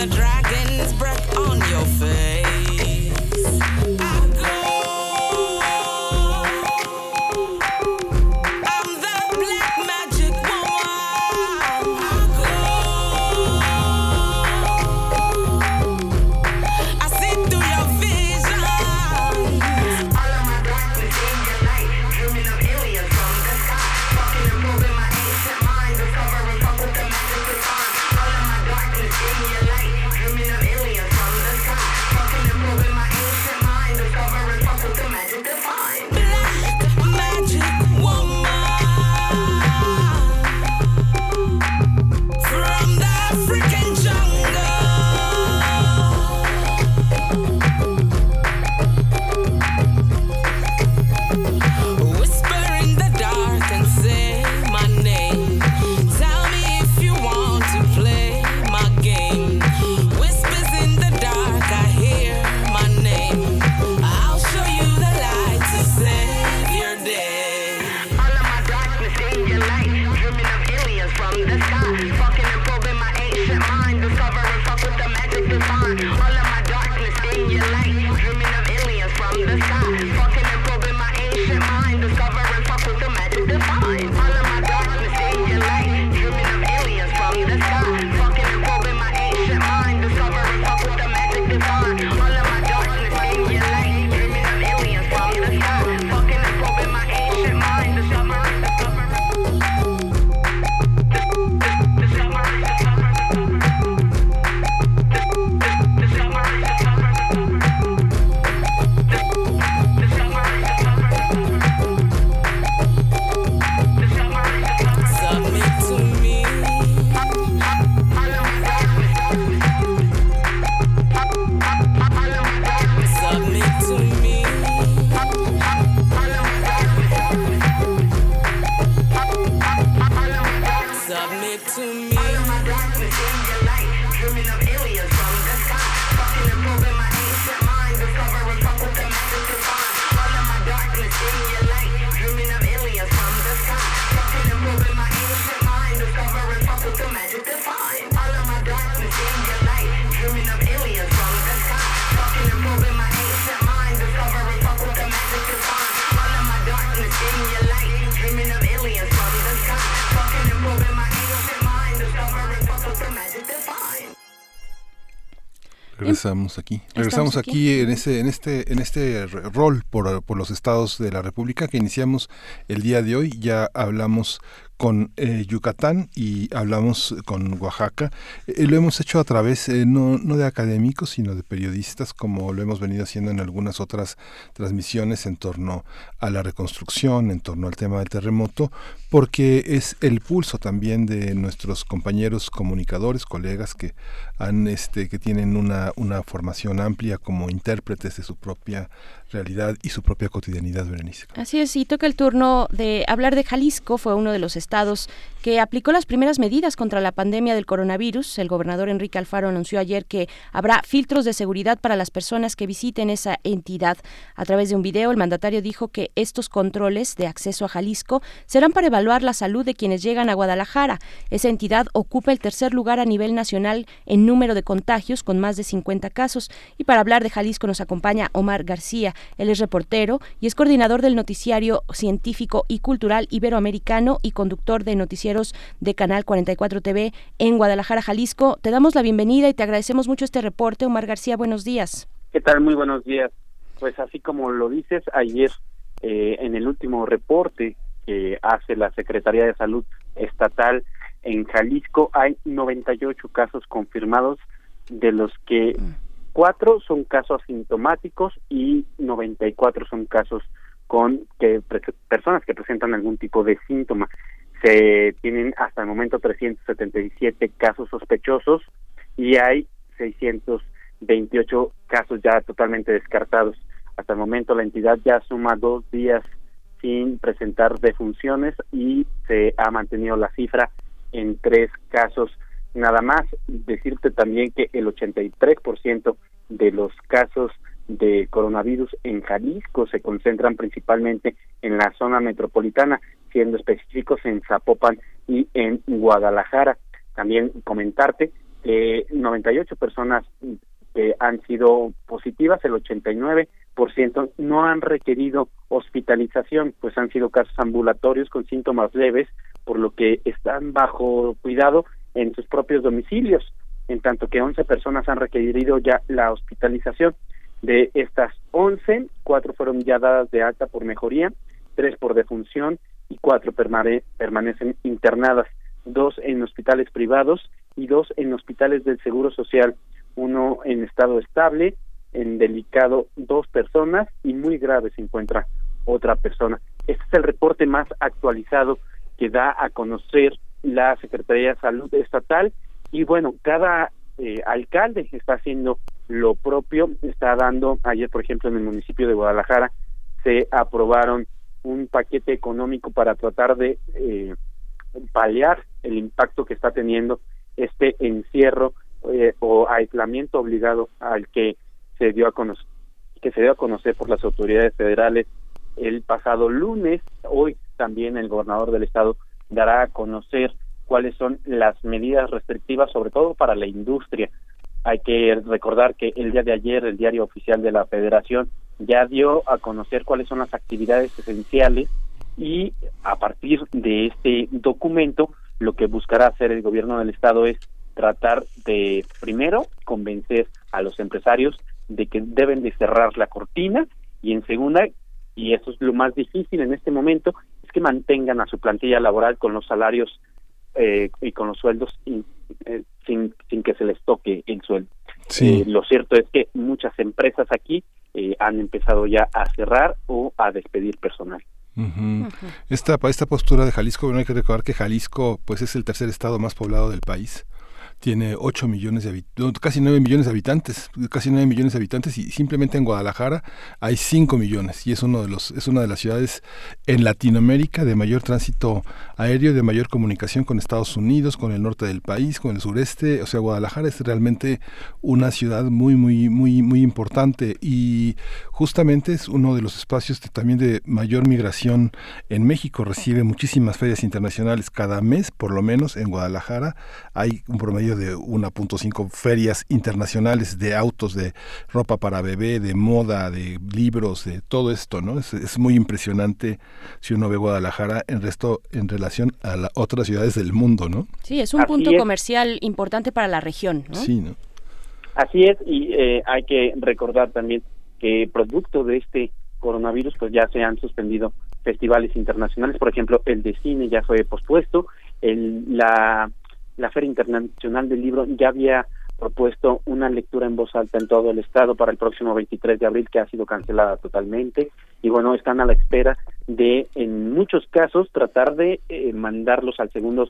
The dragon's Regresamos aquí. Regresamos Estamos aquí en ese, en este, en este rol por, por los estados de la República que iniciamos el día de hoy. Ya hablamos con eh, Yucatán y hablamos con Oaxaca. Eh, lo hemos hecho a través eh, no, no de académicos, sino de periodistas, como lo hemos venido haciendo en algunas otras transmisiones en torno a la reconstrucción, en torno al tema del terremoto, porque es el pulso también de nuestros compañeros comunicadores, colegas que han este que tienen una, una formación amplia como intérpretes de su propia realidad y su propia cotidianidad, Berenice. Así es, y toca el turno de hablar de Jalisco, fue uno de los estados que aplicó las primeras medidas contra la pandemia del coronavirus. El gobernador Enrique Alfaro anunció ayer que habrá filtros de seguridad para las personas que visiten esa entidad. A través de un video, el mandatario dijo que estos controles de acceso a Jalisco serán para evaluar la salud de quienes llegan a Guadalajara. Esa entidad ocupa el tercer lugar a nivel nacional en número de contagios, con más de 50 casos. Y para hablar de Jalisco nos acompaña Omar García. Él es reportero y es coordinador del noticiario científico y cultural iberoamericano y conductor de noticieros de Canal 44 TV en Guadalajara, Jalisco. Te damos la bienvenida y te agradecemos mucho este reporte. Omar García, buenos días. ¿Qué tal? Muy buenos días. Pues así como lo dices, ayer eh, en el último reporte que hace la Secretaría de Salud Estatal en Jalisco hay 98 casos confirmados, de los que cuatro son casos asintomáticos y 94 son casos con que personas que presentan algún tipo de síntoma. Se tienen hasta el momento 377 casos sospechosos y hay 628 casos ya totalmente descartados. Hasta el momento la entidad ya suma dos días sin presentar defunciones y se ha mantenido la cifra en tres casos nada más. Decirte también que el 83% de los casos de coronavirus en Jalisco se concentran principalmente en la zona metropolitana, siendo específicos en Zapopan y en Guadalajara. También comentarte que 98 personas que han sido positivas, el 89% no han requerido hospitalización, pues han sido casos ambulatorios con síntomas leves, por lo que están bajo cuidado en sus propios domicilios, en tanto que 11 personas han requerido ya la hospitalización. De estas 11, cuatro fueron ya dadas de alta por mejoría, tres por defunción y cuatro permane- permanecen internadas, dos en hospitales privados y dos en hospitales del Seguro Social, uno en estado estable, en delicado dos personas y muy grave se encuentra otra persona. Este es el reporte más actualizado que da a conocer la Secretaría de Salud Estatal. Y bueno, cada eh, alcalde está haciendo lo propio, está dando, ayer por ejemplo en el municipio de Guadalajara se aprobaron un paquete económico para tratar de eh, paliar el impacto que está teniendo este encierro eh, o aislamiento obligado al que se dio a que se dio a conocer por las autoridades federales el pasado lunes. Hoy también el gobernador del estado dará a conocer cuáles son las medidas restrictivas sobre todo para la industria. Hay que recordar que el día de ayer el diario oficial de la Federación ya dio a conocer cuáles son las actividades esenciales y a partir de este documento lo que buscará hacer el gobierno del estado es tratar de primero convencer a los empresarios de que deben de cerrar la cortina y en segunda y eso es lo más difícil en este momento que mantengan a su plantilla laboral con los salarios eh, y con los sueldos in- eh, sin, sin que se les toque el sueldo. Sí. Eh, lo cierto es que muchas empresas aquí eh, han empezado ya a cerrar o a despedir personal. Ujú. Esta, esta postura de Jalisco, bueno, hay que recordar que Jalisco pues es el tercer estado más poblado del país. Tiene 8 millones de casi 9 millones de habitantes, casi 9 millones de habitantes y simplemente en Guadalajara hay 5 millones y es uno de los es una de las ciudades en Latinoamérica de mayor tránsito aéreo, de mayor comunicación con Estados Unidos, con el norte del país, con el sureste, o sea, Guadalajara es realmente una ciudad muy muy muy muy importante y justamente es uno de los espacios de- también de mayor migración en México, recibe muchísimas ferias internacionales cada mes, por lo menos en Guadalajara hay un promedio de 1.5 ferias internacionales de autos, de ropa para bebé, de moda, de libros, de todo esto, ¿no? Es, es muy impresionante si uno ve Guadalajara en resto en relación a las otras ciudades del mundo, ¿no? Sí, es un Así punto es. comercial importante para la región, ¿no? Sí, ¿no? Así es, y eh, hay que recordar también que producto de este coronavirus, pues ya se han suspendido festivales internacionales, por ejemplo, el de cine ya fue pospuesto, el, la, la Feria Internacional del Libro ya había propuesto una lectura en voz alta en todo el estado para el próximo 23 de abril que ha sido cancelada totalmente y bueno están a la espera de en muchos casos tratar de eh, mandarlos al segundo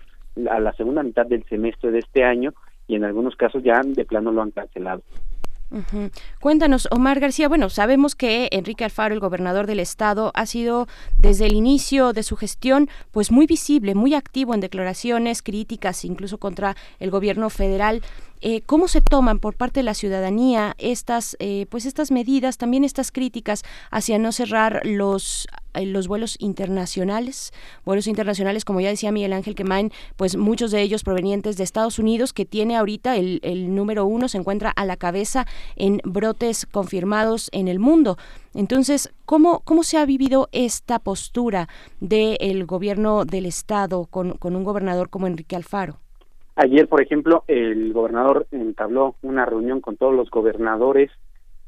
a la segunda mitad del semestre de este año y en algunos casos ya de plano lo han cancelado. Cuéntanos, Omar García. Bueno, sabemos que Enrique Alfaro, el gobernador del estado, ha sido desde el inicio de su gestión, pues muy visible, muy activo en declaraciones críticas, incluso contra el gobierno federal. Eh, ¿Cómo se toman por parte de la ciudadanía estas, eh, pues estas medidas, también estas críticas hacia no cerrar los los vuelos internacionales, vuelos internacionales, como ya decía Miguel Ángel Quemain, pues muchos de ellos provenientes de Estados Unidos, que tiene ahorita el, el número uno, se encuentra a la cabeza en brotes confirmados en el mundo. Entonces, ¿cómo, cómo se ha vivido esta postura del gobierno del Estado con, con un gobernador como Enrique Alfaro? Ayer, por ejemplo, el gobernador entabló una reunión con todos los gobernadores,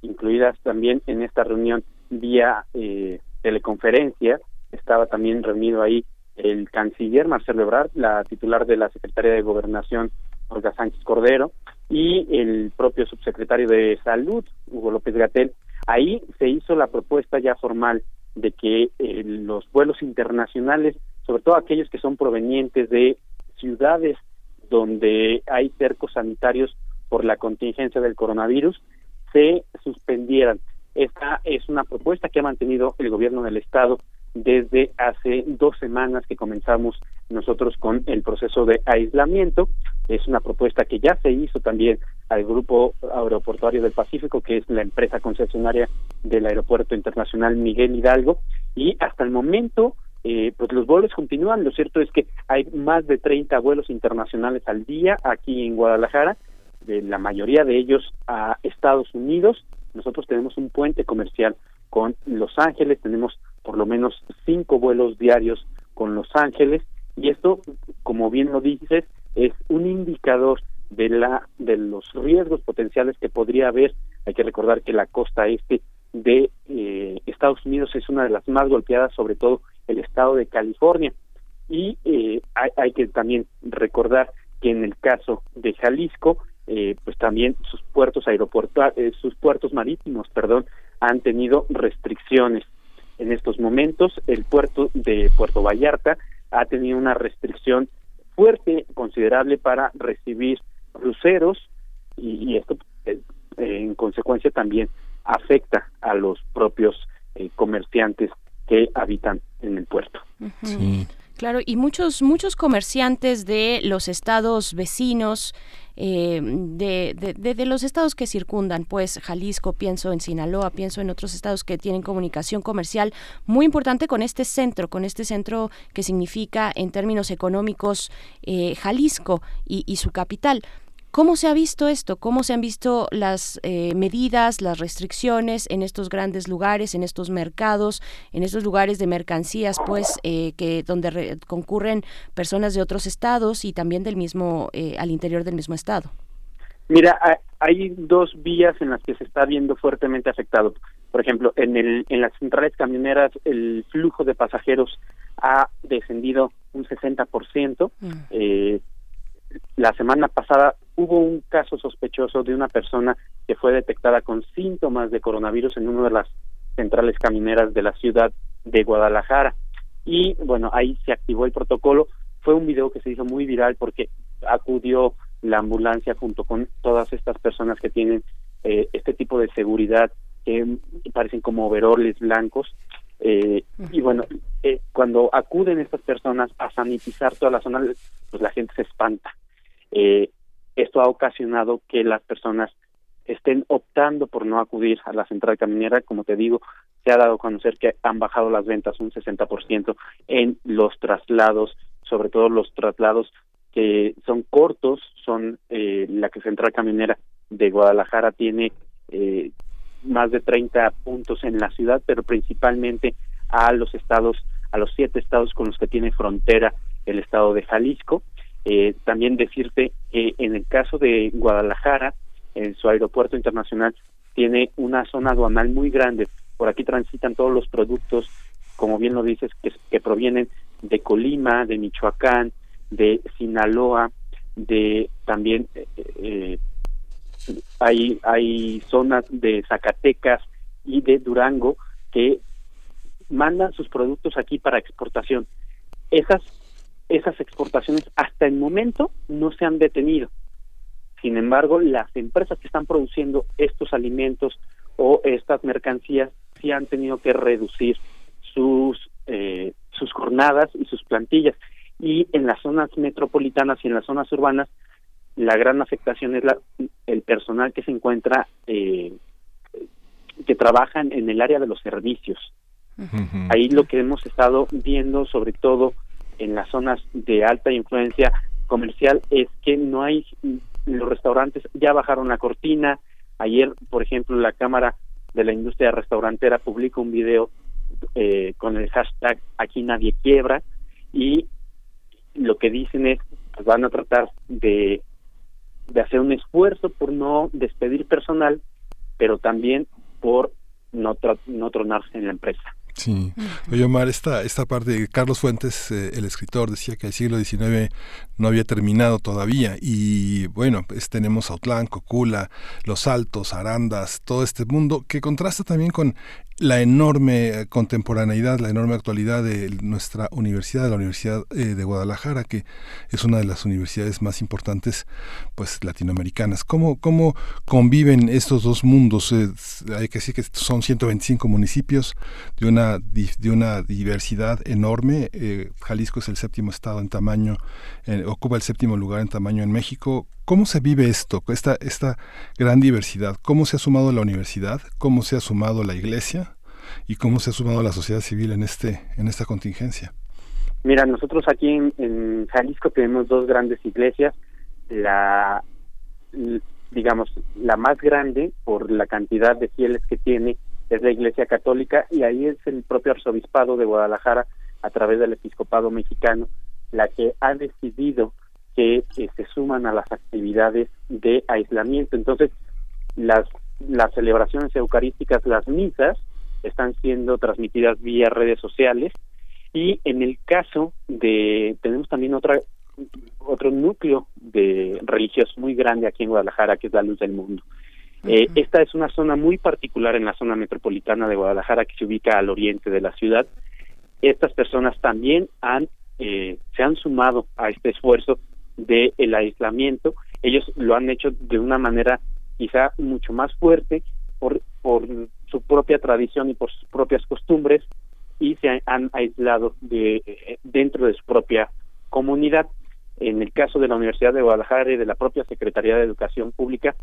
incluidas también en esta reunión vía eh, teleconferencia. Estaba también reunido ahí el canciller Marcelo Ebrard, la titular de la Secretaría de Gobernación Olga Sánchez Cordero y el propio subsecretario de Salud Hugo López Gatel. Ahí se hizo la propuesta ya formal de que eh, los vuelos internacionales, sobre todo aquellos que son provenientes de ciudades donde hay cercos sanitarios por la contingencia del coronavirus, se suspendieran. Esta es una propuesta que ha mantenido el gobierno del estado desde hace dos semanas que comenzamos nosotros con el proceso de aislamiento. Es una propuesta que ya se hizo también al Grupo Aeroportuario del Pacífico, que es la empresa concesionaria del Aeropuerto Internacional Miguel Hidalgo, y hasta el momento eh, pues los vuelos continúan. Lo cierto es que hay más de 30 vuelos internacionales al día aquí en Guadalajara, de la mayoría de ellos a Estados Unidos. Nosotros tenemos un puente comercial con Los Ángeles, tenemos por lo menos cinco vuelos diarios con Los Ángeles y esto, como bien lo dices, es un indicador de la de los riesgos potenciales que podría haber. Hay que recordar que la costa este de eh, Estados Unidos es una de las más golpeadas, sobre todo el estado de California. Y eh, hay, hay que también recordar que en el caso de Jalisco, eh, pues también sus puertos aeroportuarios, sus puertos marítimos, perdón, han tenido restricciones. En estos momentos, el puerto de Puerto Vallarta ha tenido una restricción fuerte, considerable para recibir cruceros y, y esto, eh, eh, en consecuencia, también afecta a los propios eh, comerciantes que habitan en el puerto. Claro, y muchos, muchos comerciantes de los estados vecinos, eh, de, de, de- de los estados que circundan, pues Jalisco, pienso en Sinaloa, pienso en otros estados que tienen comunicación comercial muy importante con este centro, con este centro que significa en términos económicos eh, Jalisco y, y su capital. ¿Cómo se ha visto esto? ¿Cómo se han visto las eh, medidas, las restricciones en estos grandes lugares, en estos mercados, en estos lugares de mercancías, pues, eh, que donde re- concurren personas de otros estados y también del mismo, eh, al interior del mismo estado? Mira, ha- hay dos vías en las que se está viendo fuertemente afectado. Por ejemplo, en, el, en las centrales camioneras el flujo de pasajeros ha descendido un 60%. Eh, la semana pasada hubo un caso sospechoso de una persona que fue detectada con síntomas de coronavirus en una de las centrales camioneras de la ciudad de Guadalajara. Y bueno, ahí se activó el protocolo. Fue un video que se hizo muy viral porque acudió la ambulancia junto con todas estas personas que tienen eh, este tipo de seguridad que parecen como overoles blancos. Eh, y bueno, eh, cuando acuden estas personas a sanitizar toda la zona, pues la gente se espanta. Eh, esto ha ocasionado que las personas estén optando por no acudir a la central caminera. Como te digo, se ha dado a conocer que han bajado las ventas un 60% en los traslados, sobre todo los traslados que son cortos, son eh, la que Central Caminera de Guadalajara tiene eh, más de 30 puntos en la ciudad, pero principalmente a los estados, a los siete estados con los que tiene frontera el estado de Jalisco. Eh, también decirte que en el caso de Guadalajara, en su aeropuerto internacional, tiene una zona aduanal muy grande. Por aquí transitan todos los productos, como bien lo dices, que, provienen de Colima, de Michoacán, de Sinaloa, de también eh, eh, hay hay zonas de Zacatecas y de Durango que mandan sus productos aquí para exportación. Esas esas exportaciones hasta el momento no se han detenido. Sin embargo, las empresas que están produciendo estos alimentos o estas mercancías sí han tenido que reducir sus eh, sus jornadas y sus plantillas. Y en las zonas metropolitanas y en las zonas urbanas la gran afectación es la, el personal que se encuentra eh, que trabajan en el área de los servicios. Ahí lo que hemos estado viendo sobre todo en las zonas de alta influencia comercial es que no hay los restaurantes ya bajaron la cortina. Ayer por ejemplo la cámara de la industria restaurantera publica un video eh, con el hashtag aquí nadie quiebra y lo que dicen es pues van a tratar de de hacer un esfuerzo por no despedir personal pero también por no no tronarse en la empresa Sí. Oye, Omar, esta, esta parte, Carlos Fuentes, eh, el escritor, decía que el siglo XIX no había terminado todavía y bueno, pues tenemos Autlán, Cocula, Los Altos, Arandas, todo este mundo que contrasta también con la enorme contemporaneidad, la enorme actualidad de nuestra universidad, la Universidad eh, de Guadalajara, que es una de las universidades más importantes pues latinoamericanas. ¿Cómo, cómo conviven estos dos mundos? Eh, hay que decir que son 125 municipios de una, de una diversidad enorme. Eh, Jalisco es el séptimo estado en tamaño, eh, ocupa el séptimo lugar en tamaño en México. ¿Cómo se vive esto, esta, esta gran diversidad? ¿Cómo se ha sumado la universidad? ¿Cómo se ha sumado la iglesia? ¿Y cómo se ha sumado la sociedad civil en, este, en esta contingencia? Mira, nosotros aquí en, en Jalisco tenemos dos grandes iglesias. La, digamos, la más grande por la cantidad de fieles que tiene es la Iglesia Católica y ahí es el propio Arzobispado de Guadalajara a través del Episcopado Mexicano la que ha decidido que eh, se suman a las actividades de aislamiento. Entonces, las las celebraciones eucarísticas, las misas, están siendo transmitidas vía redes sociales y en el caso de tenemos también otra otro núcleo de religiosos muy grande aquí en Guadalajara que es la Luz del Mundo. Eh, esta es una zona muy particular en la zona metropolitana de Guadalajara que se ubica al oriente de la ciudad. Estas personas también han eh, se han sumado a este esfuerzo de el aislamiento. Ellos lo han hecho de una manera quizá mucho más fuerte por, por su propia tradición y por sus propias costumbres y se han aislado de dentro de su propia comunidad. En el caso de la Universidad de Guadalajara y de la propia Secretaría de Educación Pública,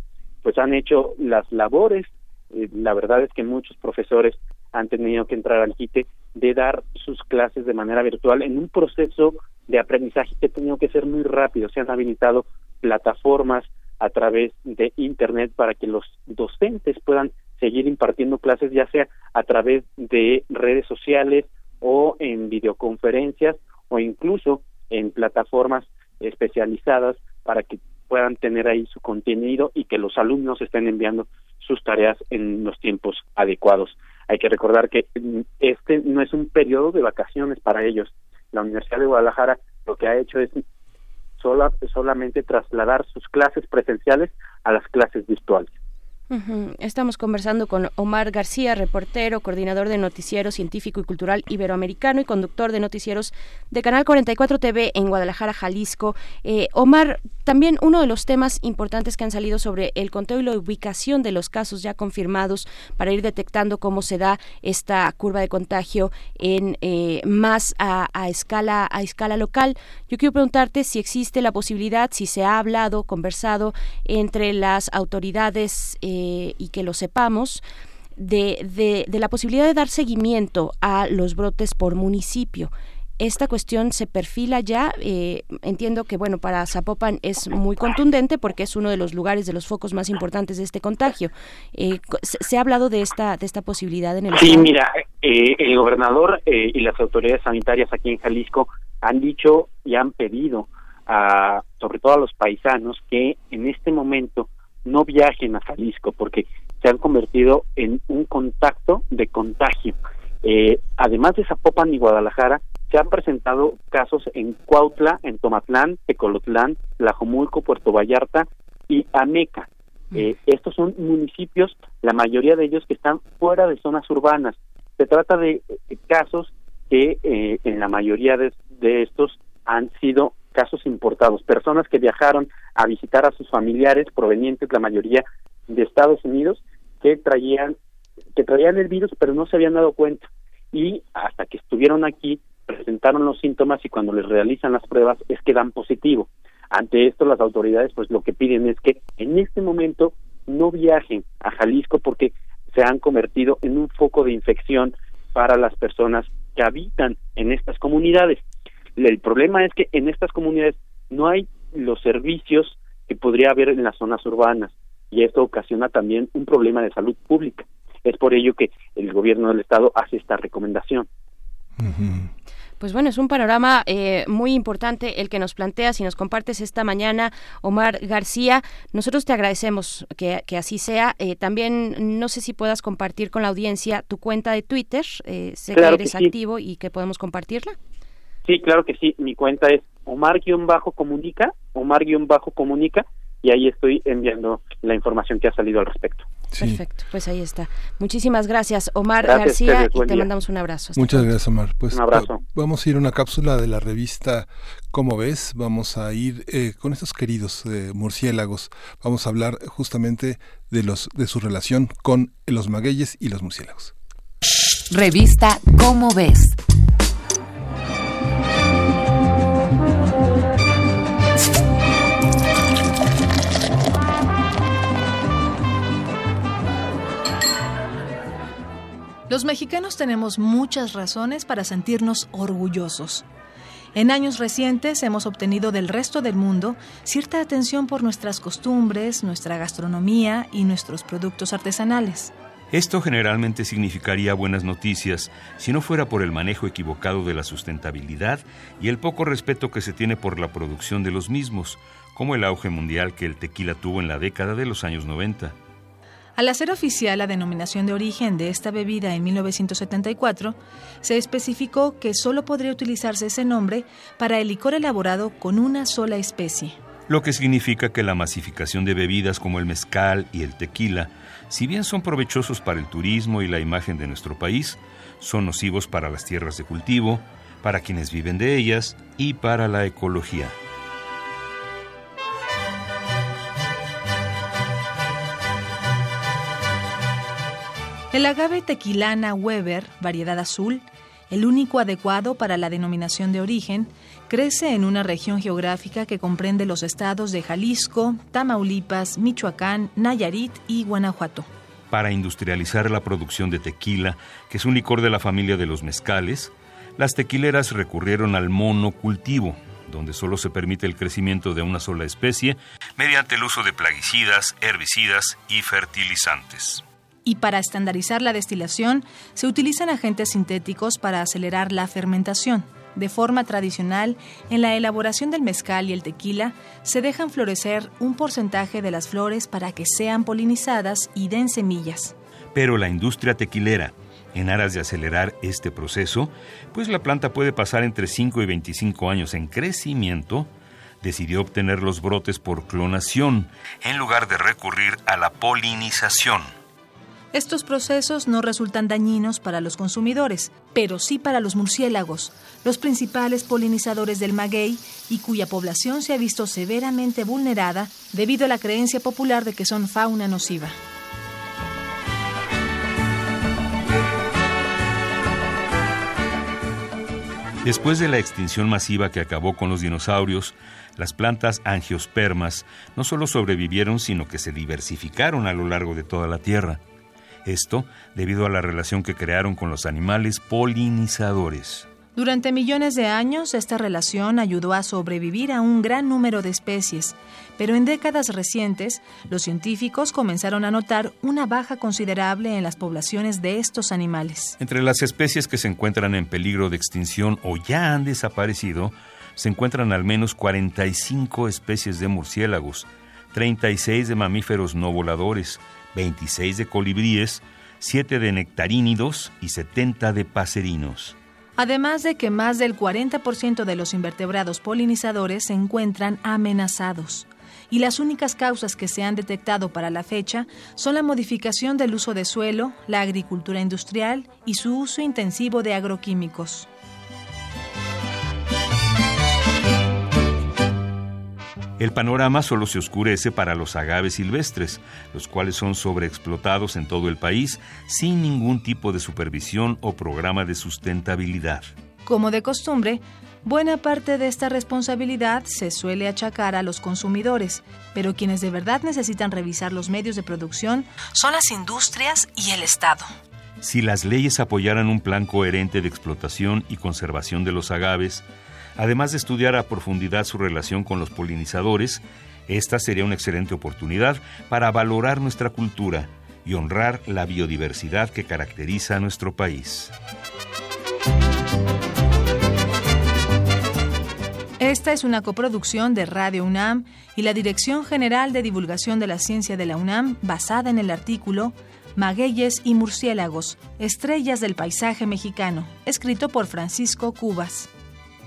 pues han hecho las labores. Eh, la verdad es que muchos profesores han tenido que entrar al quite de dar sus clases de manera virtual en un proceso de aprendizaje que ha tenido que ser muy rápido. Se han habilitado plataformas a través de Internet para que los docentes puedan seguir impartiendo clases, ya sea a través de redes sociales o en videoconferencias o incluso en plataformas especializadas para que puedan tener ahí su contenido y que los alumnos estén enviando sus tareas en los tiempos adecuados. Hay que recordar que mm, este no es un periodo de vacaciones para ellos. La Universidad de Guadalajara lo que ha hecho es sola, solamente trasladar sus clases presenciales a las clases virtuales. Estamos conversando con Omar García, reportero, coordinador de Noticiero Científico y Cultural Iberoamericano y conductor de noticieros de Canal 44 TV en Guadalajara, Jalisco. Eh, Omar, también uno de los temas importantes que han salido sobre el conteo y la ubicación de los casos ya confirmados para ir detectando cómo se da esta curva de contagio en eh, más a, a escala a escala local. Yo quiero preguntarte si existe la posibilidad, si se ha hablado, conversado entre las autoridades eh, y que lo sepamos. De, de, de la posibilidad de dar seguimiento a los brotes por municipio esta cuestión se perfila ya. eh, entiendo que, bueno, para Zapopan es muy contundente porque es uno de los lugares, de los focos más importantes de este contagio. Eh, se, se ha hablado de esta, de esta posibilidad en el Sí, estado? mira, eh, el gobernador eh, y las autoridades sanitarias aquí en Jalisco han dicho y han pedido, a, sobre todo a los paisanos, que en este momento no viajen a Jalisco porque se han convertido en un contacto de contagio. Eh, además de Zapopan y Guadalajara, se han presentado casos en Cuautla, en Tomatlán, Tecolotlán, Tlajomulco, Puerto Vallarta y Ameca. Eh, estos son municipios, la mayoría de ellos que están fuera de zonas urbanas. Se trata de eh, casos que eh, en la mayoría de, de estos han sido casos importados, personas que viajaron a visitar a sus familiares provenientes, la mayoría de Estados Unidos, que traían que traían el virus pero no se habían dado cuenta y hasta que estuvieron aquí presentaron los síntomas y cuando les realizan las pruebas es que dan positivo. Ante esto las autoridades pues lo que piden es que en este momento no viajen a Jalisco porque se han convertido en un foco de infección para las personas que habitan en estas comunidades. El problema es que en estas comunidades no hay los servicios que podría haber en las zonas urbanas y esto ocasiona también un problema de salud pública. Es por ello que el gobierno del estado hace esta recomendación. Pues bueno, es un panorama eh, muy importante el que nos planteas y nos compartes esta mañana, Omar García. Nosotros te agradecemos que, que así sea. Eh, también no sé si puedas compartir con la audiencia tu cuenta de Twitter. Eh, sé Claro que que eres sí. activo y que podemos compartirla. Sí, claro que sí. Mi cuenta es Omar-Comunica, Omar-Comunica, y ahí estoy enviando la información que ha salido al respecto. Perfecto, pues ahí está. Muchísimas gracias, Omar Gracias, García, ustedes, y te día. mandamos un abrazo. Hasta Muchas gracias, Omar. Pues, Un abrazo. va- vamos a ir a una cápsula de la revista ¿Cómo ves? Vamos a ir eh, con estos queridos eh, murciélagos. Vamos a hablar justamente de, los, de su relación con los magueyes y los murciélagos. Revista Cómo ves. Los mexicanos tenemos muchas razones para sentirnos orgullosos. En años recientes hemos obtenido del resto del mundo cierta atención por nuestras costumbres, nuestra gastronomía y nuestros productos artesanales. Esto generalmente significaría buenas noticias si no fuera por el manejo equivocado de la sustentabilidad y el poco respeto que se tiene por la producción de los mismos, como el auge mundial que el tequila tuvo en la década de los años 90. Al hacer oficial la denominación de origen de esta bebida en 1974, se especificó que solo podría utilizarse ese nombre para el licor elaborado con una sola especie. Lo que significa que la masificación de bebidas como el mezcal y el tequila, si bien son provechosos para el turismo y la imagen de nuestro país, son nocivos para las tierras de cultivo, para quienes viven de ellas y para la ecología. El agave tequilana Weber, variedad azul, el único adecuado para la denominación de origen, crece en una región geográfica que comprende los estados de Jalisco, Tamaulipas, Michoacán, Nayarit y Guanajuato. Para industrializar la producción de tequila, que es un licor de la familia de los mezcales, las tequileras recurrieron al monocultivo, donde solo se permite el crecimiento de una sola especie, mediante el uso de plaguicidas, herbicidas y fertilizantes. Y para estandarizar la destilación, se utilizan agentes sintéticos para acelerar la fermentación. De forma tradicional, en la elaboración del mezcal y el tequila, se dejan florecer un porcentaje de las flores para que sean polinizadas y den semillas. Pero la industria tequilera, en aras de acelerar este proceso, pues la planta puede pasar entre 5 y 25 años en crecimiento, decidió obtener los brotes por clonación, en lugar de recurrir a la polinización. Estos procesos no resultan dañinos para los consumidores, pero sí para los murciélagos, los principales polinizadores del maguey y cuya población se ha visto severamente vulnerada debido a la creencia popular de que son fauna nociva. Después de la extinción masiva que acabó con los dinosaurios, las plantas angiospermas no solo sobrevivieron, sino que se diversificaron a lo largo de toda la Tierra. Esto debido a la relación que crearon con los animales polinizadores. Durante millones de años, esta relación ayudó a sobrevivir a un gran número de especies, pero en décadas recientes, los científicos comenzaron a notar una baja considerable en las poblaciones de estos animales. Entre las especies que se encuentran en peligro de extinción o ya han desaparecido, se encuentran al menos 45 especies de murciélagos, 36 de mamíferos no voladores, 26 de colibríes, 7 de nectarínidos y 70 de paserinos. Además de que más del 40% de los invertebrados polinizadores se encuentran amenazados. Y las únicas causas que se han detectado para la fecha son la modificación del uso de suelo, la agricultura industrial y su uso intensivo de agroquímicos. El panorama solo se oscurece para los agaves silvestres, los cuales son sobreexplotados en todo el país sin ningún tipo de supervisión o programa de sustentabilidad. Como de costumbre, buena parte de esta responsabilidad se suele achacar a los consumidores, pero quienes de verdad necesitan revisar los medios de producción son las industrias y el Estado. Si las leyes apoyaran un plan coherente de explotación y conservación de los agaves, Además de estudiar a profundidad su relación con los polinizadores, esta sería una excelente oportunidad para valorar nuestra cultura y honrar la biodiversidad que caracteriza a nuestro país. Esta es una coproducción de Radio UNAM y la Dirección General de Divulgación de la Ciencia de la UNAM basada en el artículo Magueyes y murciélagos, estrellas del paisaje mexicano, escrito por Francisco Cubas.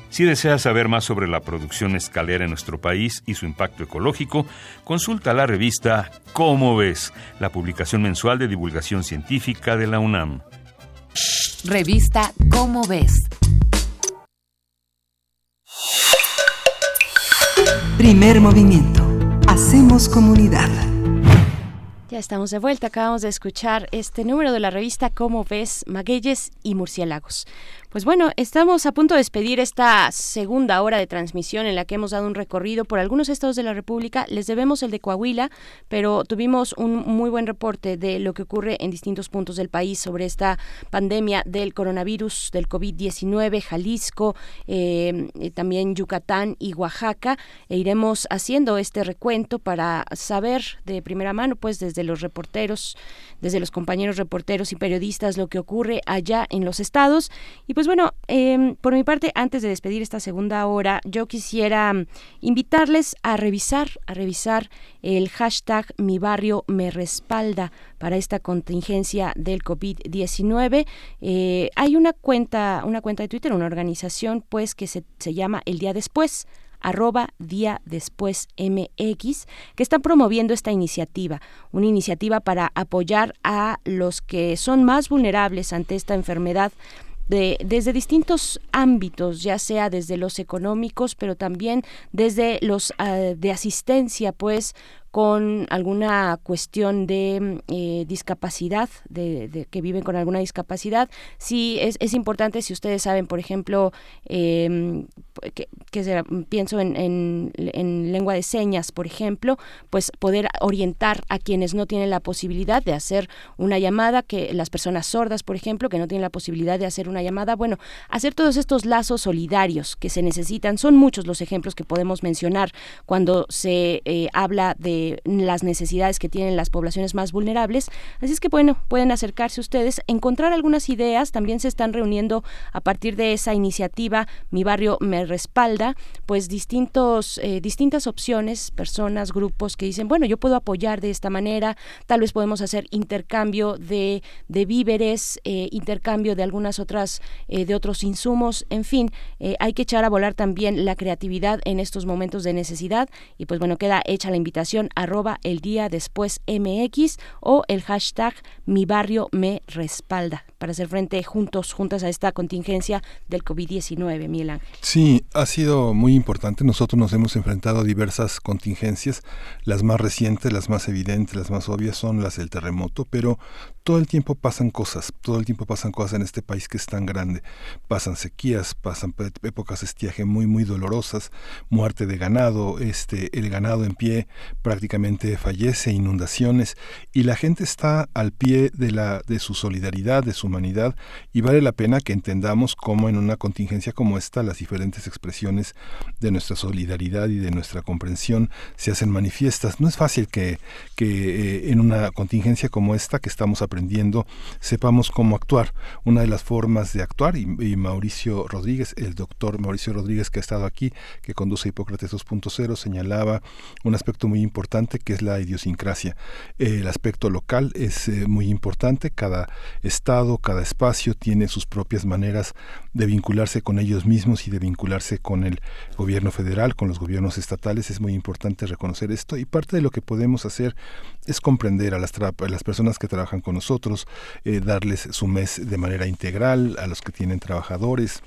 Si deseas saber más sobre la producción escalera en nuestro país y su impacto ecológico, consulta la revista Cómo ves, la publicación mensual de divulgación científica de la UNAM. Revista Cómo ves. Primer movimiento. Hacemos comunidad. Estamos de vuelta, acabamos de escuchar este número de la revista Cómo ves, Magueyes y Murciélagos. Pues bueno, estamos a punto de despedir esta segunda hora de transmisión en la que hemos dado un recorrido por algunos estados de la República. Les debemos el de Coahuila, pero tuvimos un muy buen reporte de lo que ocurre en distintos puntos del país sobre esta pandemia del coronavirus, del COVID-19, Jalisco, eh, también Yucatán y Oaxaca. E iremos haciendo este recuento para saber de primera mano, pues desde los reporteros, desde los compañeros reporteros y periodistas, lo que ocurre allá en los estados. Y pues bueno, eh, por mi parte, antes de despedir esta segunda hora, yo quisiera invitarles a revisar, a revisar el hashtag Mi barrio me respalda para esta contingencia del COVID-19. Eh, hay una cuenta, una cuenta de Twitter, una organización pues que se, se llama El Día Después arroba día después MX, que están promoviendo esta iniciativa, una iniciativa para apoyar a los que son más vulnerables ante esta enfermedad de, desde distintos ámbitos, ya sea desde los económicos, pero también desde los uh, de asistencia, pues con alguna cuestión de eh, discapacidad, de, de que viven con alguna discapacidad. Sí, es, es importante si ustedes saben, por ejemplo, eh, que, se- pienso en, en- en lengua de señas, por ejemplo, pues poder orientar a quienes no tienen la posibilidad de hacer una llamada, que las personas sordas, por ejemplo, que no tienen la posibilidad de hacer una llamada, bueno, hacer todos estos lazos solidarios que se necesitan. Son muchos los ejemplos que podemos mencionar cuando se eh, habla de las necesidades que tienen las poblaciones más vulnerables. Así es que, bueno, pueden acercarse ustedes, encontrar algunas ideas. También se están reuniendo a partir de esa iniciativa Mi Barrio Me Respalda, pues distintos, eh, distintas opciones, personas, grupos que dicen, bueno, yo puedo apoyar de esta manera, tal vez podemos hacer intercambio de, de víveres, eh, intercambio de algunas otras, eh, de otros insumos, en fin, eh, hay que echar a volar también la creatividad en estos momentos de necesidad y pues bueno, queda hecha la invitación arroba el día después MX o el hashtag mi barrio me respalda para hacer frente juntos, juntas a esta contingencia del COVID-19, Miguel Ángel. Sí, ha sido muy importante. Nosotros nos hemos enfrentado a diversas contingencias. Las más recientes, las más evidentes, las más obvias son las del terremoto, pero todo el tiempo pasan cosas, todo el tiempo pasan cosas en este país que es tan grande. Pasan sequías, pasan épocas de estiaje muy, muy dolorosas, muerte de ganado, este, el ganado en pie prácticamente fallece, inundaciones, y la gente está al pie de, la, de su solidaridad, de su y vale la pena que entendamos cómo en una contingencia como esta las diferentes expresiones de nuestra solidaridad y de nuestra comprensión se hacen manifiestas. No es fácil que, que eh, en una contingencia como esta que estamos aprendiendo sepamos cómo actuar. Una de las formas de actuar, y, Mauricio Rodríguez, el doctor Mauricio Rodríguez que ha estado aquí, que conduce Hipócrates 2.0, señalaba un aspecto muy importante que es la idiosincrasia. El aspecto local es eh, muy importante, cada estado, cada espacio tiene sus propias maneras de vincularse con ellos mismos y de vincularse con el gobierno federal, con los gobiernos estatales. Es muy importante reconocer esto y parte de lo que podemos hacer es comprender a las, personas que trabajan con nosotros, eh, darles su mes de manera integral, a los que tienen trabajadores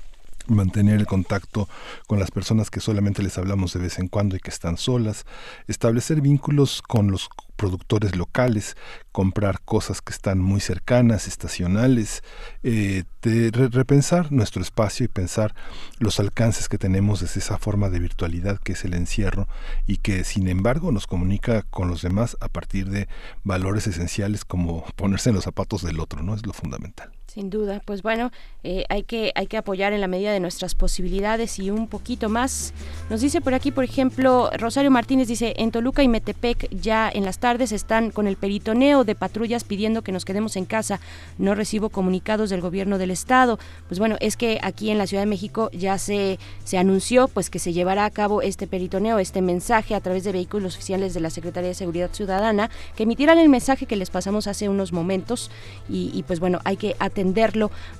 mantener el contacto con las personas que solamente les hablamos de vez en cuando y que están solas, establecer vínculos con los productores locales, comprar cosas que están muy cercanas, estacionales, eh, de re- repensar nuestro espacio y pensar los alcances que tenemos desde esa forma de virtualidad que es el encierro y que sin embargo nos comunica con los demás a partir de valores esenciales como ponerse en los zapatos del otro, ¿no? Es lo fundamental. Sin duda, pues bueno, eh, hay, que, hay que apoyar en la medida de nuestras posibilidades y un poquito más. Nos dice por aquí, por ejemplo, Rosario Martínez dice, en Toluca y Metepec ya en las tardes están con el peritoneo de patrullas pidiendo que nos quedemos en casa. No recibo comunicados del gobierno del estado. Pues bueno, es que aquí en la Ciudad de México ya se, se anunció pues que se llevará a cabo este peritoneo, este mensaje a través de vehículos oficiales de la Secretaría de Seguridad Ciudadana, que emitirán el mensaje que les pasamos hace unos momentos y, pues bueno, hay que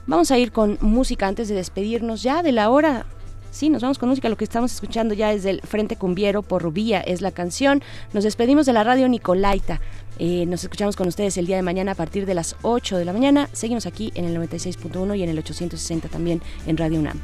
Vamos a ir con música antes de despedirnos ya de la hora. Sí, nos vamos con música. Lo que estamos escuchando ya es del Frente Cumbiero por Rubía, es la canción. Nos despedimos de la radio Nicolaita. Eh, nos escuchamos con ustedes el día de mañana a partir de las 8 de la mañana. Seguimos aquí en el 96.1 y en el 860 también en Radio UNAM.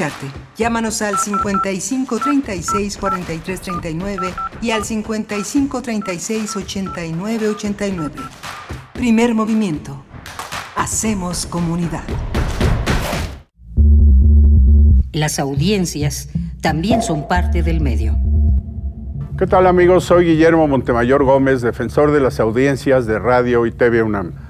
Escucharte. Llámanos al 55 36 43 39 y al 55 36 89 89. Primer movimiento. Hacemos comunidad. Las audiencias también son parte del medio. ¿Qué tal amigos? Soy Guillermo Montemayor Gómez, defensor de las audiencias de Radio y TV UNAM.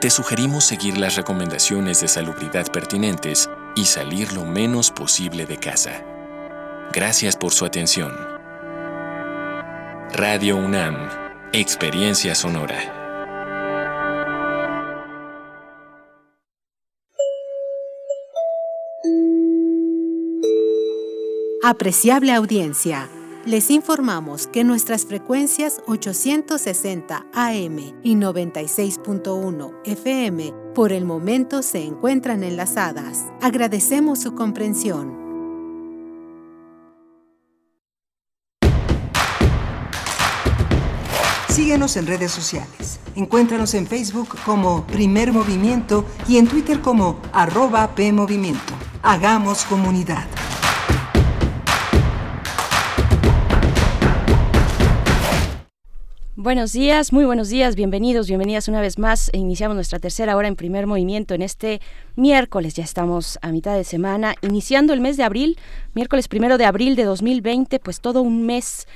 Te sugerimos seguir las recomendaciones de salubridad pertinentes y salir lo menos posible de casa. Gracias por su atención. Radio UNAM, Experiencia Sonora. Apreciable audiencia, les informamos que nuestras frecuencias 860 AM y 96.1 FM por el momento se encuentran enlazadas. Agradecemos su comprensión. Síguenos en redes sociales. Encuéntranos en Facebook como Primer Movimiento y en Twitter como arroba PMovimiento. Hagamos comunidad. Buenos días, muy buenos días, bienvenidos, bienvenidas una vez más. Iniciamos nuestra tercera hora en primer movimiento en este miércoles, ya estamos a mitad de semana, iniciando el mes de abril, miércoles primero de abril de 2020, pues todo un mes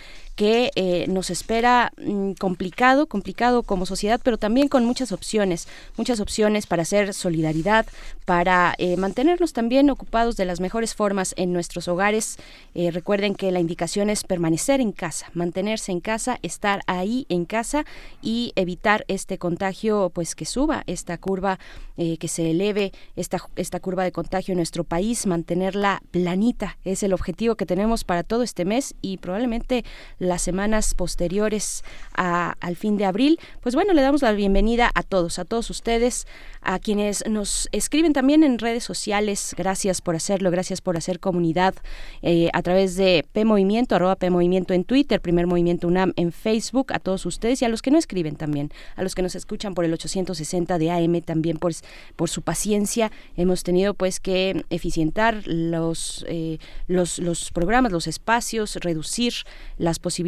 que eh, nos espera mm, complicado, complicado como sociedad, pero también con muchas opciones, muchas opciones para hacer solidaridad, para eh, mantenernos también ocupados de las mejores formas en nuestros hogares. Eh, recuerden que la indicación es permanecer en casa, mantenerse en casa, estar ahí en casa y evitar este contagio, pues que suba esta curva, que se eleve esta, esta curva de contagio en nuestro país, mantenerla planita, es el objetivo que tenemos para todo este mes y probablemente las semanas posteriores a, al fin de abril. Pues bueno, le damos la bienvenida a todos, a todos ustedes, a quienes nos escriben también en redes sociales. Gracias por hacerlo, gracias por hacer comunidad eh, a través de P Movimiento, arroba P en Twitter, Primer Movimiento UNAM en Facebook, a todos ustedes y a los que no escriben también, a los que nos escuchan por el 860 de AM también por, por su paciencia. Hemos tenido pues que eficientar los, eh, los, los programas, los espacios, reducir las posibilidades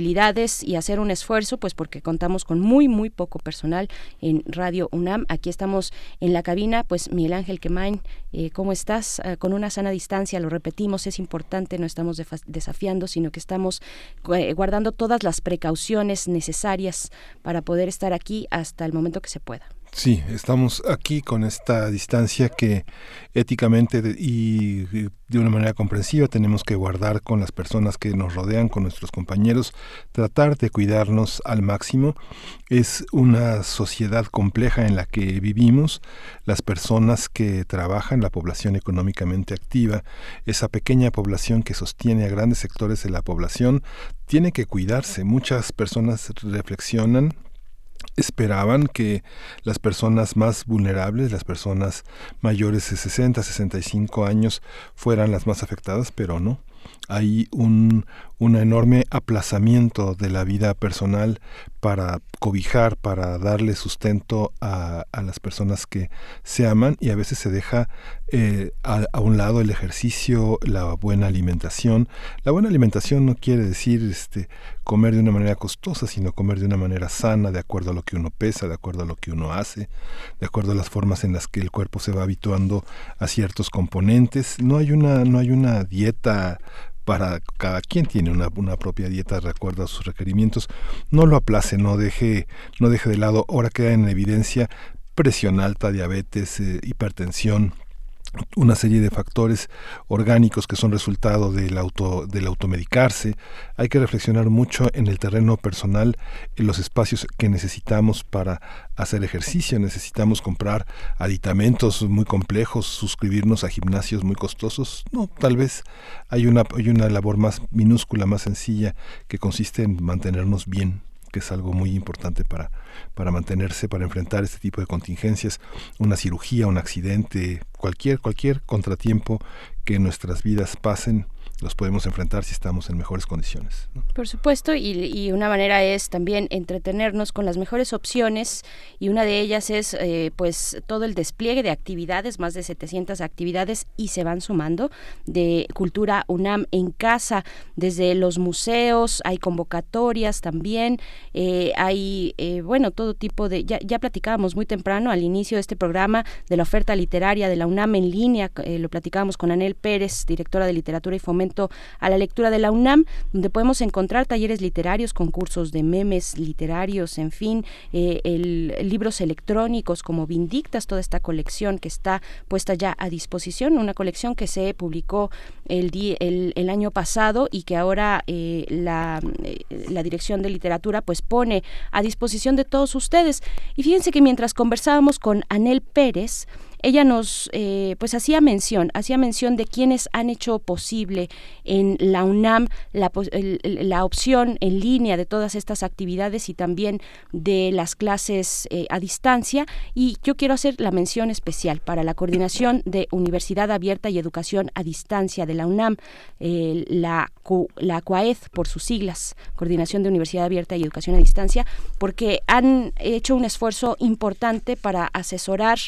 y hacer un esfuerzo, pues porque contamos con muy, muy poco personal en Radio UNAM. Aquí estamos en la cabina, pues Miguel Ángel Quemain, eh, ¿cómo estás? Eh, con una sana distancia, lo repetimos, es importante, no estamos desafiando, sino que estamos eh, guardando todas las precauciones necesarias para poder estar aquí hasta el momento que se pueda. Sí, estamos aquí con esta distancia que éticamente y de una manera comprensiva tenemos que guardar con las personas que nos rodean, con nuestros compañeros, tratar de cuidarnos al máximo. Es una sociedad compleja en la que vivimos. Las personas que trabajan, la población económicamente activa, esa pequeña población que sostiene a grandes sectores de la población, tiene que cuidarse. Muchas personas reflexionan esperaban que las personas más vulnerables, las personas mayores de 60, 65 años, fueran las más afectadas, pero no. Hay un, un enorme aplazamiento de la vida personal para cobijar, para darle sustento a, las personas que se aman y a veces se deja eh, a, a un lado el ejercicio, la buena alimentación. La buena alimentación no quiere decir este, comer de una manera costosa, sino comer de una manera sana, de acuerdo a lo que uno pesa, de acuerdo a lo que uno hace, de acuerdo a las formas en las que el cuerpo se va habituando a ciertos componentes. No hay una, no hay una dieta para cada quien tiene una, una propia dieta de acuerdo a sus requerimientos. No lo aplace, no deje, no deje de lado. Ahora queda en evidencia presión alta, diabetes, eh, hipertensión, una serie de factores orgánicos que son resultado del auto del automedicarse. Hay que reflexionar mucho en el terreno personal en los espacios que necesitamos para hacer ejercicio. Necesitamos comprar aditamentos muy complejos suscribirnos a gimnasios muy costosos. No tal vez hay una hay una labor más minúscula más sencilla que consiste en mantenernos bien que es algo muy importante para, para mantenerse, para enfrentar este tipo de contingencias, una cirugía, un accidente, cualquier, cualquier contratiempo que nuestras vidas pasen, los podemos enfrentar si estamos en mejores condiciones. Por supuesto, y, una manera es también entretenernos con las mejores opciones y una de ellas es eh, pues todo el despliegue de actividades, más de 700 actividades y se van sumando de Cultura UNAM en casa, desde los museos, hay convocatorias también, eh, hay, eh, bueno, todo tipo de, ya, ya platicábamos muy temprano al inicio de este programa de la oferta literaria de la UNAM en línea, lo platicábamos con Anel Pérez, directora de Literatura y Fomento a la lectura de la UNAM, donde podemos encontrar talleres literarios, concursos de memes literarios, en fin, eh, libros electrónicos como Vindictas, toda esta colección que está puesta ya a disposición, una colección que se publicó el, el año pasado y que ahora eh, la, eh, la Dirección de Literatura pues pone a disposición de todos ustedes. Y fíjense que mientras conversábamos con Anel Pérez, ella nos eh, pues hacía mención, hacía mención de quienes han hecho posible en la UNAM la, el- la opción en línea de todas estas actividades y también de las clases eh, a distancia. Y yo quiero hacer la mención especial para la coordinación de Universidad Abierta y Educación a Distancia de la UNAM, eh, la, la CUAED por sus siglas, Coordinación de Universidad Abierta y Educación a Distancia, porque han hecho un esfuerzo importante para asesorar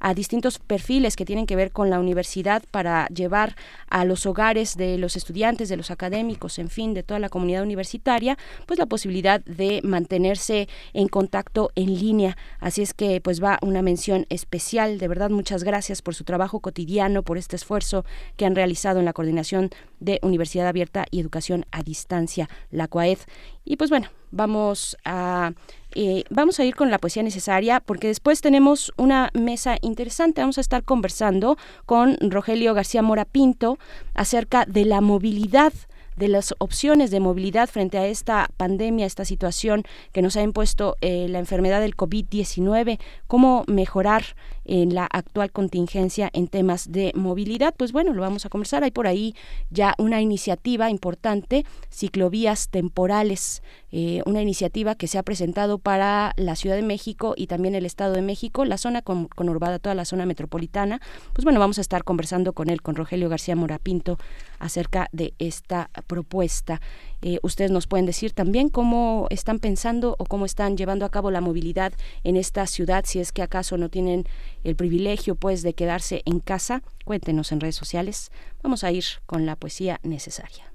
a distintos perfiles que tienen que ver con la universidad para llevar a los hogares de los estudiantes, de los académicos, en fin, de toda la comunidad universitaria, pues la posibilidad de mantenerse en contacto en línea. Así es que pues va una mención especial, de verdad muchas gracias por su trabajo cotidiano, por este esfuerzo que han realizado en la coordinación de Universidad Abierta y Educación a Distancia, la CUAED. Y pues bueno, vamos a eh, vamos a ir con la poesía necesaria porque después tenemos una mesa interesante. Vamos a estar conversando con Rogelio García Mora Pinto acerca de la movilidad de las opciones de movilidad frente a esta pandemia, esta situación que nos ha impuesto eh, la enfermedad del COVID-19, cómo mejorar en la actual contingencia en temas de movilidad. Pues bueno, lo vamos a conversar. Hay por ahí ya una iniciativa importante, ciclovías temporales, eh, una iniciativa que se ha presentado para la Ciudad de México y también el Estado de México, la zona con, conurbada, toda la zona metropolitana. Pues bueno, vamos a estar conversando con él, con Rogelio García Morapinto, acerca de esta propuesta. Eh, ustedes nos pueden decir también cómo están pensando o cómo están llevando a cabo la movilidad en esta ciudad, si es que acaso no tienen el privilegio pues de quedarse en casa. Cuéntenos en redes sociales. Vamos a ir con la poesía necesaria.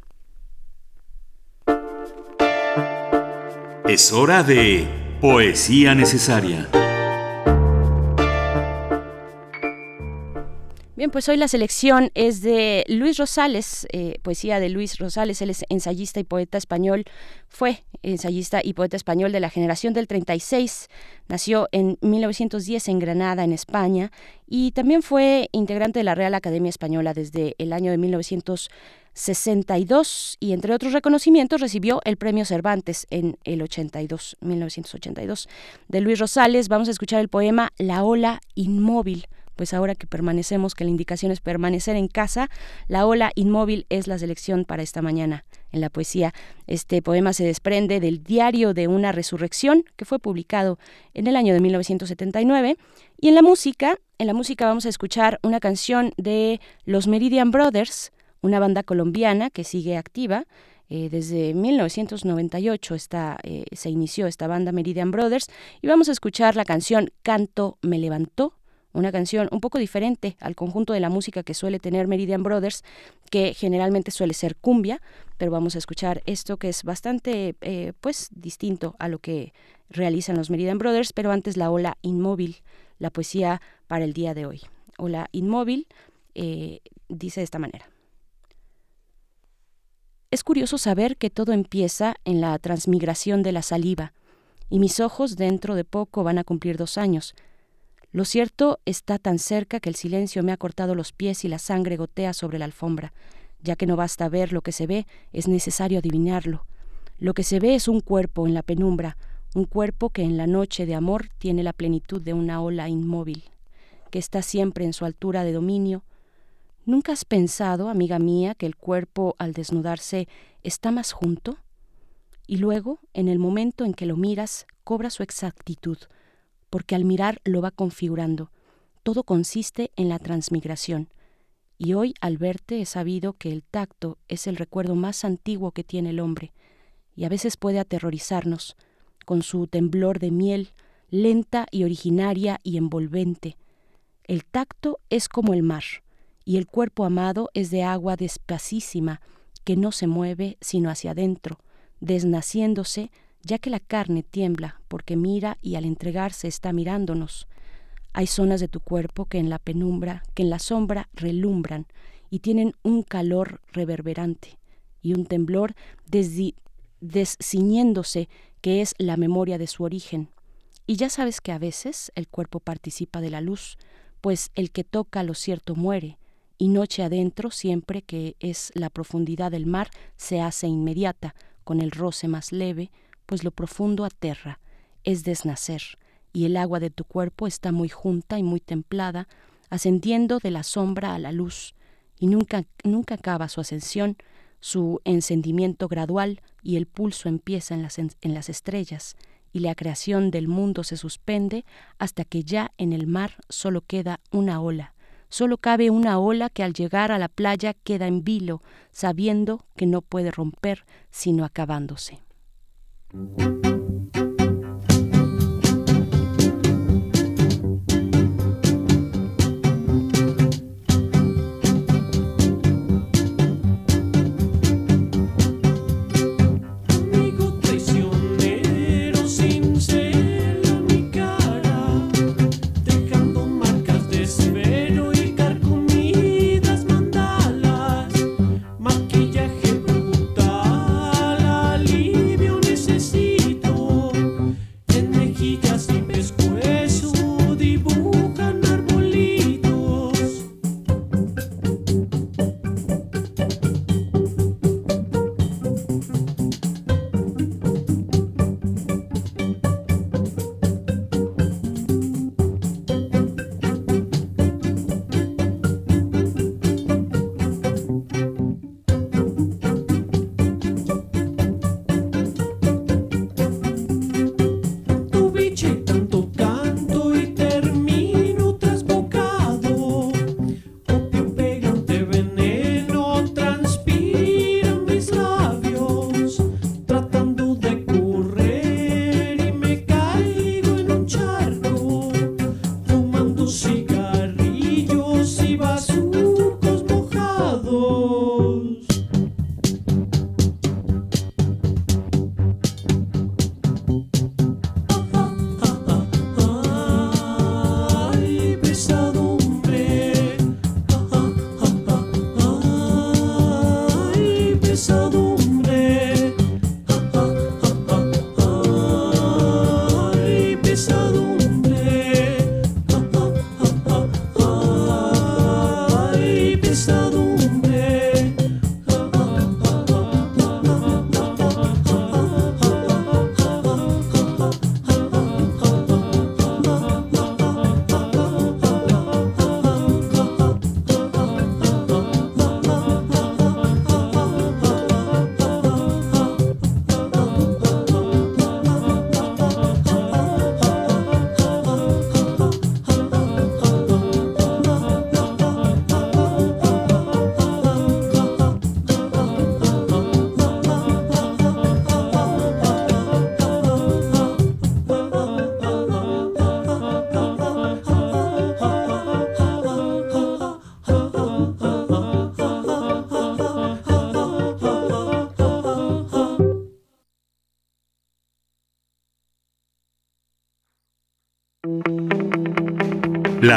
Es hora de Poesía Necesaria. Bien, pues hoy la selección es de Luis Rosales, eh, poesía de Luis Rosales, él es ensayista y poeta español, fue ensayista y poeta español de la generación del 36, nació en 1910 en Granada, en España, y también fue integrante de la Real Academia Española desde el año de 1962 y entre otros reconocimientos recibió el Premio Cervantes en el 82, 1982. De Luis Rosales vamos a escuchar el poema La ola inmóvil pues ahora que permanecemos, que la indicación es permanecer en casa, la ola inmóvil es la selección para esta mañana en la poesía. Este poema se desprende del Diario de una Resurrección, que fue publicado en el año de 1979. Y en la música, en la música vamos a escuchar una canción de los Meridian Brothers, una banda colombiana que sigue activa. Eh, desde 1998 está, eh, se inició esta banda Meridian Brothers y vamos a escuchar la canción Canto me levantó una canción un poco diferente al conjunto de la música que suele tener Meridian Brothers, que generalmente suele ser cumbia, pero vamos a escuchar esto que es bastante eh, pues distinto a lo que realizan los Meridian Brothers, pero antes la ola inmóvil, la poesía para el día de hoy. Ola inmóvil eh, dice de esta manera. Es curioso saber que todo empieza en la transmigración de la saliva, y mis ojos dentro de poco van a cumplir dos años, lo cierto está tan cerca que el silencio me ha cortado los pies y la sangre gotea sobre la alfombra. Ya que no basta ver lo que se ve, es necesario adivinarlo. Lo que se ve es un cuerpo en la penumbra, un cuerpo que en la noche de amor tiene la plenitud de una ola inmóvil, que está siempre en su altura de dominio. ¿Nunca has pensado, amiga mía, que el cuerpo al desnudarse está más junto? Y luego, en el momento en que lo miras, cobra su exactitud, porque al mirar lo va configurando. Todo consiste en la transmigración. Y hoy al verte he sabido que el tacto es el recuerdo más antiguo que tiene el hombre, y a veces puede aterrorizarnos, con su temblor de miel, lenta y originaria y envolvente. El tacto es como el mar, y el cuerpo amado es de agua despacísima, que no se mueve sino hacia adentro, desnaciéndose ya que la carne tiembla porque mira y al entregarse está mirándonos. Hay zonas de tu cuerpo que en la penumbra, que en la sombra relumbran y tienen un calor reverberante y un temblor desciñéndose que es la memoria de su origen. Y ya sabes que a veces el cuerpo participa de la luz, pues el que toca lo cierto muere, y noche adentro siempre que es la profundidad del mar se hace inmediata, con el roce más leve, pues lo profundo aterra, es desnacer, y el agua de tu cuerpo está muy junta y muy templada, ascendiendo de la sombra a la luz, y nunca, nunca acaba su ascensión, su encendimiento gradual, y el pulso empieza en las, en las estrellas, y la creación del mundo se suspende hasta que ya en el mar solo queda una ola, solo cabe una ola que al llegar a la playa queda en vilo, sabiendo que no puede romper sino acabándose. Amigo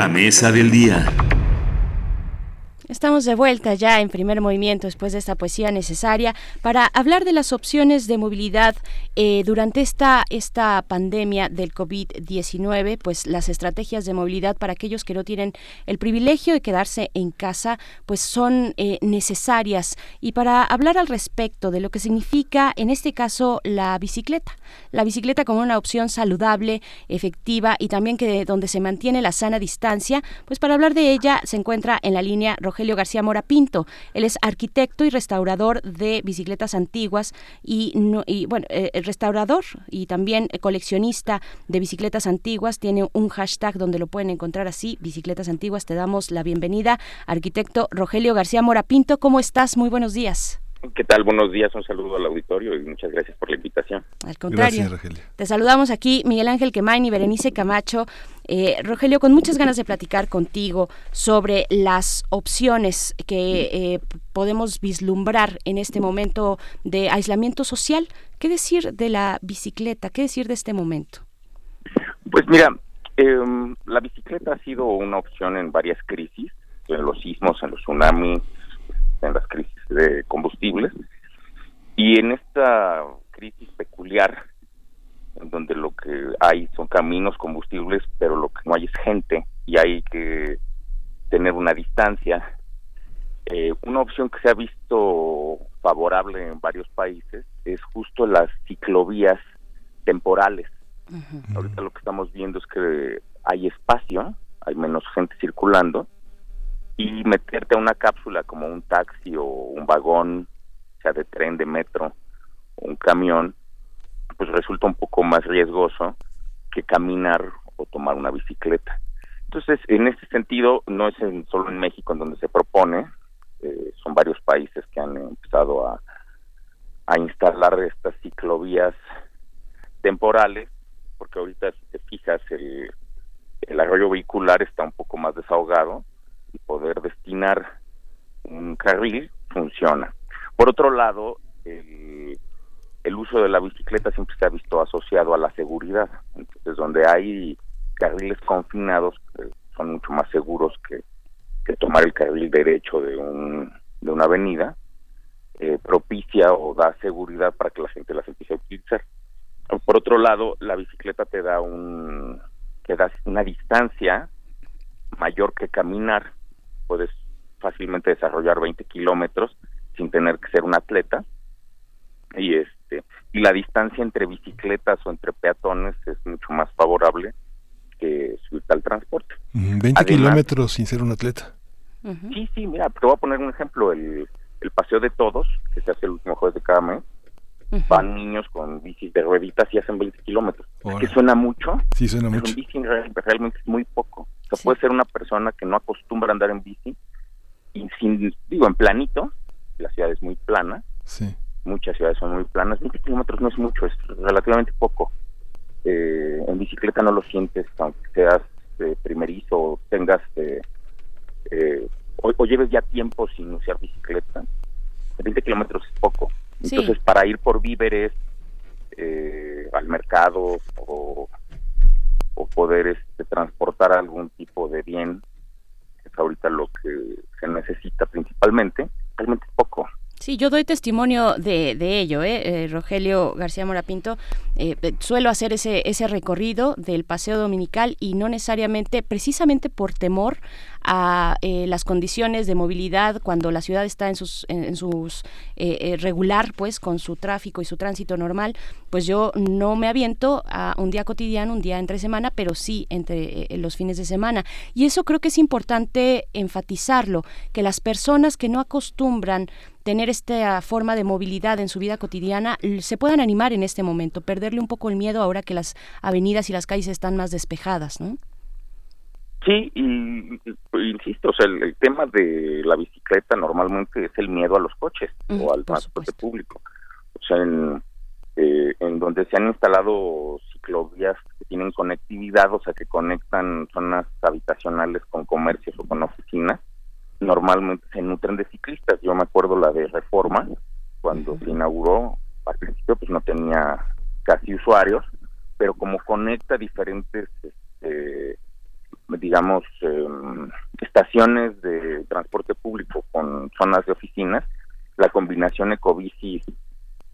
La mesa del día. Estamos de vuelta ya en primer movimiento después de esta poesía necesaria para hablar de las opciones de movilidad eh, durante esta, esta pandemia del COVID-19, pues las estrategias de movilidad para aquellos que no tienen el privilegio de quedarse en casa, pues son eh, necesarias. Y para hablar al respecto de lo que significa en este caso la bicicleta, la bicicleta como una opción saludable, efectiva y también que donde se mantiene la sana distancia, pues para hablar de ella se encuentra en la línea Rogelio García Mora Pinto. Él es arquitecto y restaurador de bicicletas antiguas y, no- y, bueno, eh, restaurador y también coleccionista de bicicletas antiguas. Tiene un hashtag donde lo pueden encontrar así, bicicletas antiguas. Te damos la bienvenida, arquitecto Rogelio García Mora Pinto. ¿Cómo estás? Muy buenos días. ¿Qué tal? Buenos días, un saludo al auditorio y muchas gracias por la invitación. Al contrario. Te saludamos aquí, Miguel Ángel Quemain y Berenice Camacho. Eh, Rogelio, con muchas ganas de platicar contigo sobre las opciones que eh, podemos vislumbrar en este momento de aislamiento social. ¿Qué decir de la bicicleta? ¿Qué decir de este momento? Pues mira, em, la bicicleta ha sido una opción en varias crisis, en los sismos, en los tsunamis, en las crisis de combustibles. Y en esta crisis peculiar, donde lo que hay son caminos, combustibles, pero lo que no hay es gente y hay que tener una distancia. Eh, una opción que se ha visto favorable en varios países es justo las ciclovías temporales. Ahorita lo que estamos viendo es que hay espacio, hay menos gente circulando y meterte a una cápsula como un taxi o un vagón, sea de tren, de metro o un camión, pues resulta un poco más riesgoso que caminar o tomar una bicicleta. Entonces, en este sentido, no es en- solo en México en donde se propone, eh, son varios países que han empezado a, a instalar estas ciclovías temporales, porque ahorita si te fijas el, el arroyo vehicular está un poco más desahogado y poder destinar un carril funciona. Por otro lado, el, el uso de la bicicleta siempre se ha visto asociado a la seguridad. Entonces, donde hay carriles confinados, que son mucho más seguros que, tomar el carril derecho de, un, de una avenida, eh, propicia o da seguridad para que la gente las empiece a utilizar. Por otro lado, la bicicleta te da un te da una distancia mayor que caminar. Puedes fácilmente desarrollar 20 kilómetros sin tener que ser un atleta. Y este y la distancia entre bicicletas o entre peatones es mucho más favorable que subirte al transporte. Mm, 20 Además- kilómetros sin ser un atleta. Sí, sí, mira, te voy a poner un ejemplo, el, el paseo de todos, que se hace el último jueves de cada mes, van niños con bicis de rueditas y hacen 20 kilómetros. Es que suena mucho, Sí, suena pero mucho. en bici real- realmente es muy poco. O sea, puede ser una persona que no acostumbra a andar en bici y sin, digo, en planito, la ciudad es muy plana, Sí. Muchas ciudades son muy planas, 20 kilómetros no es mucho, es relativamente poco. Eh, en bicicleta no lo sientes, aunque seas eh, primerizo o tengas, eh, o, o lleves ya tiempo sin usar bicicleta, 20 kilómetros es poco. Sí. Entonces, para ir por víveres eh, al mercado o, o poder este, transportar algún tipo de bien, que es ahorita lo que se necesita principalmente, realmente es poco. Sí, yo doy testimonio de, de ello, ¿eh? Eh, Rogelio García Morapinto. Eh, eh, suelo hacer ese, ese recorrido del paseo dominical y no necesariamente, precisamente por temor a eh, las condiciones de movilidad cuando la ciudad está en sus, en, en sus eh, regular, pues, con su tráfico y su tránsito normal, pues yo no me aviento a un día cotidiano, un día entre semana, pero sí entre los fines de semana. Y eso creo que es importante enfatizarlo, que las personas que no acostumbran tener esta forma de movilidad en su vida cotidiana se puedan animar en este momento, perderle un poco el miedo ahora que las avenidas y las calles están más despejadas, ¿no? Sí, y, insisto, o sea, el, el tema de la bicicleta normalmente es el miedo a los coches Ujú, o al por transporte público. O sea, en, eh, en donde se han instalado ciclovías que tienen conectividad, o sea, que conectan zonas habitacionales con comercios o con oficinas, normalmente se nutren de ciclistas. Yo me acuerdo la de Reforma, cuando se inauguró, al principio pues no tenía casi usuarios, pero como conecta diferentes este, digamos, em, estaciones de transporte público con zonas de oficinas, la combinación ecobici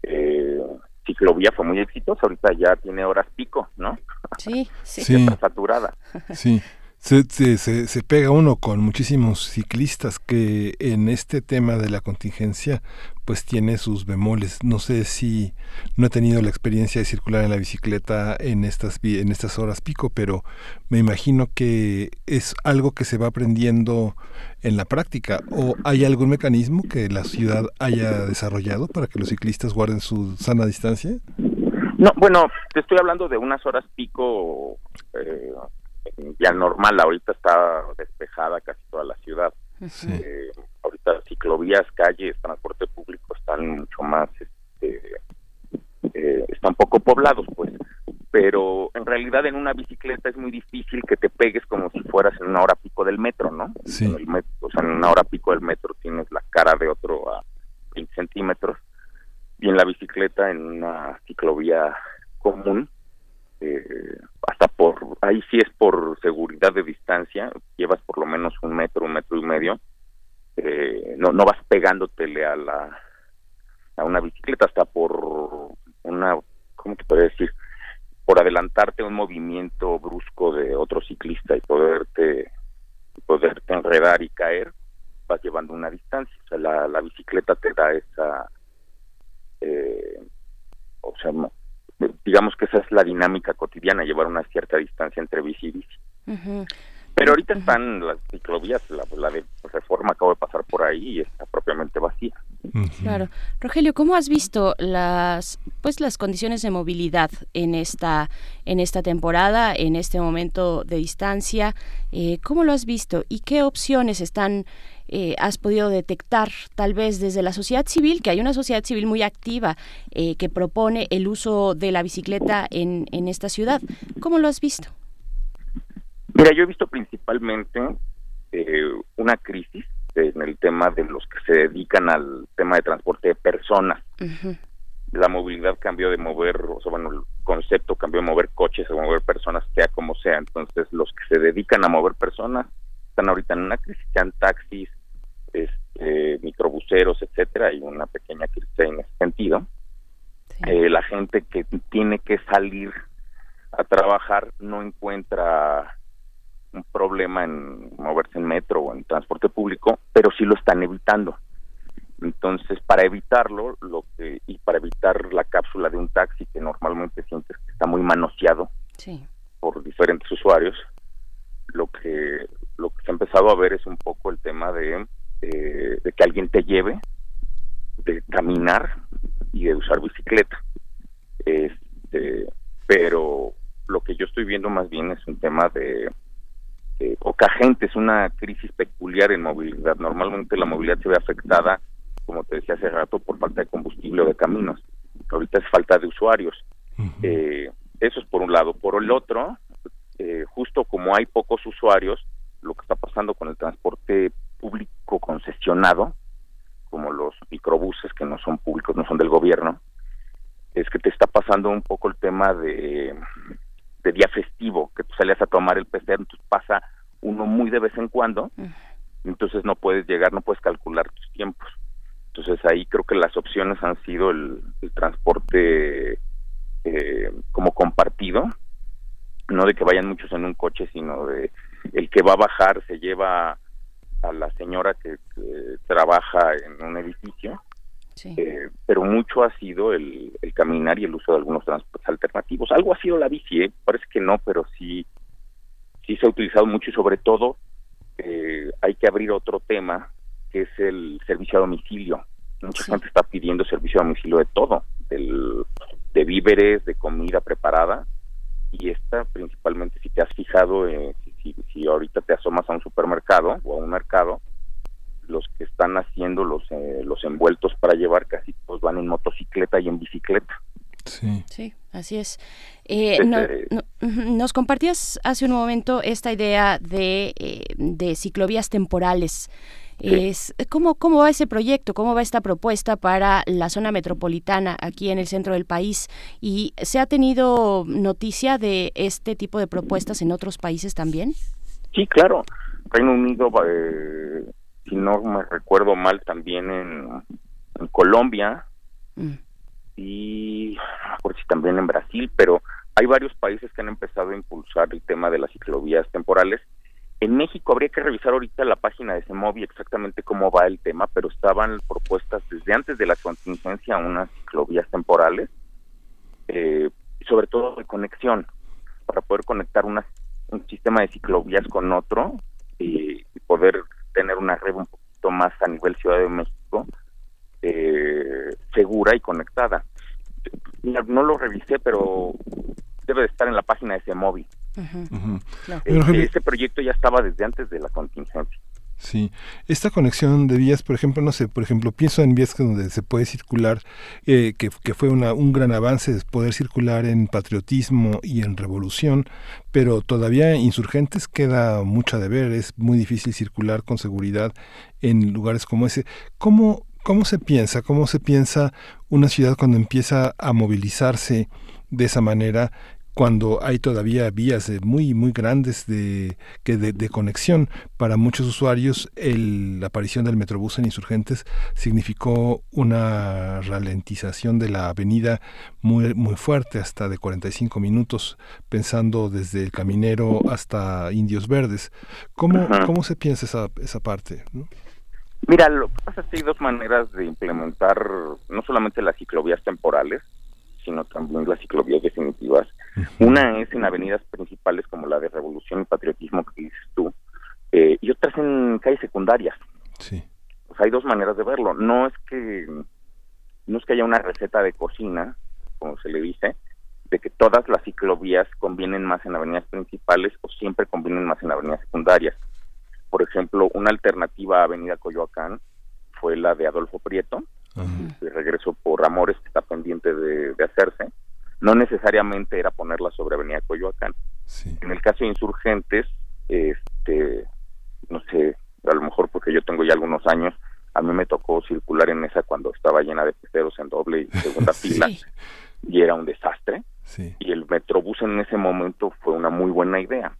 eh, ciclovía fue muy exitosa, ahorita ya tiene horas pico, ¿no? Sí, Sí. Está saturada. Sí, se, se, se, pega uno con muchísimos ciclistas que en este tema de la contingencia pues tiene sus bemoles. No sé si no he tenido la experiencia de circular en la bicicleta en estas en estas horas pico, pero me imagino que es algo que se va aprendiendo en la práctica o hay algún mecanismo que la ciudad haya desarrollado para que los ciclistas guarden su sana distancia. No, bueno, te estoy hablando de unas horas pico eh, ya normal, ahorita está despejada casi toda la ciudad. Eh, ahorita ciclovías, calles, transporte público están mucho más, este, eh, están poco poblados, pues. Pero en realidad en una bicicleta es muy difícil que te pegues como si fueras en una hora pico del metro, ¿no? Sí. En el metro, o sea, en una hora pico del metro tienes la cara de otro a 20 centímetros y en la bicicleta en una ciclovía común eh, hasta por ahí sí es por seguridad de distancia llevas por lo menos un metro un metro y medio eh, no no vas pegándotele a la a una bicicleta hasta por una cómo te podría decir por adelantarte un movimiento brusco de otro ciclista y poderte poderte enredar y caer vas llevando una distancia. O sea la, la bicicleta te da esa eh, o sea digamos que esa es la dinámica cotidiana llevar una cierta distancia entre bici y bici. Pero ahorita están las ciclovías la, la de reforma acabo de pasar por ahí y está propiamente vacía. Claro. Rogelio, ¿cómo has visto las pues las condiciones de movilidad en esta en esta temporada, en este momento de distancia? Eh, ¿Cómo lo has visto y qué opciones están eh, has podido detectar tal vez desde la sociedad civil, que hay una sociedad civil muy activa eh, que propone el uso de la bicicleta en, en esta ciudad? ¿Cómo lo has visto? Mira, yo he visto principalmente eh, una crisis en el tema de los que se dedican al tema de transporte de personas. La movilidad cambió de mover, o sea, bueno, el concepto cambió de mover coches a mover personas, sea como sea. Entonces, los que se dedican a mover personas están ahorita en una crisis, sean taxis, este, microbuseros, etcétera. Hay una pequeña crisis en ese sentido. Eh, la gente que tiene que salir a trabajar no encuentra un problema en moverse en metro o en transporte público, pero sí lo están evitando. Entonces, para evitarlo, lo que y para evitar la cápsula de un taxi que normalmente sientes que está muy manoseado Sí. por diferentes usuarios, lo que lo que se ha empezado a ver es un poco el tema de eh, de que alguien te lleve, de caminar y de usar bicicleta. Este, pero lo que yo estoy viendo más bien es un tema de eh, poca gente, es una crisis peculiar en movilidad. Normalmente la movilidad se ve afectada, como te decía hace rato, por falta de combustible o de caminos. Ahorita es falta de usuarios. Eh, eso es por un lado. Por el otro, eh, justo como hay pocos usuarios, lo que está pasando con el transporte público concesionado, como los microbuses que no son públicos, no son del gobierno, es que te está pasando un poco el tema de, de día festivo, que tú salías a tomar el PCR, entonces pasa uno muy de vez en cuando, entonces no puedes llegar, no puedes calcular tus tiempos. Entonces ahí creo que las opciones han sido el, el transporte eh, como compartido, no de que vayan muchos en un coche, sino de el que va a bajar se lleva a la señora que, que trabaja en un edificio, eh, pero mucho ha sido el, el caminar y el uso de algunos transportes alternativos. Algo ha sido la bici, ¿eh? parece que no, pero sí, sí se ha utilizado mucho y sobre todo eh, hay que abrir otro tema que es el servicio a domicilio. Mucha gente está pidiendo servicio a domicilio de todo, del, de víveres, de comida preparada, y esta principalmente si te has fijado, eh, si, si, ahorita te asomas a un supermercado o a un mercado, los que están haciendo los eh, los envueltos para llevar casi todos van en motocicleta y en bicicleta. Sí. Sí, así es. Eh, no- no- nos compartías hace un momento esta idea de, eh, de ciclovías temporales. Es, ¿cómo, ¿Cómo va ese proyecto? ¿Cómo va esta propuesta para la zona metropolitana aquí en el centro del país? ¿Y se ha tenido noticia de este tipo de propuestas en otros países también? Sí, claro. Reino Unido, eh, si no me recuerdo mal, también en, en Colombia Mm. y acuerdo si también en Brasil, pero hay varios países que han empezado a impulsar el tema de las ciclovías temporales. En México habría que revisar ahorita la página de Semovi exactamente cómo va el tema, pero estaban propuestas desde antes de la contingencia unas ciclovías temporales, eh, sobre todo de conexión, para poder conectar una, un sistema de ciclovías con otro y, poder tener una red un poquito más a nivel Ciudad de México eh, segura y conectada. No lo revisé, pero debe de estar en la página de Semovi. Este, este proyecto ya estaba desde antes de la contingencia. Sí, esta conexión de vías, por ejemplo, no sé, por ejemplo, pienso en vías que donde se puede circular, eh, que, que fue una, un gran avance de poder circular en patriotismo y en revolución, pero todavía insurgentes queda mucho a deber, es muy difícil circular con seguridad en lugares como ese. ¿Cómo, cómo se piensa, cómo se piensa una ciudad cuando empieza a movilizarse de esa manera? Cuando hay todavía vías muy muy grandes de, que de, de conexión para muchos usuarios el, la aparición del metrobús en insurgentes significó una ralentización de la avenida muy muy fuerte hasta de 45 minutos pensando desde el caminero hasta indios verdes cómo Ajá. cómo se piensa esa esa parte ¿no? Mira, lo que pasa es que hay dos maneras de implementar no solamente las ciclovías temporales, sino también las ciclovías definitivas. Una es en avenidas principales como la de Revolución y Patriotismo que dices tú, eh, y otras en calles secundarias. Sí. O sea, hay dos maneras de verlo. No es que no es que haya una receta de cocina, como se le dice, de que todas las ciclovías convienen más en avenidas principales o siempre convienen más en avenidas secundarias. Por ejemplo, una alternativa a Avenida Coyoacán fue la de Adolfo Prieto, de regreso por Amores, que está pendiente de, de hacerse. No necesariamente era ponerla sobre Avenida Coyoacán. En el caso de insurgentes, este, no sé, a lo mejor porque yo tengo ya algunos años, a mí me tocó circular en esa cuando estaba llena de peceros en doble y segunda fila y era un desastre. Y el metrobús en ese momento fue una muy buena idea.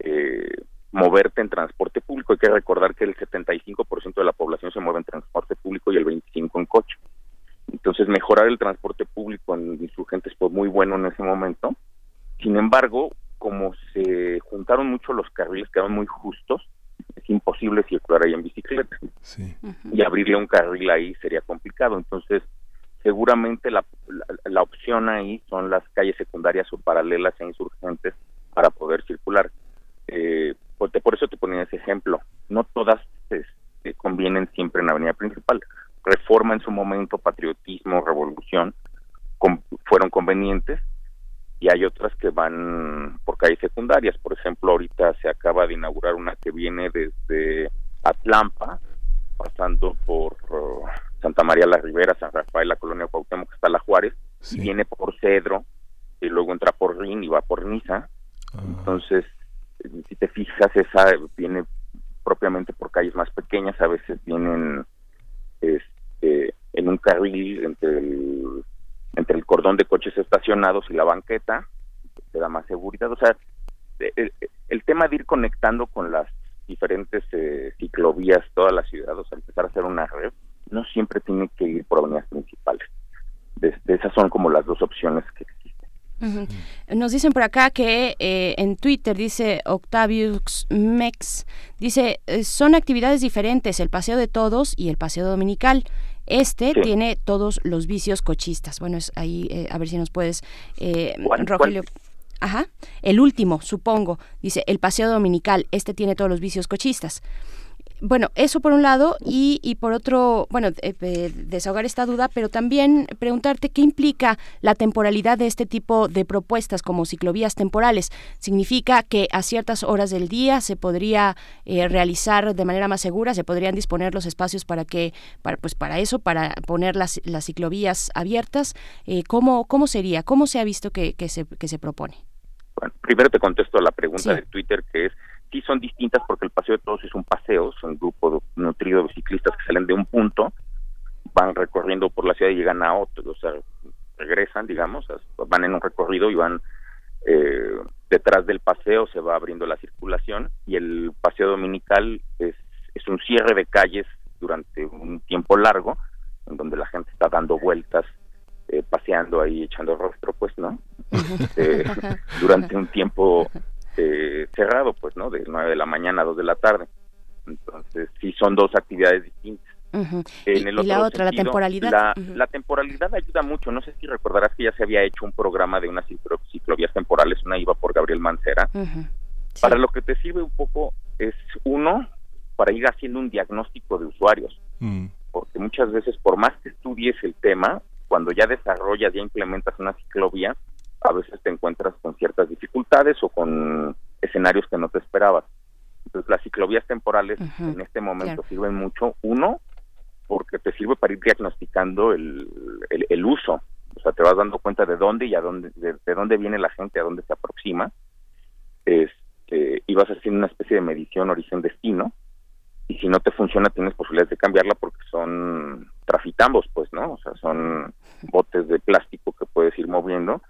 Eh, moverte en transporte público. Hay que recordar que el 75% de la población se mueve en transporte público y el 25% en coche. Entonces, mejorar el transporte público en insurgentes fue muy bueno en ese momento. Sin embargo, como se juntaron mucho los carriles, quedaron muy justos, es imposible circular ahí en bicicleta. Y abrirle un carril ahí sería complicado. Entonces, seguramente la, la, la opción ahí son las calles secundarias o paralelas a insurgentes para poder circular. Eh, por, por eso te ponía ese ejemplo. No todas este, convienen siempre en la avenida principal. Reforma en su momento, patriotismo, revolución, con- fueron convenientes y hay otras que van por calles secundarias. Por ejemplo, ahorita se acaba de inaugurar una que viene desde Atlampa, pasando por uh, Santa María la Ribera, San Rafael, la colonia Cuauhtémoc, hasta La Juárez, y viene por Cedro, y luego entra por Rin y va por Niza. Entonces, eh, si te fijas, esa viene propiamente por calles más pequeñas, a veces vienen este, en un carril entre el, entre el cordón de coches estacionados y la banqueta, te da más seguridad. O sea, el, el tema de ir conectando con las diferentes eh, ciclovías toda la ciudad, o sea, empezar a hacer una red, no siempre tiene que ir por avenidas principales. Desde esas son como las dos opciones que Nos dicen por acá que eh, en Twitter dice Octavius Mex, dice, eh, son actividades diferentes, el paseo de todos y el paseo dominical. Este Sí. tiene todos los vicios cochistas. Bueno, es ahí, eh, a ver si nos puedes, eh, ¿Cuál- Rogelio. Ajá, el último, supongo, dice, el paseo dominical, este tiene todos los vicios cochistas. Bueno, eso por un lado y, y por otro, bueno, eh, eh, desahogar esta duda, pero también preguntarte qué implica la temporalidad de este tipo de propuestas como ciclovías temporales. ¿Significa que a ciertas horas del día se podría eh, realizar de manera más segura, se podrían disponer los espacios para que, para, pues para eso, para poner las, las ciclovías abiertas? Eh, ¿cómo, ¿Cómo sería? ¿Cómo se ha visto que, que, se, que se propone? Bueno, primero te contesto la pregunta Sí. de Twitter, que es, sí son distintas porque el paseo de todos es un paseo, son un grupo nutrido de ciclistas que salen de un punto, van recorriendo por la ciudad y llegan a otro, o sea, regresan, digamos, van en un recorrido y van eh, detrás del paseo se va abriendo la circulación y el paseo dominical es, es un cierre de calles durante un tiempo largo, en donde la gente está dando vueltas, eh, paseando ahí, echando rostro, pues, ¿no? Este, durante un tiempo eh, cerrado, pues, ¿no? De 9 de la mañana a 2 de la tarde. Entonces, sí son dos actividades distintas. En Y- el y la otra, la temporalidad. La, la temporalidad ayuda mucho. No sé si recordarás que ya se había hecho un programa de unas ciclo- ciclovías temporales, una iba por Gabriel Mancera. Para lo que te sirve un poco es, uno, para ir haciendo un diagnóstico de usuarios. Porque muchas veces, por más que estudies el tema, cuando ya desarrollas, ya implementas una ciclovía, a veces te encuentras con ciertas dificultades o con escenarios que no te esperabas. Entonces, las ciclovías temporales en este momento claro. sirven mucho, uno, porque te sirve para ir diagnosticando el, el, el uso. O sea, te vas dando cuenta de dónde y a dónde, de, de dónde viene la gente, a dónde se aproxima. Este, y vas haciendo una especie de medición origen-destino. Y si no te funciona, tienes posibilidades de cambiarla porque son trafitambos, pues, ¿no? O sea, son botes de plástico que puedes ir moviendo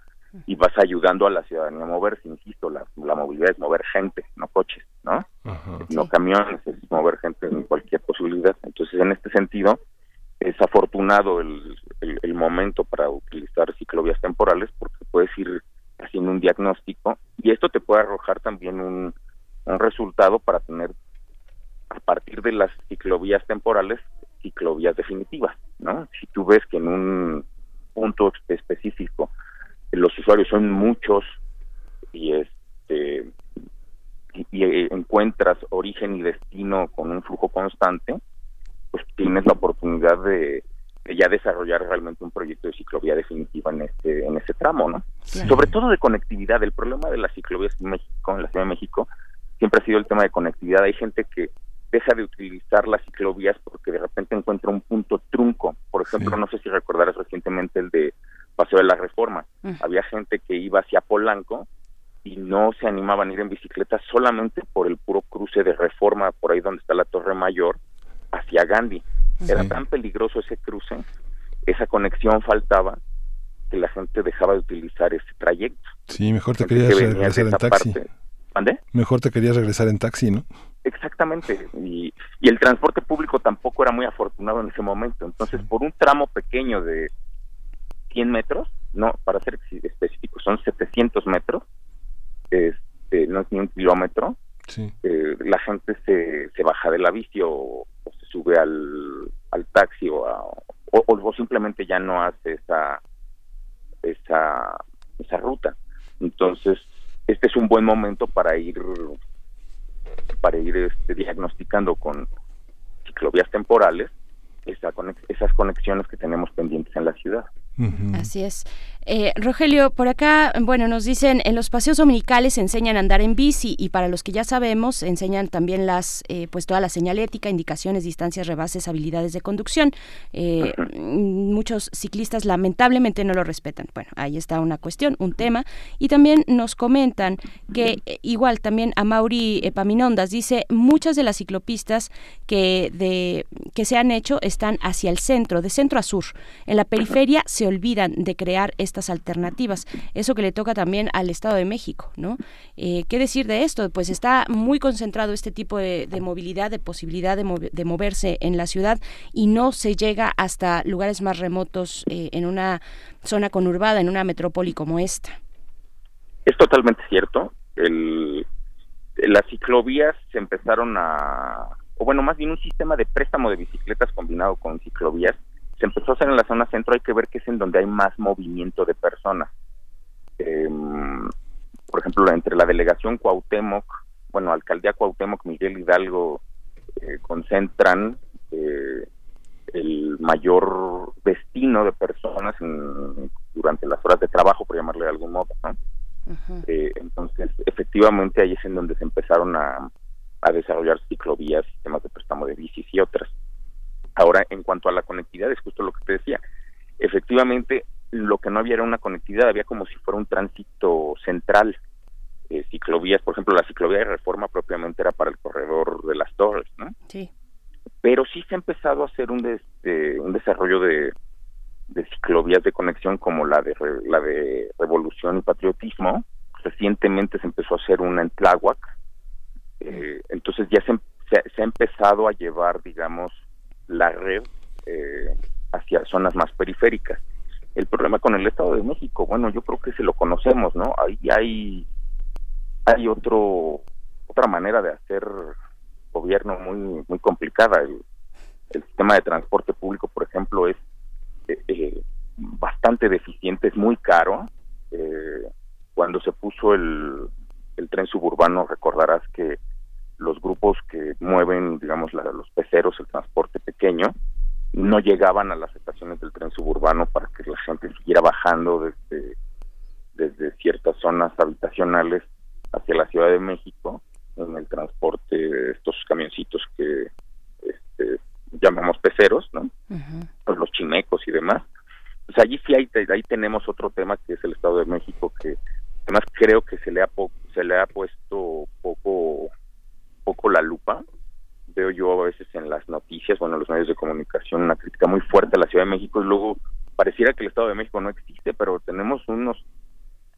y vas ayudando a la ciudadanía a moverse. Insisto, la, la movilidad es mover gente, no coches, ¿no? no camiones, es mover gente en cualquier posibilidad. Entonces, en este sentido, es afortunado el, el, el momento para utilizar ciclovías temporales porque puedes ir haciendo un diagnóstico y esto te puede arrojar también un, un resultado para tener a partir de las ciclovías temporales ciclovías definitivas, ¿no? Si tú ves que en un punto específico los usuarios son muchos y este y, y, eh, encuentras origen y destino con un flujo constante, pues tienes la oportunidad de, de ya desarrollar realmente un proyecto de ciclovía definitiva en este en ese tramo, ¿no? Sobre todo de conectividad. El problema de las ciclovías en México, en la Ciudad de México, siempre ha sido el tema de conectividad. Hay gente que deja de utilizar las ciclovías porque de repente encuentra un punto trunco. Por ejemplo, no sé si recordarás recientemente el de Paseo de la Reforma. Mm. Había gente que iba hacia Polanco y no se animaban a ir en bicicleta solamente por el puro cruce de Reforma, por ahí donde está la Torre Mayor, hacia Gandhi. Era tan peligroso ese cruce, esa conexión faltaba, que la gente dejaba de utilizar ese trayecto. Sí, mejor te querías que regresar en taxi. parte. ¿Mande? Mejor te querías regresar en taxi, ¿no? Exactamente. Y, y el transporte público tampoco era muy afortunado en ese momento. Entonces, por un tramo pequeño de 100 metros, no, para ser específico, son 700 metros, este, no es ni un kilómetro, Sí. eh, la gente se, se baja de la bici o, o se sube al, al taxi o, a- o, o simplemente ya no hace esa, esa, esa ruta. Entonces, este es un buen momento para ir para ir este, diagnosticando con ciclovías temporales esa conex- esas conexiones que tenemos pendientes en la ciudad. Así es. Eh, Rogelio, por acá, bueno, nos dicen, en los paseos dominicales enseñan a andar en bici y para los que ya sabemos, enseñan también las, eh, pues toda la señalética, indicaciones, distancias, rebases, habilidades de conducción. Eh, mm, Muchos ciclistas lamentablemente no lo respetan. Bueno, ahí está una cuestión, un tema. Y también nos comentan que eh, igual también a Mauri Epaminondas dice, muchas de las ciclopistas que, de, que se han hecho están hacia el centro, de centro a sur. En la periferia se olvidan de crear alternativas. Eso que le toca también al Estado de México, ¿no? Eh, ¿Qué decir de esto? Pues está muy concentrado este tipo de, movilidad, de posibilidad de, de moverse en la ciudad y no se llega hasta lugares más remotos eh, en una zona conurbada, en una metrópoli como esta. Es totalmente cierto. Las ciclovías se empezaron a, o bueno, más bien un sistema de préstamo de bicicletas combinado con ciclovías se empezó a hacer en la zona centro. Hay que ver que es en donde hay más movimiento de personas. Em, por ejemplo, entre la delegación Cuauhtémoc, bueno, alcaldía Cuauhtémoc, Miguel Hidalgo, eh, concentran eh, el mayor destino de personas en- durante las horas de trabajo, por llamarle de algún modo, ¿no? Eh, entonces, efectivamente, ahí es en donde se empezaron a, a desarrollar ciclovías, sistemas de préstamo de bicis y otras. Ahora, en cuanto a la conectividad, es justo lo que te decía. Efectivamente, lo que no había era una conectividad, había como si fuera un tránsito central. Eh, ciclovías, por ejemplo, la ciclovía de reforma propiamente era para el corredor de las torres, ¿no? Sí. pero sí se ha empezado a hacer un, des- de- un desarrollo de, de ciclovías de conexión como la de la de revolución y patriotismo recientemente se empezó a hacer una en Tláhuac, eh, entonces ya se, se, se ha empezado a llevar, digamos, la red eh, hacia zonas más periféricas. El problema con el Estado de México, bueno, yo creo que se lo conocemos, ¿no? Ahí hay hay otro otra manera de hacer gobierno muy muy complicada. El, el sistema de transporte público, por ejemplo, es eh, eh, bastante deficiente, es muy caro. Eh, cuando se puso el, el tren suburbano, recordarás que los grupos que mueven, digamos, la- los peceros, el transporte pequeño, no llegaban a las estaciones del tren suburbano para que la gente siguiera bajando desde, desde ciertas zonas habitacionales hacia la Ciudad de México en el transporte de estos camioncitos que este, llamamos peceros, ¿no? Pues los chimecos y demás. Pues allí sí hay, ahí tenemos otro tema que es el Estado de México que además creo que se le ha po- se le ha puesto poco poco la lupa. Veo yo a veces en las noticias bueno en los medios de comunicación una crítica muy fuerte a la Ciudad de México. Y luego pareciera que el Estado de México no existe pero tenemos unos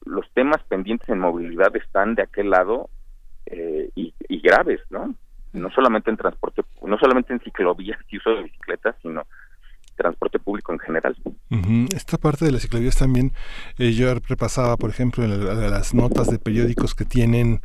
los temas pendientes en movilidad están de aquel lado eh, y, graves no no solamente en transporte no solamente en ciclovías y uso de bicicletas sino transporte público en general. Esta parte de las ciclovías también, eh, yo repasaba, por ejemplo, en la- las notas de periódicos que tienen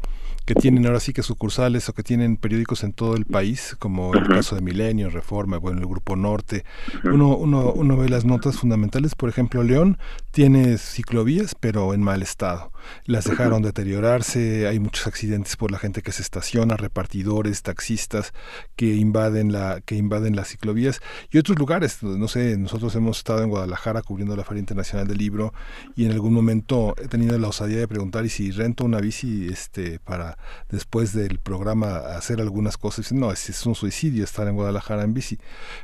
que tienen ahora sí que sucursales o que tienen periódicos en todo el país, como el caso de Milenio, Reforma, bueno, el Grupo Norte. Uno, uno, uno ve las notas fundamentales, por ejemplo, León tiene ciclovías, pero en mal estado. Las dejaron deteriorarse, hay muchos accidentes por la gente que se estaciona, repartidores, taxistas que invaden la que invaden las ciclovías y otros lugares, no sé, nosotros hemos estado en Guadalajara cubriendo la Feria Internacional del Libro y en algún momento he tenido la osadía de preguntar y si rento una bici este para después del programa hacer algunas cosas, no, es, es un suicidio estar en Guadalajara en bici.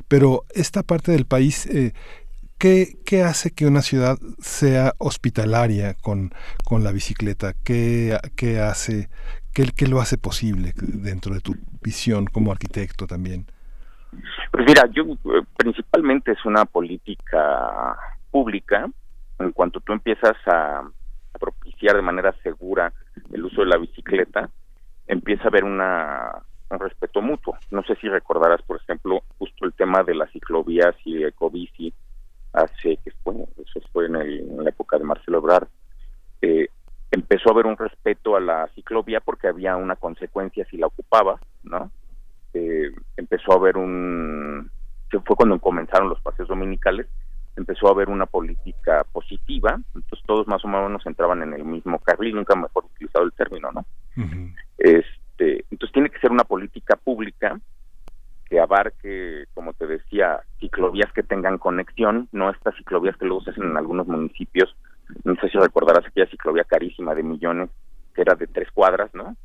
Pero esta parte del país eh, ¿Qué, ¿Qué hace que una ciudad sea hospitalaria con, con la bicicleta? ¿Qué, qué hace, qué, qué lo hace posible dentro de tu visión como arquitecto también? Pues mira, yo eh, principalmente es una política pública. En cuanto tú empiezas a, de manera segura el uso de la bicicleta, empieza a haber una, un respeto mutuo. No sé si recordarás, por ejemplo, justo el tema de las ciclovías y ecobici hace que bueno, eso fue en, el- en la época de Marcelo Ebrard. Eh, empezó a haber un respeto a la ciclovía porque había una consecuencia si la ocupabas, ¿no? eh, empezó a haber un fue cuando comenzaron los paseos dominicales empezó a haber una política positiva entonces todos más o menos entraban en el mismo carril nunca mejor utilizado el término no este entonces tiene que ser una política pública que abarque como te decía ciclovías que tengan conexión no estas ciclovías que luego se hacen en algunos municipios no sé si recordarás aquella ciclovía carísima de millones que era de tres cuadras no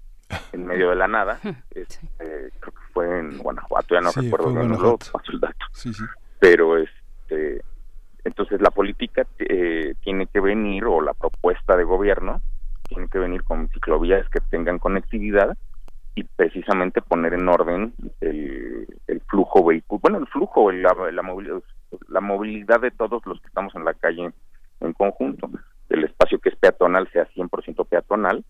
en medio de la nada este, creo que fue en Guanajuato ya no Sí, recuerdo fue en bien, paso el dato. Sí, sí. pero este entonces la política eh, tiene que venir o la propuesta de gobierno tiene que venir con ciclovías que tengan conectividad y precisamente poner en orden el, flujo vehículo bueno el flujo la, la movilidad la movilidad de todos los que estamos en la calle en conjunto. El espacio que es peatonal sea 100% peatonal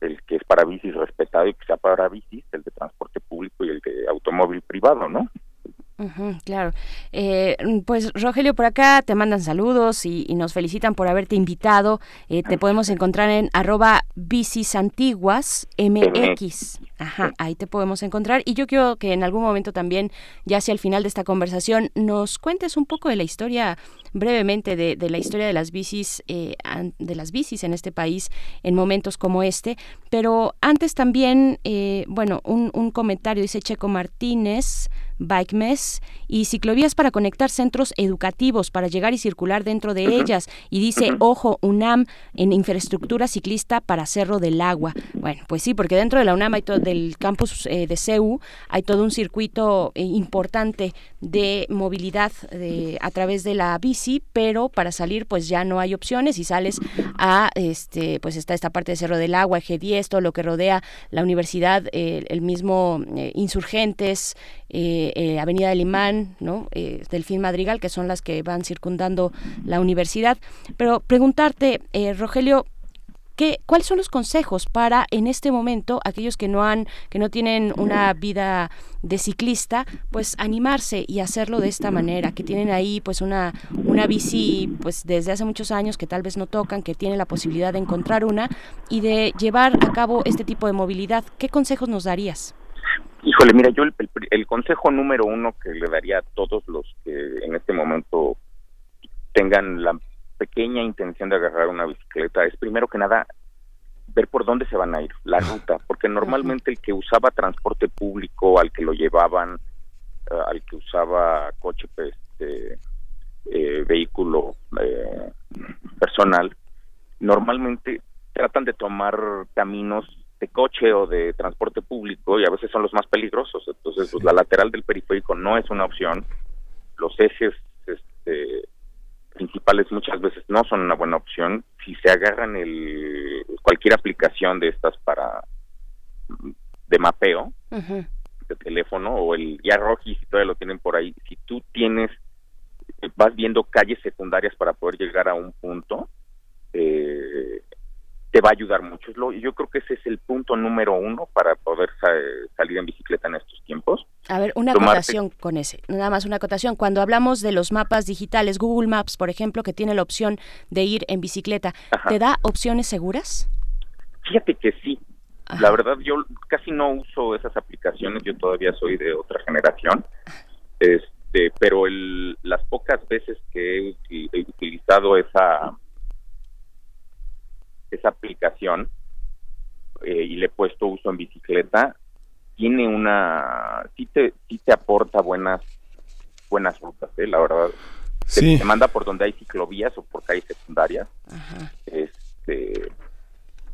el que es para bicis respetado y que sea para bicis el de transporte público y el de automóvil privado no Claro. Eh, pues Rogelio, por acá te mandan saludos y, y nos felicitan por haberte invitado. Eh, te podemos encontrar en arroba bicisantiguas MX. Ajá, ahí te podemos encontrar. Y yo quiero que en algún momento también, ya hacia el final de esta conversación, nos cuentes un poco de la historia, brevemente, de, de la historia de las bicis, eh, de las bicis en este país en momentos como este. Pero antes también, eh, bueno, un, un comentario dice Checo Martínez. Bike Mess y ciclovías para conectar centros educativos para llegar y circular dentro de ellas. Y dice, ojo, UNAM en infraestructura ciclista para Cerro del Agua. Bueno, pues sí, porque dentro de la UNAM hay todo, del campus eh, de CEU hay todo un circuito eh, importante de movilidad de- a través de la bici, pero para salir pues ya no hay opciones y sales a, este pues está esta parte de Cerro del Agua, Eje 10, todo lo que rodea la universidad, eh, el mismo eh, Insurgentes, eh, eh, Avenida del Imán, ¿no? Eh, Delfín Madrigal, que son las que van circundando la universidad. Pero preguntarte, eh, Rogelio, ¿qué, ¿cuáles son los consejos para en este momento aquellos que no han, que no tienen una vida de ciclista, pues animarse y hacerlo de esta manera, que tienen ahí pues una, una bici pues desde hace muchos años que tal vez no tocan, que tienen la posibilidad de encontrar una y de llevar a cabo este tipo de movilidad? ¿Qué consejos nos darías? Híjole, mira, yo el, el- el consejo número uno que le daría a todos los que en este momento tengan la pequeña intención de agarrar una bicicleta es primero que nada ver por dónde se van a ir, la ruta, porque normalmente el que usaba transporte público, al que lo llevaban, eh, al que usaba coche, pues, este, eh, vehículo eh, personal, normalmente tratan de tomar caminos de coche o de transporte público y a veces son los más peligrosos. Entonces, pues, la lateral del periférico no es una opción. Los ejes este, principales muchas veces no son una buena opción. Si se agarran el cualquier aplicación de estas para de mapeo de teléfono o el ya Roji si todavía lo tienen por ahí, si tú tienes vas viendo calles secundarias para poder llegar a un punto, eh, te va a ayudar mucho. Es lo- yo creo que ese es el punto número uno para poder sa- salir en bicicleta en estos tiempos. A ver, una Tomarte- acotación con ese, nada más una acotación. Cuando hablamos de los mapas digitales, Google Maps, por ejemplo, que tiene la opción de ir en bicicleta, ¿te da opciones seguras? Fíjate que sí. La verdad, yo casi no uso esas aplicaciones, yo todavía soy de otra generación. Este, pero el, las pocas veces que he utilizado esa esa aplicación eh, y le he puesto uso en bicicleta, tiene una sí te sí te aporta buenas buenas rutas, eh, la verdad. Sí. Te, manda por donde hay ciclovías o por calles secundarias. Este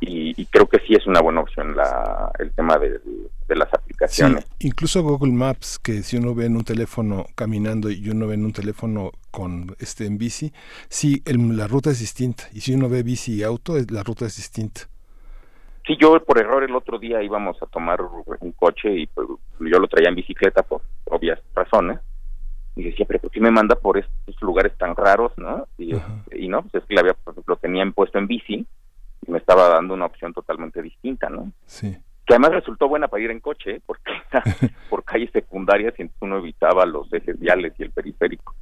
y, y creo que sí es una buena opción la, el tema de, de las Sí, aplicaciones. incluso Google Maps, que si uno ve en un teléfono caminando y uno ve en un teléfono con este en bici, sí, el- la ruta es distinta. Y si uno ve bici y auto, la ruta es distinta. Sí, yo por error el otro día íbamos a tomar un coche y pues, yo lo traía en bicicleta por obvias razones. Y decía, pero ¿por qué me manda por estos lugares tan raros, no? Y, y no, pues es que le había, lo tenían puesto en bici estaba dando una opción totalmente distinta, ¿no? Sí. Que además resultó buena para ir en coche, ¿eh? porque era por calles secundarias y uno evitaba los ejes viales y el periférico.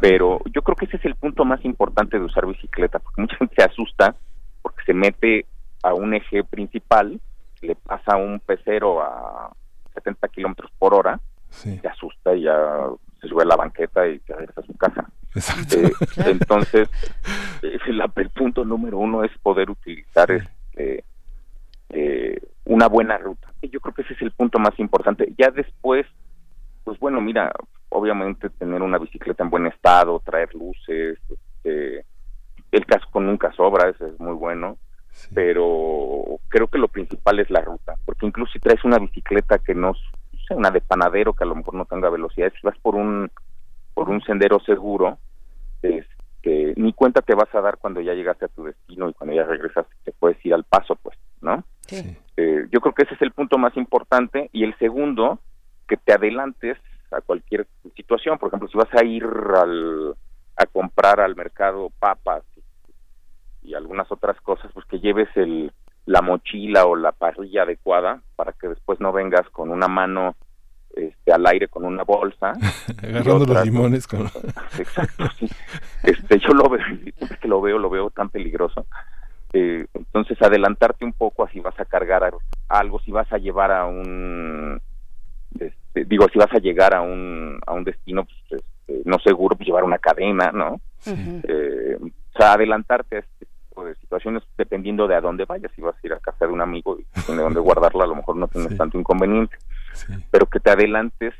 Pero yo creo que ese es el punto más importante de usar bicicleta, porque mucha gente se asusta porque se mete a un eje principal, le pasa un pecero a 70 kilómetros por hora, se asusta y ya se sube a la banqueta y se regresa a su casa. Eh, entonces, eh, la- el punto número uno es poder utilizar este, eh, una buena ruta. Y yo creo que ese es el punto más importante. Ya después, pues bueno, mira, obviamente tener una bicicleta en buen estado, traer luces, este, el casco nunca sobra, eso es muy bueno, pero creo que lo principal es la ruta, porque incluso si traes una bicicleta que no, sé, una de panadero que a lo mejor no tenga velocidad, si vas por un por un sendero seguro, este, ni cuenta te vas a dar cuando ya llegaste a tu destino y cuando ya regresas te puedes ir al paso, pues, ¿no? Eh, yo creo que ese es el punto más importante y el segundo, que te adelantes a cualquier situación. Por ejemplo, si vas a ir al, a comprar al mercado papas y algunas otras cosas, pues que lleves el, la mochila o la parrilla adecuada para que después no vengas con una mano este, al aire con una bolsa. Agarrando los limones con... Exacto, sí. Este, yo lo veo, siempre que lo veo, lo veo tan peligroso. Eh, entonces, adelantarte un poco, así vas a cargar a- algo, si vas a llevar a un, este, digo, si vas a llegar a un, a un destino, pues, este, no seguro, pues llevar una cadena, ¿no? Eh, o sea, adelantarte a este tipo de situaciones dependiendo de a dónde vayas. Si vas a ir a casa de un amigo y tiene dónde guardarla, a lo mejor no tienes tanto inconveniente. Pero que te adelantes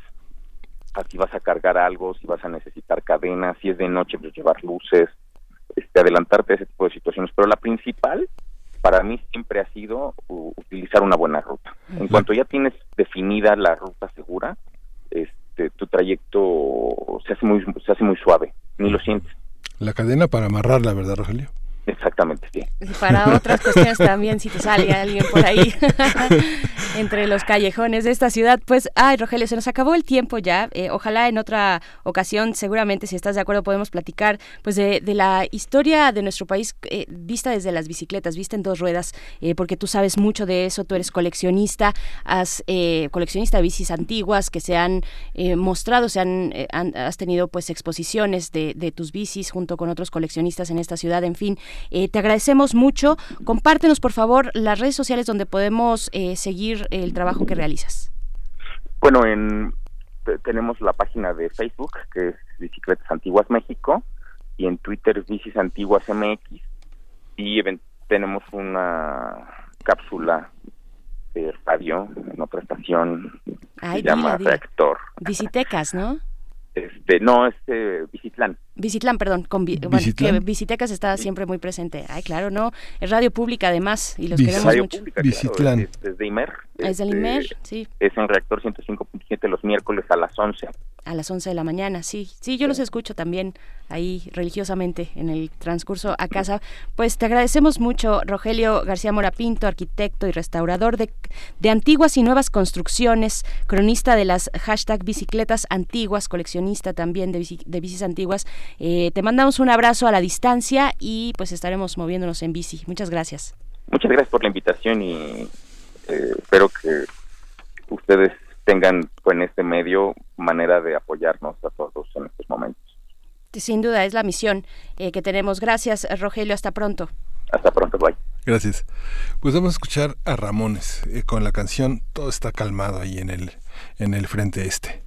a si vas a cargar algo, si vas a necesitar cadenas, si es de noche, pues llevar luces, este, adelantarte a ese tipo de situaciones. Pero la principal, para mí, siempre ha sido utilizar una buena ruta. En cuanto ya tienes definida la ruta segura, este, tu trayecto se hace muy se hace muy suave, ni lo sientes. La cadena para amarrarla, ¿verdad, Rogelio? Exactamente, sí. Y para otras cuestiones también, si te sale alguien por ahí entre los callejones de esta ciudad. Pues, ay, Rogelio, se nos acabó el tiempo ya. Eh, ojalá en otra ocasión, seguramente, si estás de acuerdo, podemos platicar pues de, de la historia de nuestro país eh, vista desde las bicicletas, vista en dos ruedas, eh, porque tú sabes mucho de eso, tú eres coleccionista, has eh, coleccionista de bicis antiguas que se han mostrado, se han, han- has tenido pues exposiciones de, de tus bicis junto con otros coleccionistas en esta ciudad, en fin. Eh, te agradecemos mucho. Compártenos, por favor, las redes sociales donde podemos eh, seguir el trabajo que realizas. Bueno, en, te- tenemos la página de Facebook, que es Bicicletas Antiguas México, y en Twitter Bicis Antiguas MX, y tenemos una cápsula de radio en otra estación, Ay, se llama. Reactor. Visitecas, ¿no? Este, no, es eh, Bicitlán. Bicitlán, perdón, con vi- bueno, que Visitecas está siempre muy presente. Ay, claro, no, es radio pública además y los Bici- queremos Radio mucho. Pública, claro, es, es de IMER. Es del este, IMER, sí, Es en Reactor 105.7 los miércoles a las 11. a las 11 de la mañana, sí. Sí, yo los escucho también ahí religiosamente en el transcurso a casa. Pues te agradecemos mucho, Rogelio García Morapinto, arquitecto y restaurador de, de antiguas y nuevas construcciones, cronista de las hashtag bicicletas antiguas, coleccionista también de, bici- de bicis antiguas. Eh, te mandamos un abrazo a la distancia y pues estaremos moviéndonos en bici. Muchas gracias. Muchas gracias por la invitación y eh, espero que ustedes tengan pues, en este medio manera de apoyarnos a todos en estos momentos. Sin duda es la misión eh, que tenemos. Gracias, Rogelio. Hasta pronto. Hasta pronto, bye. Gracias. Pues vamos a escuchar a Ramones eh, con la canción Todo está calmado ahí en el, en el frente este.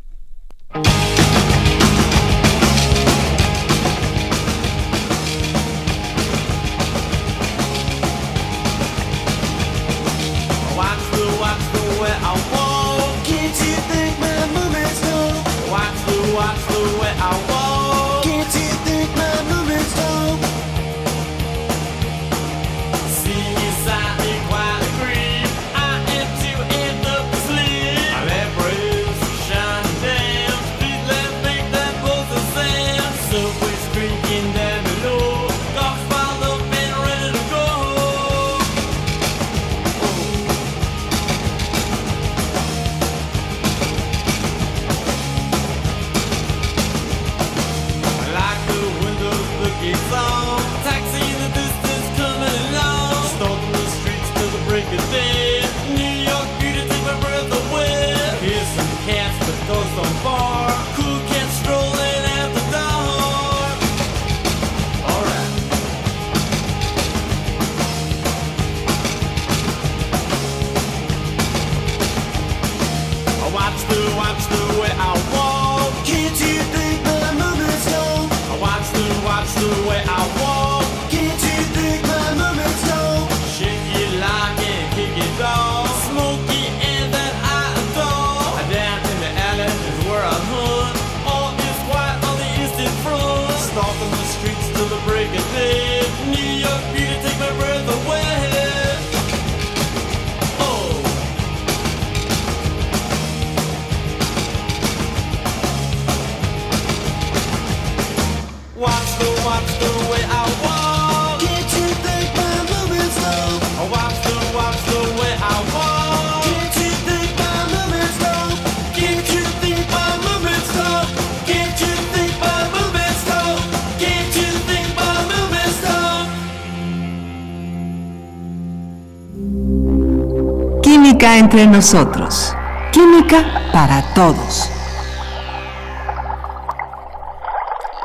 Entre nosotros. Química para todos.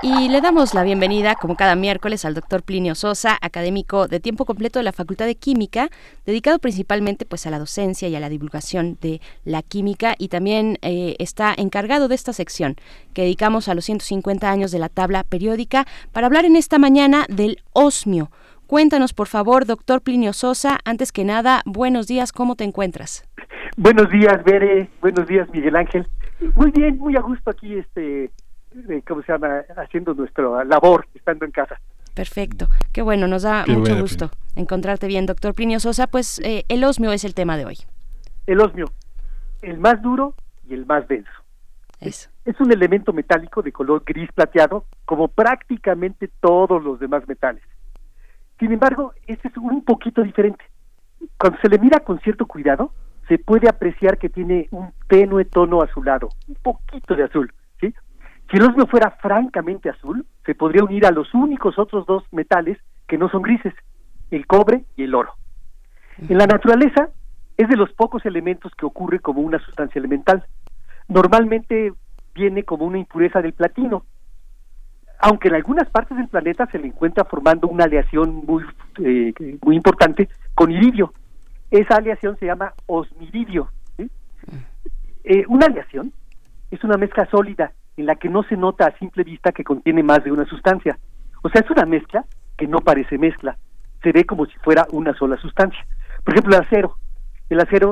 Y le damos la bienvenida, como cada miércoles, al doctor Plinio Sosa, académico de tiempo completo de la Facultad de Química, dedicado principalmente pues, a la docencia y a la divulgación de la química, y también eh, está encargado de esta sección que dedicamos a los 150 años de la tabla periódica, para hablar en esta mañana del osmio. Cuéntanos, por favor, doctor Plinio Sosa, antes que nada, buenos días, ¿cómo te encuentras? Buenos días, Bere. Buenos días, Miguel Ángel. Muy bien, muy a gusto aquí, este, eh, ¿cómo se llama? Haciendo nuestra labor, estando en casa. Perfecto, qué bueno, nos da Qué mucho gusto encontrarte bien, doctor Plinio Sosa. Pues eh, el osmio es el tema de hoy. El osmio, el más duro y el más denso. Eso. Es un elemento metálico de color gris plateado, como prácticamente todos los demás metales. Sin embargo, este es un poquito diferente. Cuando se le mira con cierto cuidado, se puede apreciar que tiene un tenue tono azulado, un poquito de azul. ¿sí? Si el osmio fuera francamente azul, se podría unir a los únicos otros dos metales que no son grises, el cobre y el oro. En la naturaleza es de los pocos elementos que ocurre como una sustancia elemental. Normalmente viene como una impureza del platino, aunque en algunas partes del planeta se le encuentra formando una aleación muy, eh, muy importante con iridio. Esa aleación se llama osmiridio. Eh, una aleación es una mezcla sólida en la que no se nota a simple vista que contiene más de una sustancia. O sea, es una mezcla que no parece mezcla, se ve como si fuera una sola sustancia. Por ejemplo, el acero. El acero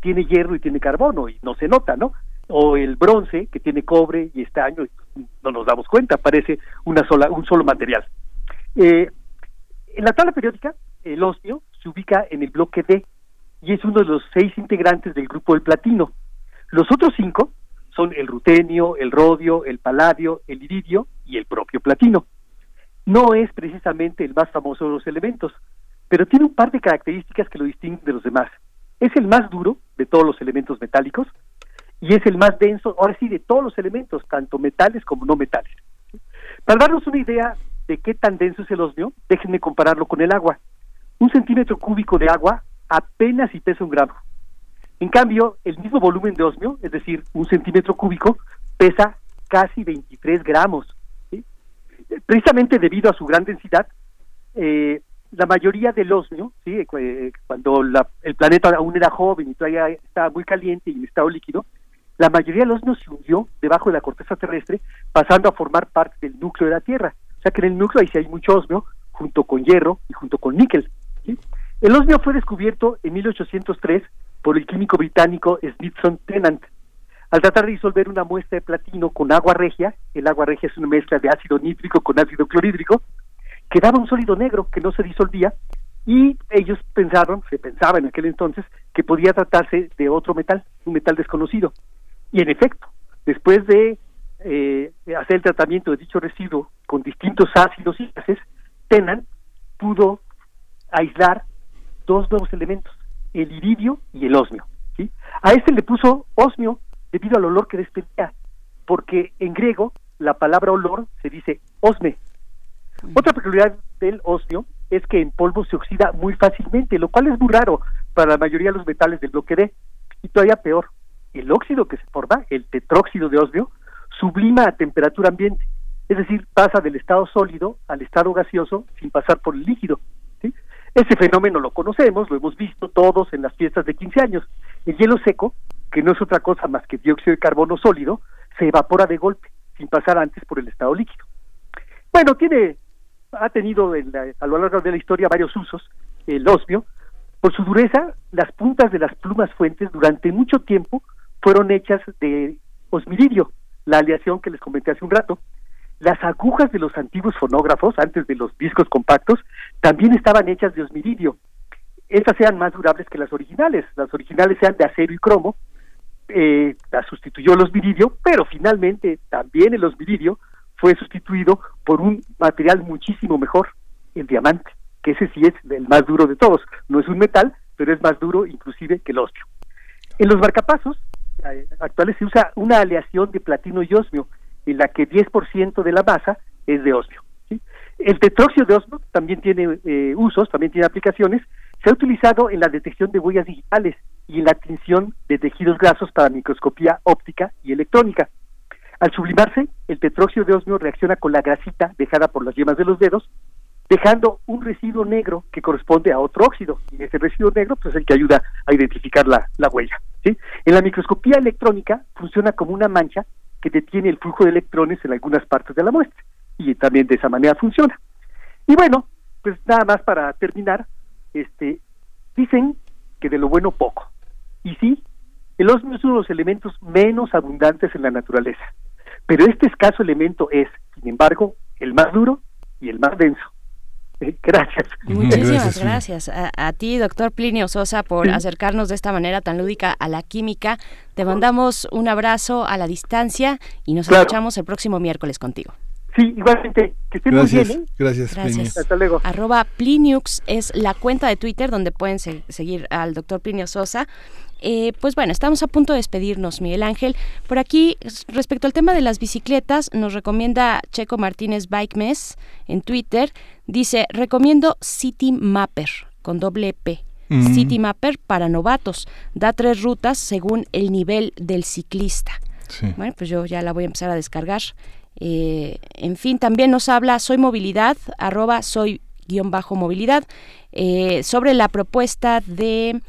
tiene hierro y tiene carbono y no se nota, ¿no? O el bronce, que tiene cobre y estaño, y no nos damos cuenta, parece una sola, un solo material. Eh, en la tabla periódica, el osmio se ubica en el bloque D y es uno de los seis integrantes del grupo del platino. Los otros cinco son el rutenio, el rodio, el paladio, el iridio y el propio platino. No es precisamente el más famoso de los elementos, pero tiene un par de características que lo distinguen de los demás. Es el más duro de todos los elementos metálicos y es el más denso, ahora sí, de todos los elementos, tanto metales como no metales. Para darnos una idea de qué tan denso es el osmio, déjenme compararlo con el agua. Un centímetro cúbico de agua apenas si pesa un gramo. En cambio, el mismo volumen de osmio, es decir, un centímetro cúbico, pesa casi 23 gramos. ¿sí? Precisamente debido a su gran densidad, eh, la mayoría del osmio, ¿sí? Eh, cuando la- el planeta aún era joven y todavía estaba muy caliente y en estado líquido, la mayoría del osmio se hundió debajo de la corteza terrestre, pasando a formar parte del núcleo de la Tierra. O sea que en el núcleo ahí sí hay mucho osmio, junto con hierro y junto con níquel. El osmio fue descubierto en 1803 por el químico británico Smithson Tennant. Al tratar de disolver una muestra de platino con agua regia, el agua regia es una mezcla de ácido nítrico con ácido clorhídrico, quedaba un sólido negro que no se disolvía y ellos pensaron, se pensaba en aquel entonces, que podía tratarse de otro metal, un metal desconocido. Y en efecto, después de eh, hacer el tratamiento de dicho residuo con distintos ácidos y gases, Tennant pudo aislar dos nuevos elementos, el iridio y el osmio. ¿sí? A este le puso osmio debido al olor que despedía, porque en griego la palabra olor se dice osme. Otra peculiaridad del osmio es que en polvo se oxida muy fácilmente, lo cual es muy raro para la mayoría de los metales del bloque D. Y todavía peor, el óxido que se forma, el tetróxido de osmio, sublima a temperatura ambiente, es decir, pasa del estado sólido al estado gaseoso sin pasar por el líquido. Ese fenómeno lo conocemos, lo hemos visto todos en las fiestas de 15 años. El hielo seco, que no es otra cosa más que dióxido de carbono sólido, se evapora de golpe, sin pasar antes por el estado líquido. Bueno, tiene, ha tenido en la- a lo largo de la historia varios usos, el osmio. Por su dureza, las puntas de las plumas fuentes durante mucho tiempo fueron hechas de osmiridio, la aleación que les comenté hace un rato. Las agujas de los antiguos fonógrafos, antes de los discos compactos, también estaban hechas de osmiridio. Estas eran más durables que las originales. Las originales eran de acero y cromo, eh, las sustituyó el osmiridio, pero finalmente también el osmiridio fue sustituido por un material muchísimo mejor, el diamante, que ese sí es el más duro de todos. No es un metal, pero es más duro inclusive que el osmio. En los marcapasos actuales se usa una aleación de platino y osmio, en la que 10% de la masa es de osmio. El tetróxido de osmio también tiene eh, usos, también tiene aplicaciones. Se ha utilizado en la detección de huellas digitales y en la tinción de tejidos grasos para microscopía óptica y electrónica. Al sublimarse, el tetróxido de osmio reacciona con la grasita dejada por las yemas de los dedos, dejando un residuo negro que corresponde a otro óxido. Y ese residuo negro pues, es el que ayuda a identificar la, la huella. ¿sí? En la microscopía electrónica funciona como una mancha que detiene el flujo de electrones en algunas partes de la muestra. Y también de esa manera funciona. Y bueno, pues nada más para terminar, este, dicen que de lo bueno poco. Y sí, el osmio es uno de los elementos menos abundantes en la naturaleza. Pero este escaso elemento es, sin embargo, el más duro y el más denso. Eh, Gracias. Muchísimas gracias, a, a ti, doctor Plinio Sosa, por acercarnos de esta manera tan lúdica a la química. Te mandamos un abrazo a la distancia y nos Claro. escuchamos el próximo miércoles contigo. Sí, igualmente. Que estén Gracias, muy bien. ¿eh? gracias, Gracias. Hasta luego. Arroba Pliniux es la cuenta de Twitter donde pueden se- seguir al doctor Plinio Sosa. Eh, pues bueno, estamos a punto de despedirnos, Miguel Ángel. Por aquí, respecto al tema de las bicicletas, nos recomienda Checo Martínez Bike Mess en Twitter. Dice, recomiendo City Mapper con doble P. Mm. City Mapper para novatos. Da tres rutas según el nivel del ciclista. Sí. Bueno, pues yo ya la voy a empezar a descargar. Eh, en fin, también nos habla Soy Movilidad, arroba soy guion bajo movilidad, eh, sobre la propuesta de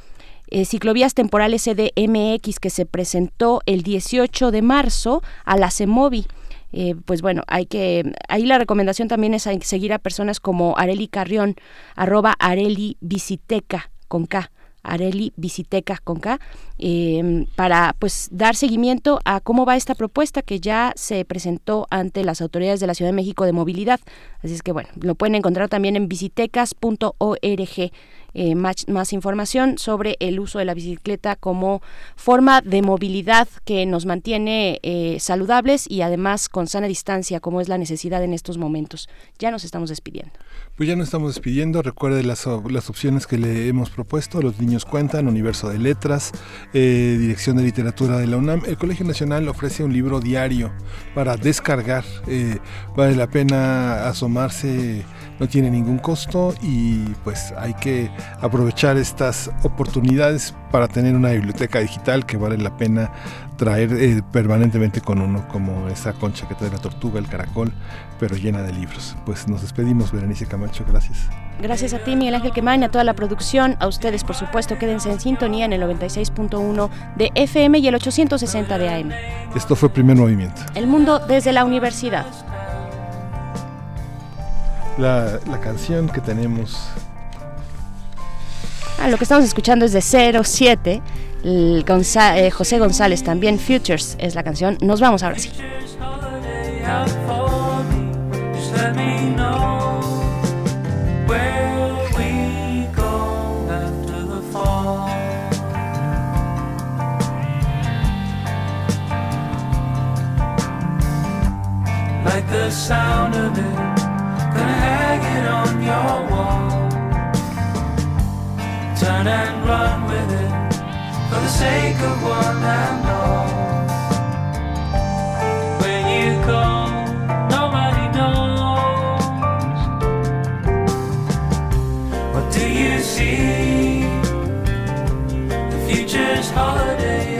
eh, ciclovías temporales CDMX que se presentó el 18 de marzo a la CEMOVI. Eh, pues bueno, hay que, ahí la recomendación también es seguir a personas como Areli Carrión, arroba Areli Visiteca con K. Areli Visiteca con K, eh, para pues dar seguimiento a cómo va esta propuesta que ya se presentó ante las autoridades de la Ciudad de México de movilidad. Así es que bueno, lo pueden encontrar también en visitecas.org. eh, más, información sobre el uso de la bicicleta como forma de movilidad que nos mantiene eh, saludables y además con sana distancia, como es la necesidad en estos momentos. Ya nos estamos despidiendo. Pues ya nos estamos despidiendo. Recuerde las, las opciones que le hemos propuesto. Los niños cuentan, Universo de Letras, eh, Dirección de Literatura de la UNAM. El Colegio Nacional ofrece un libro diario para descargar. Eh, vale la pena asomarse, no tiene ningún costo y pues hay que aprovechar estas oportunidades para tener una biblioteca digital que vale la pena traer eh, permanentemente con uno, como esa concha que trae la tortuga, el caracol, pero llena de libros. Pues nos despedimos, Berenice Camacho, gracias. Gracias a ti, Miguel Ángel Quemain, a toda la producción, a ustedes, por supuesto, quédense en sintonía en el 96.1 de FM y el 860 de AM. Esto fue Primer Movimiento. El mundo desde la universidad. La, la canción que tenemos Ah, lo que estamos escuchando es de 07. el Gonza- eh, José González también, Futures es la canción. Nos vamos ahora sí. Like the sound of it, gonna hang it on your wall. Turn and run with it for the sake of one and all. Where you go, nobody knows. What do you see? The future's holiday